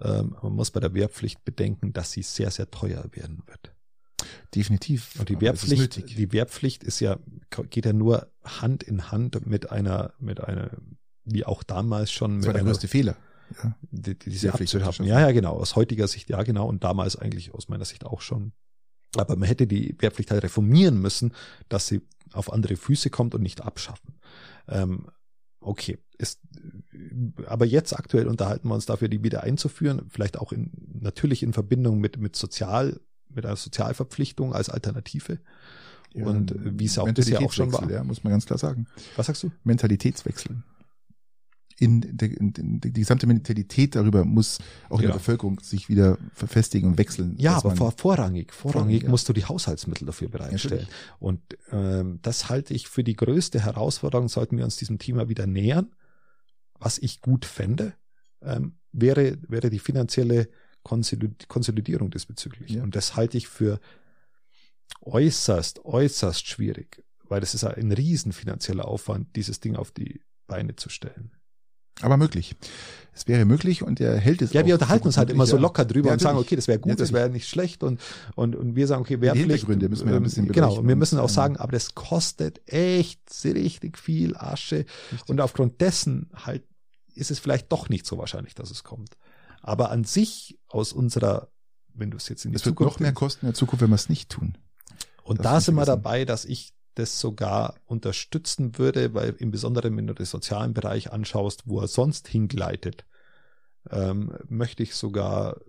Speaker 1: ähm, man muss bei der Wehrpflicht bedenken, dass sie sehr, sehr teuer werden wird.
Speaker 2: Definitiv.
Speaker 1: Und die Wehrpflicht, die Wehrpflicht ist ja, geht ja nur Hand in Hand mit einer, mit einer, wie auch damals schon. Das
Speaker 2: war der größte Fehler.
Speaker 1: Ja. Die, die, diese abzuschaffen. Ja, ja, genau. Aus heutiger Sicht, ja, genau. Und damals eigentlich aus meiner Sicht auch schon. Aber man hätte die Wehrpflicht halt reformieren müssen, dass sie auf andere Füße kommt und nicht abschaffen. Ähm, okay, ist, aber jetzt aktuell unterhalten wir uns dafür, die wieder einzuführen, vielleicht auch in, natürlich in Verbindung mit, mit Sozial, mit einer Sozialverpflichtung als Alternative. Ja, und wie es auch bisher auch schon war.
Speaker 2: Ja, muss man ganz klar sagen.
Speaker 1: Was sagst du?
Speaker 2: Mentalitätswechsel in, der, in, in die gesamte Mentalität darüber muss auch in ja. der Bevölkerung sich wieder verfestigen und wechseln.
Speaker 1: Ja, aber vor, vorrangig, vorrangig ja. musst du die Haushaltsmittel dafür bereitstellen. Ja, und ähm, das halte ich für die größte Herausforderung, sollten wir uns diesem Thema wieder nähern. Was ich gut fände, ähm, wäre, wäre die finanzielle Konsolidierung diesbezüglich. Ja. Und das halte ich für äußerst, äußerst schwierig, weil das ist ein riesen finanzieller Aufwand, dieses Ding auf die Beine zu stellen.
Speaker 2: Aber möglich. Es wäre möglich und er hält es.
Speaker 1: Ja, wir unterhalten so uns halt immer so locker drüber ja, und sagen, okay, das wäre gut, ja, das wäre nicht schlecht und, und, und wir sagen, okay, Wehrpflicht.
Speaker 2: Hintergründe müssen wir ein bisschen
Speaker 1: Genau, und wir müssen auch sagen, aber das kostet echt richtig viel Asche richtig. und aufgrund dessen halt ist es vielleicht doch nicht so wahrscheinlich, dass es kommt. Aber an sich aus unserer, wenn du es jetzt in die
Speaker 2: es Zukunft. Es wird noch mehr kosten in der Zukunft, wenn wir es nicht tun.
Speaker 1: Und das da sind wir dabei, dass ich das sogar unterstützen würde, weil im Besonderen, wenn du den sozialen Bereich anschaust, wo er sonst hingleitet, ähm, möchte ich sogar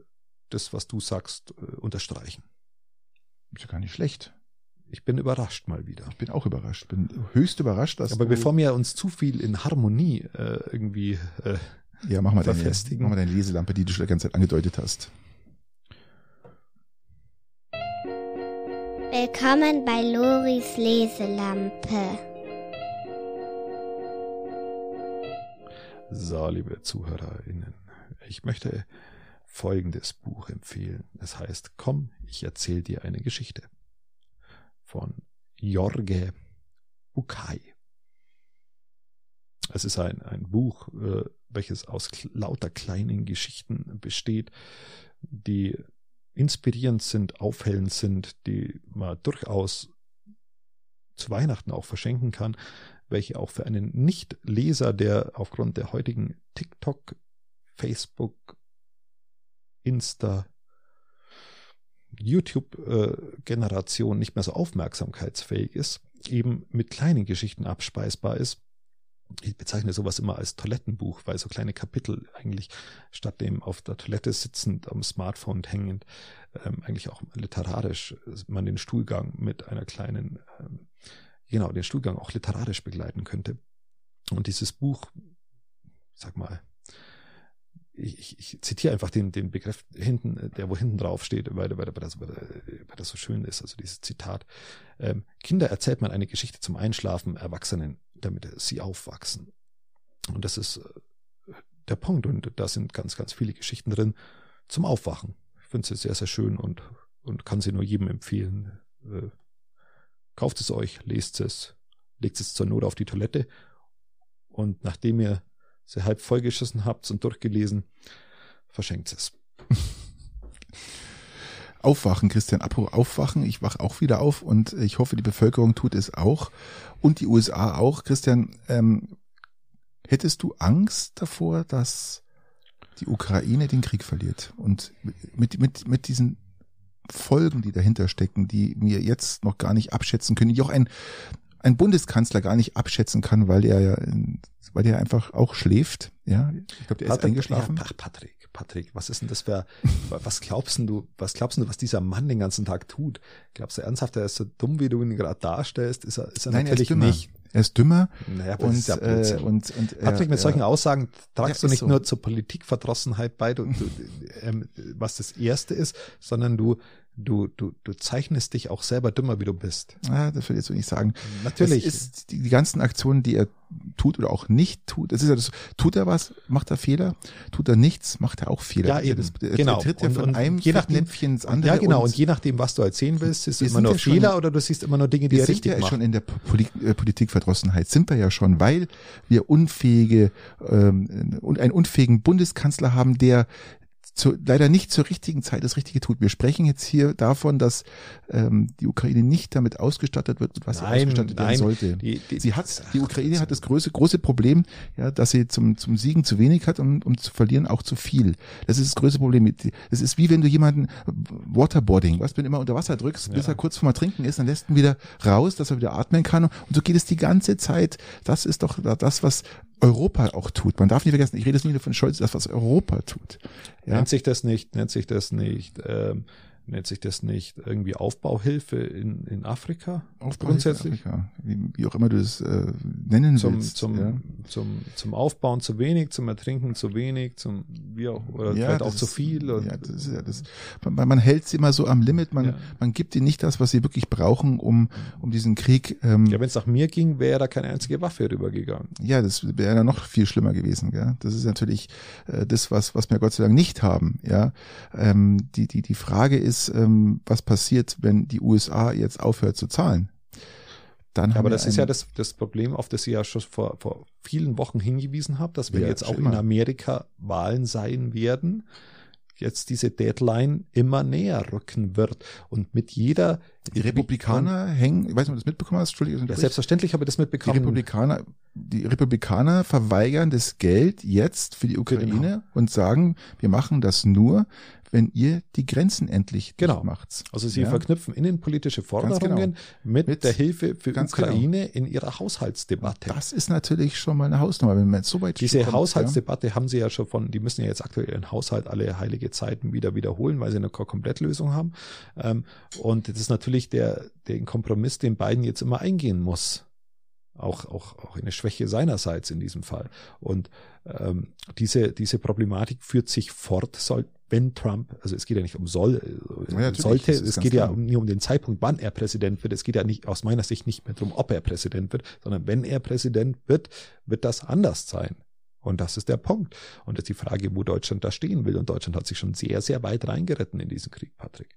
Speaker 1: das, was du sagst, äh, unterstreichen.
Speaker 2: Ist ja gar nicht schlecht.
Speaker 1: Ich bin überrascht mal wieder.
Speaker 2: Ich bin auch überrascht. Bin höchst überrascht, dass.
Speaker 1: Aber bevor wir uns zu viel in Harmonie äh, irgendwie äh,
Speaker 2: ja, mach mal verfestigen. Deine, mach mal deine Leselampe, die du schon die ganze Zeit angedeutet hast.
Speaker 3: Willkommen bei Loris Leselampe.
Speaker 1: So, liebe ZuhörerInnen, ich möchte folgendes Buch empfehlen. Es heißt Komm, ich erzähle dir eine Geschichte von Jorge Bukai. Es ist ein, ein Buch, äh, welches aus lauter kleinen Geschichten besteht, die inspirierend sind, aufhellend sind, die man durchaus zu Weihnachten auch verschenken kann, welche auch für einen Nicht-Leser, der aufgrund der heutigen TikTok, Facebook, Insta, YouTube-Generation nicht mehr so aufmerksamkeitsfähig ist, eben mit kleinen Geschichten abspeisbar ist ich bezeichne sowas immer als Toilettenbuch, weil so kleine Kapitel eigentlich statt dem auf der Toilette sitzend am Smartphone hängend ähm, eigentlich auch literarisch äh, man den Stuhlgang mit einer kleinen, ähm, genau, den Stuhlgang auch literarisch begleiten könnte. Und dieses Buch, sag mal, ich, ich zitiere einfach den, den Begriff hinten, der wo hinten drauf steht, weil, weil, weil, das, weil das so schön ist, also dieses Zitat. Ähm, Kinder erzählt man eine Geschichte zum Einschlafen, Erwachsenen, damit sie aufwachsen. Und das ist äh, der Punkt. Und da sind ganz, ganz viele Geschichten drin zum Aufwachen. Ich finde sie sehr, sehr schön und, und kann sie nur jedem empfehlen. Äh, kauft es euch, lest es, legt es zur Not auf die Toilette und nachdem ihr sie halb vollgeschissen habt und durchgelesen, verschenkt es.
Speaker 2: Aufwachen, Christian, apropos aufwachen, ich wach auch wieder auf und ich hoffe, die Bevölkerung tut es auch und die USA auch. Christian, ähm, hättest du Angst davor, dass die Ukraine den Krieg verliert und mit, mit, mit diesen Folgen, die dahinter stecken, die wir jetzt noch gar nicht abschätzen können, die auch ein, ein Bundeskanzler gar nicht abschätzen kann, weil er ja, weil er einfach auch schläft. Ja,
Speaker 1: ich glaube, der ist eingeschlafen. Ja, Patrick, Patrick, was ist denn das für, was glaubst du, was glaubst du, was dieser Mann den ganzen Tag tut? Glaubst du ernsthaft, er ist so dumm, wie du ihn gerade darstellst? Ist er, ist er
Speaker 2: Nein, natürlich er ist nicht. Er ist dümmer.
Speaker 1: Naja, und, ja äh, und, und Patrick, mit solchen Aussagen tragst ja, du nicht so. nur zur Politikverdrossenheit bei, du, du, ähm, was das Erste ist, sondern du du, du, du zeichnest dich auch selber dümmer, wie du bist.
Speaker 2: Ah, das will ich jetzt nicht sagen.
Speaker 1: Natürlich.
Speaker 2: Es ist die, die ganzen Aktionen, die er tut oder auch nicht tut. Das ist ja das, tut er was, macht er Fehler, tut er nichts, macht er auch Fehler.
Speaker 1: Ja, eben.
Speaker 2: Das, er
Speaker 1: genau.
Speaker 2: tritt ja von
Speaker 1: und
Speaker 2: einem
Speaker 1: je nachdem-
Speaker 2: Fettnäpfchen ins andere.
Speaker 1: Ja, genau. Und,
Speaker 2: Und
Speaker 1: je nachdem, was du erzählen willst, ist
Speaker 2: Wir
Speaker 1: immer
Speaker 2: sind
Speaker 1: nur
Speaker 2: ja schon-
Speaker 1: Fehler oder du siehst immer nur Dinge, die
Speaker 2: wir
Speaker 1: er
Speaker 2: sind
Speaker 1: richtig
Speaker 2: ja
Speaker 1: macht.
Speaker 2: schon in der Poli äh, Politikverdrossenheit, sind wir ja schon, weil wir unfähige ähm, und einen unfähigen Bundeskanzler haben, der zu, leider nicht zur richtigen Zeit das Richtige tut. Wir sprechen jetzt hier davon, dass ähm, die Ukraine nicht damit ausgestattet wird, was sie
Speaker 1: Nein,
Speaker 2: ausgestattet
Speaker 1: nein.
Speaker 2: werden sollte.
Speaker 1: Die- die-
Speaker 2: sie hat, die Ukraine hat das große, große Problem, ja, dass sie zum, zum Siegen zu wenig hat und um zu verlieren auch zu viel. Das ist das größte Problem. Es ist wie wenn du jemanden Waterboarding, was, wenn du immer unter Wasser drückst, bis
Speaker 1: Ja.
Speaker 2: er kurz vorm Trinken ist, dann lässt ihn wieder raus, dass er wieder atmen kann. Und so geht es die ganze Zeit. Das ist doch das, was Europa auch tut. Man darf nicht vergessen, ich rede jetzt nicht nur von Scholz, das, was Europa tut. Ja,
Speaker 1: Nennt sich das nicht, nennt sich das nicht, ähm, nennt sich das nicht irgendwie Aufbauhilfe in, in Afrika?
Speaker 2: Aufbau
Speaker 1: grundsätzlich?
Speaker 2: Afrika, wie, wie auch immer du es äh, nennen
Speaker 1: Zum,
Speaker 2: willst.
Speaker 1: zum,
Speaker 2: ja.
Speaker 1: zum, zum Aufbauen zu wenig, zum Ertrinken zu wenig, zum, wie auch, oder
Speaker 2: Ja,
Speaker 1: vielleicht
Speaker 2: das
Speaker 1: auch zu
Speaker 2: ist-
Speaker 1: viel. Und,
Speaker 2: Ja, das ist ja das. Man, man hält sie immer so am Limit. Man,
Speaker 1: Ja.
Speaker 2: man gibt ihnen nicht das, was sie wirklich brauchen, um, um diesen Krieg. Ähm,
Speaker 1: ja, wenn es nach mir ging, wäre da keine einzige Waffe rübergegangen.
Speaker 2: Ja, das wäre dann noch viel schlimmer gewesen. Gell? Das ist natürlich äh, das, was, was wir Gott sei Dank nicht haben. Ja, ähm, die, die, die Frage ist, ähm, was passiert, wenn die USA jetzt aufhört zu zahlen? Dann haben
Speaker 1: Aber
Speaker 2: wir
Speaker 1: das ist ja das, das Problem, auf das ich ja schon vor, vor vielen Wochen hingewiesen habe, dass wenn
Speaker 2: Ja,
Speaker 1: jetzt auch in. Amerika Wahlen sein werden, jetzt diese Deadline immer näher rücken wird. Und mit jeder
Speaker 2: die Republikaner hängen, ich weiß nicht, ob du das mitbekommen hast, Entschuldigung.
Speaker 1: Ja, selbstverständlich habe ich das
Speaker 2: die
Speaker 1: mitbekommen.
Speaker 2: Republikaner, die Republikaner verweigern das Geld jetzt für die Ukraine
Speaker 1: Genau.
Speaker 2: und sagen, wir machen das nur, wenn ihr die Grenzen endlich
Speaker 1: Genau.
Speaker 2: macht.
Speaker 1: Also sie
Speaker 2: Ja.
Speaker 1: verknüpfen innenpolitische Forderungen
Speaker 2: genau.
Speaker 1: mit,
Speaker 2: Mit-
Speaker 1: der Hilfe für
Speaker 2: genau.
Speaker 1: Ukraine in ihrer Haushaltsdebatte.
Speaker 2: Das ist natürlich schon mal eine Hausnummer, wenn man so weit
Speaker 1: Diese
Speaker 2: kommt,
Speaker 1: Haushaltsdebatte haben sie ja schon von, die müssen ja jetzt aktuell ihren Haushalt alle heilige Zeiten wieder wiederholen, weil sie eine Komplettlösung haben. Ähm, Und das ist natürlich der, den Kompromiss, den Biden jetzt immer eingehen muss. Auch, auch, auch eine Schwäche seinerseits in diesem Fall. Und ähm, diese, diese Problematik führt sich fort, soll, wenn Trump, also es geht ja nicht um soll, äh,
Speaker 2: Ja,
Speaker 1: sollte, es geht ja um, nie um den Zeitpunkt, wann er Präsident wird. Es geht ja nicht aus meiner Sicht nicht mehr darum, ob er Präsident wird, sondern wenn er Präsident wird, wird das anders sein. Und das ist der Punkt. Und das ist die Frage, wo Deutschland da stehen will. Und Deutschland hat sich schon sehr, sehr weit reingeritten in diesen Krieg, Patrick.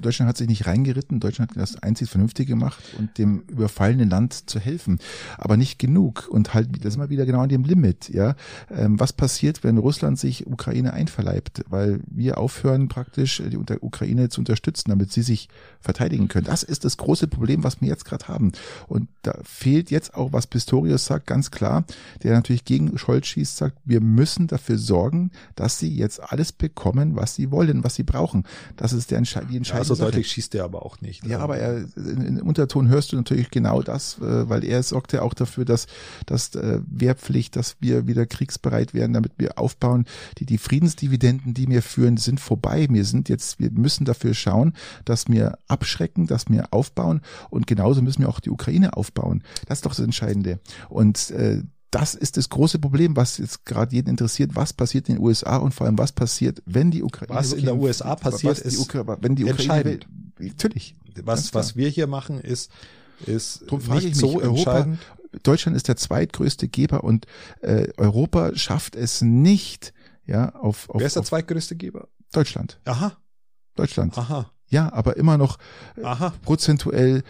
Speaker 2: Deutschland hat sich nicht reingeritten, Deutschland hat das einzig Vernünftige gemacht und dem überfallenen Land zu helfen. Aber nicht genug. Und halt, da sind wir wieder genau an dem Limit, ja. Ähm, was passiert, wenn Russland sich Ukraine einverleibt? Weil wir aufhören, praktisch die Unter- Ukraine zu unterstützen, damit sie sich verteidigen können. Das ist das große Problem, was wir jetzt gerade haben. Und da fehlt jetzt auch, was Pistorius sagt, ganz klar, der natürlich gegen Scholz schießt, sagt, wir müssen dafür sorgen, dass sie jetzt alles bekommen, was sie wollen, was sie brauchen. Das ist der Entsche die
Speaker 1: Ja,
Speaker 2: entscheidende
Speaker 1: so
Speaker 2: Sache.
Speaker 1: deutlich schießt er aber auch nicht.
Speaker 2: Ja,
Speaker 1: Also,
Speaker 2: aber er, in, in Unterton hörst du natürlich genau das, äh, weil er sorgt ja auch dafür, dass, dass äh, Wehrpflicht, dass wir wieder kriegsbereit werden, damit wir aufbauen. Die, die Friedensdividenden, die wir führen, sind vorbei. Wir sind jetzt, wir müssen dafür schauen, dass wir abschrecken, dass wir aufbauen und genauso müssen wir auch die Ukraine aufbauen. Das ist doch das Entscheidende. Und äh, das ist das große Problem, was jetzt gerade jeden interessiert. Was passiert in den USA und vor allem was passiert, wenn die Ukraine
Speaker 1: Was in der USA passiert, ist
Speaker 2: Ukra wenn die Ukraine
Speaker 1: entscheidend.
Speaker 2: will- natürlich.
Speaker 1: was, was wir hier machen, ist, ist
Speaker 2: Drum
Speaker 1: nicht
Speaker 2: ich mich,
Speaker 1: so
Speaker 2: Europa,
Speaker 1: entscheidend.
Speaker 2: Deutschland ist der zweitgrößte Geber und äh, Europa schafft es nicht, ja, auf, auf,
Speaker 1: Wer ist der
Speaker 2: auf
Speaker 1: zweitgrößte Geber?
Speaker 2: Deutschland.
Speaker 1: Aha,
Speaker 2: Deutschland.
Speaker 1: aha,
Speaker 2: Ja, aber immer noch
Speaker 1: aha.
Speaker 2: prozentuell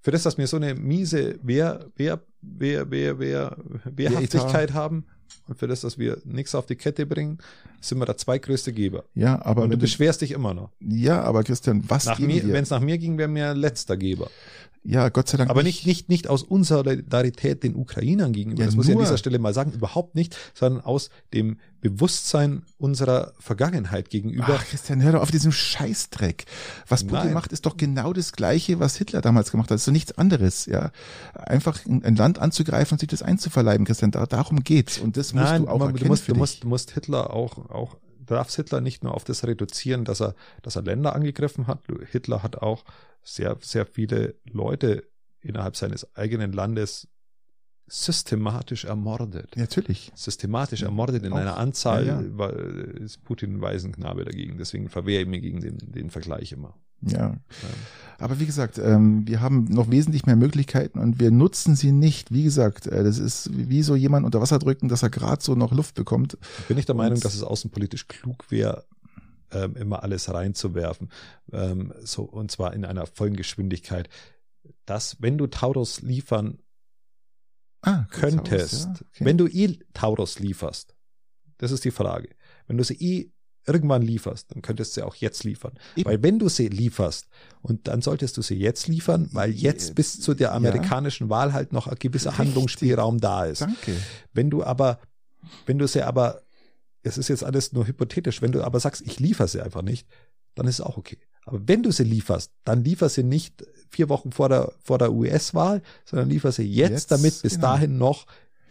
Speaker 1: Für das, dass wir so eine miese Wehr, Wehr, Wehr, Wehr, Wehr, Wehrhaftigkeit haben und für das, dass wir nichts auf die Kette bringen, sind wir der zweitgrößte Geber.
Speaker 2: Ja, aber
Speaker 1: und du beschwerst dich immer noch.
Speaker 2: ja, aber Christian, was
Speaker 1: Nach mir,
Speaker 2: wir?
Speaker 1: wenn es nach mir ging, wären wir letzter Geber.
Speaker 2: Ja, Gott sei Dank.
Speaker 1: Aber nicht, nicht, nicht aus Unsolidarität den Ukrainern gegenüber,
Speaker 2: Ja,
Speaker 1: das muss ich an dieser Stelle mal sagen, überhaupt nicht, sondern aus dem Bewusstsein unserer Vergangenheit gegenüber.
Speaker 2: Ach, Christian, hör doch auf diesen Scheißdreck. Was Putin
Speaker 1: Nein.
Speaker 2: macht, ist doch genau das Gleiche, was Hitler damals gemacht hat. Das ist doch nichts anderes, ja. Einfach ein Land anzugreifen und sich das einzuverleiben, Christian. Da, darum geht's. Und das musst
Speaker 1: Nein,
Speaker 2: du auch
Speaker 1: man-
Speaker 2: erkennen
Speaker 1: du musst, du musst, du musst Hitler auch, auch, du darfst Hitler nicht nur auf das reduzieren, dass er, dass er Länder angegriffen hat. Hitler hat auch sehr, sehr viele Leute innerhalb seines eigenen Landes systematisch ermordet.
Speaker 2: Natürlich.
Speaker 1: Systematisch ermordet in
Speaker 2: Auch.
Speaker 1: einer Anzahl,
Speaker 2: Ja, ja.
Speaker 1: weil ist Putin ein Waisenknabe dagegen. Deswegen verwehre ich mir gegen den, den Vergleich immer.
Speaker 2: Ja. Aber wie gesagt, ähm, wir haben noch wesentlich mehr Möglichkeiten und wir nutzen sie nicht. Wie gesagt, äh, das ist wie so jemand unter Wasser drücken, dass er gerade so noch Luft bekommt.
Speaker 1: Bin ich der Meinung,
Speaker 2: Und-
Speaker 1: dass es außenpolitisch klug wäre, ähm, immer alles reinzuwerfen. Ähm, so, und zwar in einer vollen Geschwindigkeit. Dass, wenn du Taurus liefern
Speaker 2: Ah,
Speaker 1: könntest,
Speaker 2: ja, okay.
Speaker 1: wenn du eh Taurus lieferst, das ist die Frage. Wenn du sie eh irgendwann lieferst, dann könntest du sie auch jetzt liefern.
Speaker 2: Eben.
Speaker 1: Weil wenn du sie lieferst, und dann solltest du sie jetzt liefern, weil jetzt bis zu der
Speaker 2: Ja.
Speaker 1: amerikanischen Wahl halt noch ein gewisser
Speaker 2: Richtig.
Speaker 1: Handlungsspielraum da ist.
Speaker 2: Danke.
Speaker 1: Wenn du aber, wenn du sie aber, es ist jetzt alles nur hypothetisch, wenn du aber sagst, ich liefere sie einfach nicht, dann ist es auch okay. Aber wenn du sie lieferst, dann liefer sie nicht vier Wochen vor der, vor der US-Wahl, sondern liefer sie jetzt,
Speaker 2: Jetzt,
Speaker 1: damit bis
Speaker 2: genau.
Speaker 1: dahin noch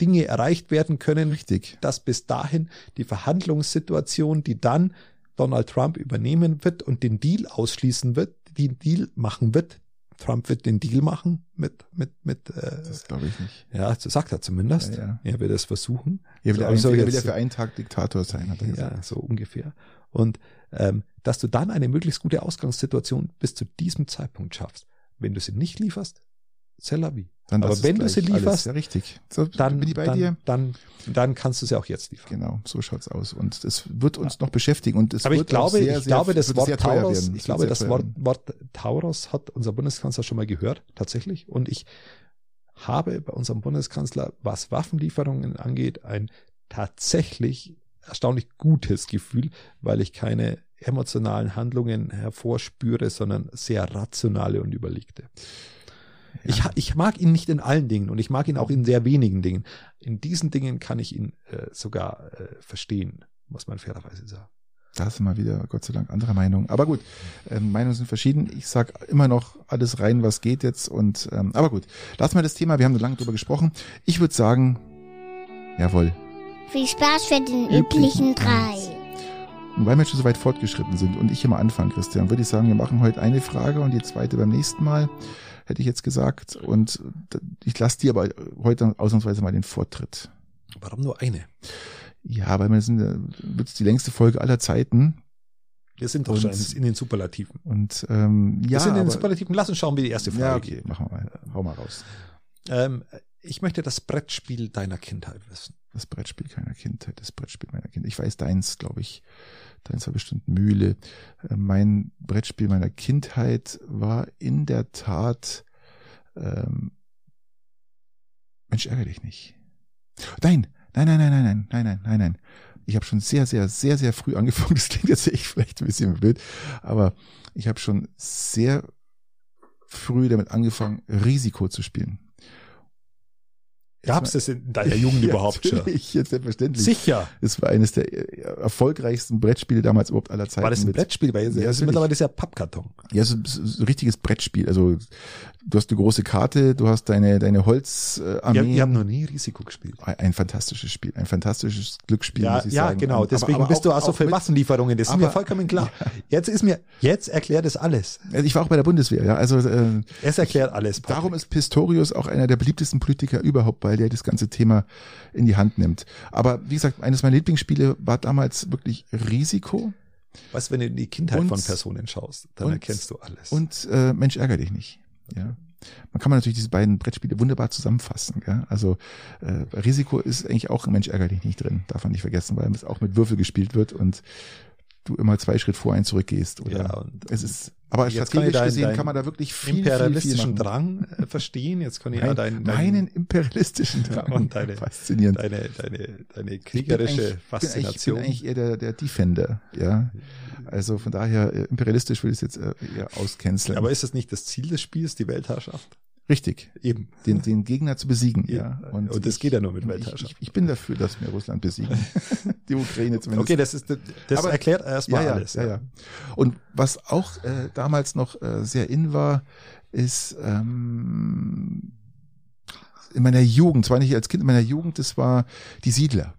Speaker 1: Dinge erreicht werden können,
Speaker 2: Richtig.
Speaker 1: dass bis dahin die Verhandlungssituation, die dann Donald Trump übernehmen wird und den Deal ausschließen wird, den Deal machen wird. Trump wird den Deal machen mit, mit, mit, äh,
Speaker 2: Das glaube ich nicht.
Speaker 1: ja, so sagt er zumindest.
Speaker 2: Ja, ja.
Speaker 1: Er will das versuchen.
Speaker 2: Er will,
Speaker 1: So,
Speaker 2: ein,
Speaker 1: also
Speaker 2: er will ja für einen Tag Diktator sein, hat er
Speaker 1: Ja,
Speaker 2: gesagt.
Speaker 1: so ungefähr. Und ähm, dass du dann eine möglichst gute Ausgangssituation bis zu diesem Zeitpunkt schaffst. Wenn du sie nicht lieferst, c'est la vie.
Speaker 2: Dann
Speaker 1: Aber
Speaker 2: es
Speaker 1: wenn du sie lieferst,
Speaker 2: alles. Ja, richtig. So,
Speaker 1: Dann,
Speaker 2: bin ich bei
Speaker 1: dann,
Speaker 2: dir.
Speaker 1: dann, dann kannst du sie auch jetzt liefern.
Speaker 2: Genau, so schaut's aus. Und das wird uns noch beschäftigen. Und es
Speaker 1: Aber ich
Speaker 2: wird auch
Speaker 1: glaube,
Speaker 2: sehr,
Speaker 1: ich
Speaker 2: sehr,
Speaker 1: glaube, das Wort Taurus,
Speaker 2: werden.
Speaker 1: ich
Speaker 2: Es
Speaker 1: glaube, das Wort. Wort Taurus hat unser Bundeskanzler schon mal gehört, tatsächlich. Und ich habe bei unserem Bundeskanzler, was Waffenlieferungen angeht, ein tatsächlich erstaunlich gutes Gefühl, weil ich keine emotionalen Handlungen hervorspüre, sondern sehr rationale und überlegte. Ich, ich mag ihn nicht in allen Dingen und ich mag ihn auch in sehr wenigen Dingen. In diesen Dingen kann ich ihn äh, sogar äh, verstehen, muss man fairerweise sagen.
Speaker 2: Da sind wir wieder, Gott sei Dank, anderer Meinung. Aber gut, ähm, Meinungen sind verschieden. Ich sag immer noch alles rein, was geht jetzt. Und ähm, aber gut, lassen wir das Thema. Wir haben so lange drüber gesprochen. Ich würde sagen, jawohl.
Speaker 3: Viel Spaß für den üblichen drei.
Speaker 2: Und weil wir schon so weit fortgeschritten sind und ich immer anfangen, Christian, würde ich sagen, wir machen heute eine Frage und die zweite beim nächsten Mal, hätte ich jetzt gesagt. Und ich lasse dir aber heute ausnahmsweise mal den Vortritt.
Speaker 1: Warum nur eine?
Speaker 2: Ja, weil wir sind, äh, wird's die längste Folge aller Zeiten.
Speaker 1: Wir sind doch
Speaker 2: Und-
Speaker 1: schon in den Superlativen.
Speaker 2: Und ähm, ja,
Speaker 1: wir sind in den
Speaker 2: aber,
Speaker 1: Superlativen. Lass uns schauen, wie die erste Frage
Speaker 2: ja, okay,
Speaker 1: geht.
Speaker 2: machen wir mal. Hau mal raus.
Speaker 1: Ähm, ich möchte das Brettspiel deiner Kindheit wissen.
Speaker 2: Das Brettspiel keiner Kindheit, das Brettspiel meiner Kindheit. Ich weiß deins, glaube ich. Deins war bestimmt Mühle. Äh, Mein Brettspiel meiner Kindheit war in der Tat ähm, Mensch, ärgere dich nicht. Nein, nein, nein, nein, nein, nein, nein, nein, nein, nein. Ich habe schon sehr, sehr, sehr, sehr früh angefangen. Das klingt jetzt echt vielleicht ein bisschen blöd, aber ich habe schon sehr früh damit angefangen, Risiko zu spielen.
Speaker 1: Gab es das in deiner Jugend überhaupt schon?
Speaker 2: Jetzt selbstverständlich.
Speaker 1: Sicher.
Speaker 2: Es war eines der erfolgreichsten Brettspiele damals überhaupt aller Zeiten.
Speaker 1: War das ein Brettspiel? Weil
Speaker 2: Ja,
Speaker 1: mittlerweile ist ja Pappkarton.
Speaker 2: Ja, so, so ein richtiges Brettspiel. Also du hast eine große Karte, du hast deine deine Holzarmee.
Speaker 1: Ihr, ihr habt noch nie Risiko gespielt.
Speaker 2: ein, fantastisches Spiel, ein fantastisches Glücksspiel,
Speaker 1: Ja,
Speaker 2: muss ich
Speaker 1: ja,
Speaker 2: sagen.
Speaker 1: genau.
Speaker 2: Aber-
Speaker 1: Deswegen
Speaker 2: aber
Speaker 1: bist du
Speaker 2: auch-
Speaker 1: also
Speaker 2: auch
Speaker 1: für Waffenlieferungen. Das ist mir
Speaker 2: aber-
Speaker 1: vollkommen klar. Jetzt ist mir, jetzt erklärt es alles.
Speaker 2: Also ich war auch bei der Bundeswehr, ja. Also äh,
Speaker 1: Es erklärt alles. Patrick.
Speaker 2: Darum ist Pistorius auch einer der beliebtesten Politiker überhaupt, weil der das ganze Thema in die Hand nimmt. Aber wie gesagt, eines meiner Lieblingsspiele war damals wirklich Risiko
Speaker 1: Weißt du, wenn du in die Kindheit
Speaker 2: Und-
Speaker 1: von Personen schaust, dann
Speaker 2: und-
Speaker 1: erkennst du alles.
Speaker 2: und äh, Mensch ärger dich nicht. Ja. Man kann man natürlich diese beiden Brettspiele wunderbar zusammenfassen. Gell? Also äh, Risiko ist eigentlich auch Mensch ärger dich nicht drin, darf man nicht vergessen, weil es auch mit Würfel gespielt wird und du immer zwei Schritt vor, ein zurückgehst. Oder
Speaker 1: Ja, und-
Speaker 2: es ist, aber
Speaker 1: kann ich
Speaker 2: strategisch
Speaker 1: dein-
Speaker 2: gesehen kann man da wirklich viel, viel, viel
Speaker 1: imperialistischen
Speaker 2: machen.
Speaker 1: Drang äh, verstehen. Jetzt kann ich ja
Speaker 2: Mein,
Speaker 1: dein, dein,
Speaker 2: meinen imperialistischen Drang.
Speaker 1: Und deine-
Speaker 2: Faszinierend.
Speaker 1: deine, deine, deine
Speaker 2: Ich bin
Speaker 1: kriegerische
Speaker 2: eigentlich-
Speaker 1: Faszination.
Speaker 2: Ich bin eigentlich eher der, der Defender, ja. Also von daher, äh, imperialistisch will ich es jetzt äh, eher auscanceln.
Speaker 1: Aber ist das nicht das Ziel des Spiels, die Weltherrschaft?
Speaker 2: Richtig,
Speaker 1: Eben.
Speaker 2: den, den Gegner zu besiegen, ja.
Speaker 1: Ja. Und das geht ja nur mit
Speaker 2: ich,
Speaker 1: Weltherrschaft.
Speaker 2: Ich, ich bin dafür, dass wir Russland besiegen. die Ukraine zumindest.
Speaker 1: Okay, das ist das
Speaker 2: Aber-
Speaker 1: erklärt erstmal
Speaker 2: ja, ja,
Speaker 1: alles.
Speaker 2: Ja, ja. Und was auch äh, damals noch äh, sehr in war, ist ähm, in meiner Jugend, zwar nicht als Kind, in meiner Jugend, das war die Siedler.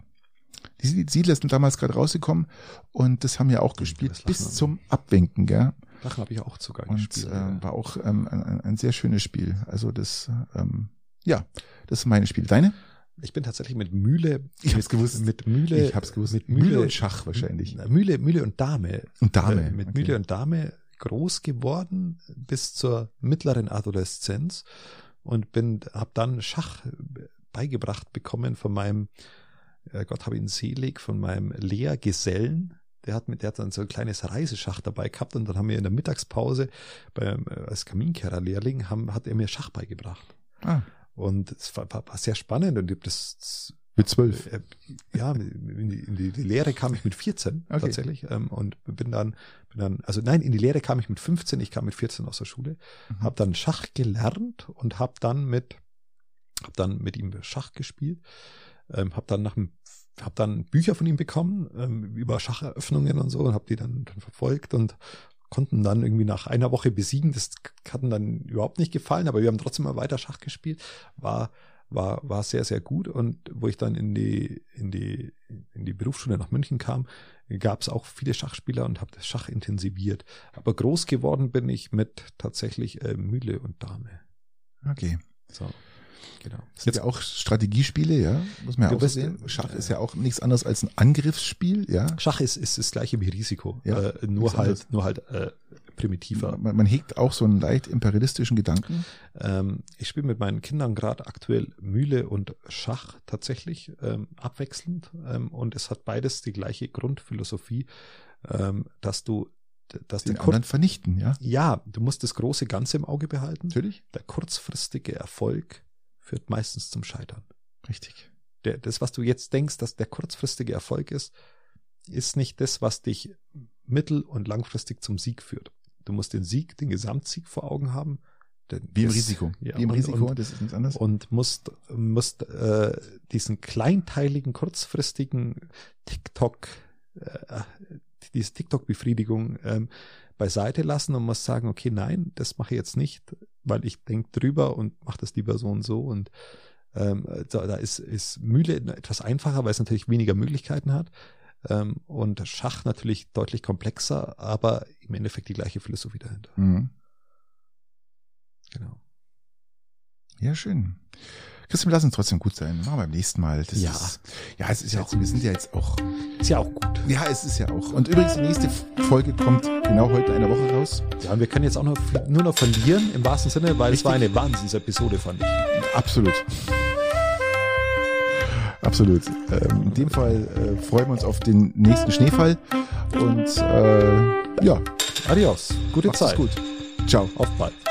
Speaker 2: Die Sie- Siedler sind damals gerade rausgekommen und das haben wir auch gespielt bis zum Abwinken, gell?
Speaker 1: Lachen habe ich auch sogar
Speaker 2: Und
Speaker 1: gespielt.
Speaker 2: ähm, war auch ähm, ein, ein, sehr schönes Spiel. Also das ähm, Ja, das ist meine Spiele. Deine?
Speaker 1: Ich bin tatsächlich mit Mühle.
Speaker 2: Ich hab's gewusst.
Speaker 1: Mit Mühle.
Speaker 2: Ich hab's gewusst.
Speaker 1: Mit Mühle,
Speaker 2: Mühle und Schach wahrscheinlich.
Speaker 1: Mühle, Mühle und Dame.
Speaker 2: Und Dame.
Speaker 1: Äh, mit
Speaker 2: okay.
Speaker 1: Mühle und Dame groß geworden bis zur mittleren Adoleszenz und bin, habe dann Schach beigebracht bekommen von meinem, äh, Gott habe ihn selig, von meinem Lehrgesellen. Der hat mit, der hat dann so ein kleines Reiseschach dabei gehabt und dann haben wir in der Mittagspause beim, äh, als Kaminkehrerlehrling haben, hat er mir Schach beigebracht.
Speaker 2: Ah,
Speaker 1: Und es war, war, war sehr spannend und ich hab das, das
Speaker 2: mit zwölf.
Speaker 1: äh, ja, in die, in die, Lehre kam ich mit 14
Speaker 2: Okay.
Speaker 1: tatsächlich ähm, und bin dann, bin dann, also nein, in die Lehre kam ich mit 15, ich kam mit 14 aus der Schule,
Speaker 2: Mhm.
Speaker 1: habe dann Schach gelernt und habe dann mit, habe dann mit ihm Schach gespielt, ähm, habe dann nach dem habe dann Bücher von ihm bekommen ähm, über Schacheröffnungen und so und habe die dann, dann verfolgt und konnten dann irgendwie nach einer Woche besiegen. Das hat ihm dann überhaupt nicht gefallen, aber wir haben trotzdem mal weiter Schach gespielt. War war war sehr sehr gut und wo ich dann in die in die in die Berufsschule nach München kam, gab es auch viele Schachspieler und habe das Schach intensiviert. Aber groß geworden bin ich mit tatsächlich äh, Mühle und Dame.
Speaker 2: Okay.
Speaker 1: So, genau.
Speaker 2: Das sind ja auch Strategiespiele, ja, muss man ja auch
Speaker 1: bist-
Speaker 2: sehen. Schach ist ja auch nichts anderes als ein Angriffsspiel, ja.
Speaker 1: Schach ist, ist das gleiche wie Risiko,
Speaker 2: Ja,
Speaker 1: äh, nur halt
Speaker 2: anderes.
Speaker 1: nur halt äh, primitiver.
Speaker 2: Man, man hegt auch so einen leicht imperialistischen Gedanken.
Speaker 1: Ähm, ich spiele mit meinen Kindern gerade aktuell Mühle und Schach tatsächlich ähm, abwechselnd ähm, und es hat beides die gleiche Grundphilosophie, ähm, dass du dass
Speaker 2: Den
Speaker 1: der
Speaker 2: anderen vernichten, ja.
Speaker 1: ja, du musst das große Ganze im Auge behalten.
Speaker 2: Natürlich.
Speaker 1: Der kurzfristige Erfolg führt meistens zum Scheitern.
Speaker 2: Richtig.
Speaker 1: Der, das, was du jetzt denkst, dass der kurzfristige Erfolg ist, ist nicht das, was dich mittel- und langfristig zum Sieg führt. Du musst den Sieg, den Gesamtsieg vor Augen haben.
Speaker 2: Wie im
Speaker 1: das-
Speaker 2: Risiko.
Speaker 1: Ja,
Speaker 2: Wie im
Speaker 1: und,
Speaker 2: Risiko,
Speaker 1: Und,
Speaker 2: das ist nichts anderes.
Speaker 1: und musst, musst äh, diesen kleinteiligen, kurzfristigen TikTok, äh, diese TikTok-Befriedigung ähm, beiseite lassen und musst sagen, okay, nein, das mache ich jetzt nicht, weil ich denke drüber und mache das lieber so und so. Und ähm, da, da ist, ist Mühle etwas einfacher, weil es natürlich weniger Möglichkeiten hat. Ähm, und Schach natürlich deutlich komplexer, aber im Endeffekt die gleiche Philosophie dahinter.
Speaker 2: Mhm.
Speaker 1: Genau.
Speaker 2: Ja, schön. Christian, wir lassen es trotzdem gut sein. Machen wir beim nächsten Mal. Das
Speaker 1: Ja.
Speaker 2: Ist, ja, es ist ja auch, wir sind ja jetzt auch,
Speaker 1: Ist ja auch gut.
Speaker 2: ja, es ist ja auch. Und übrigens, die nächste Folge kommt genau heute in einer Woche raus.
Speaker 1: Ja, und wir können jetzt auch noch, nur noch verlieren im wahrsten Sinne, weil es war eine Wahnsinnsepisode, fand ich.
Speaker 2: Absolut. Absolut. Ähm, in dem Fall äh, freuen wir uns auf den nächsten Schneefall. Und äh, ja,
Speaker 1: Adios. Gute
Speaker 2: macht's
Speaker 1: Zeit.
Speaker 2: gut. Ciao.
Speaker 1: Auf bald.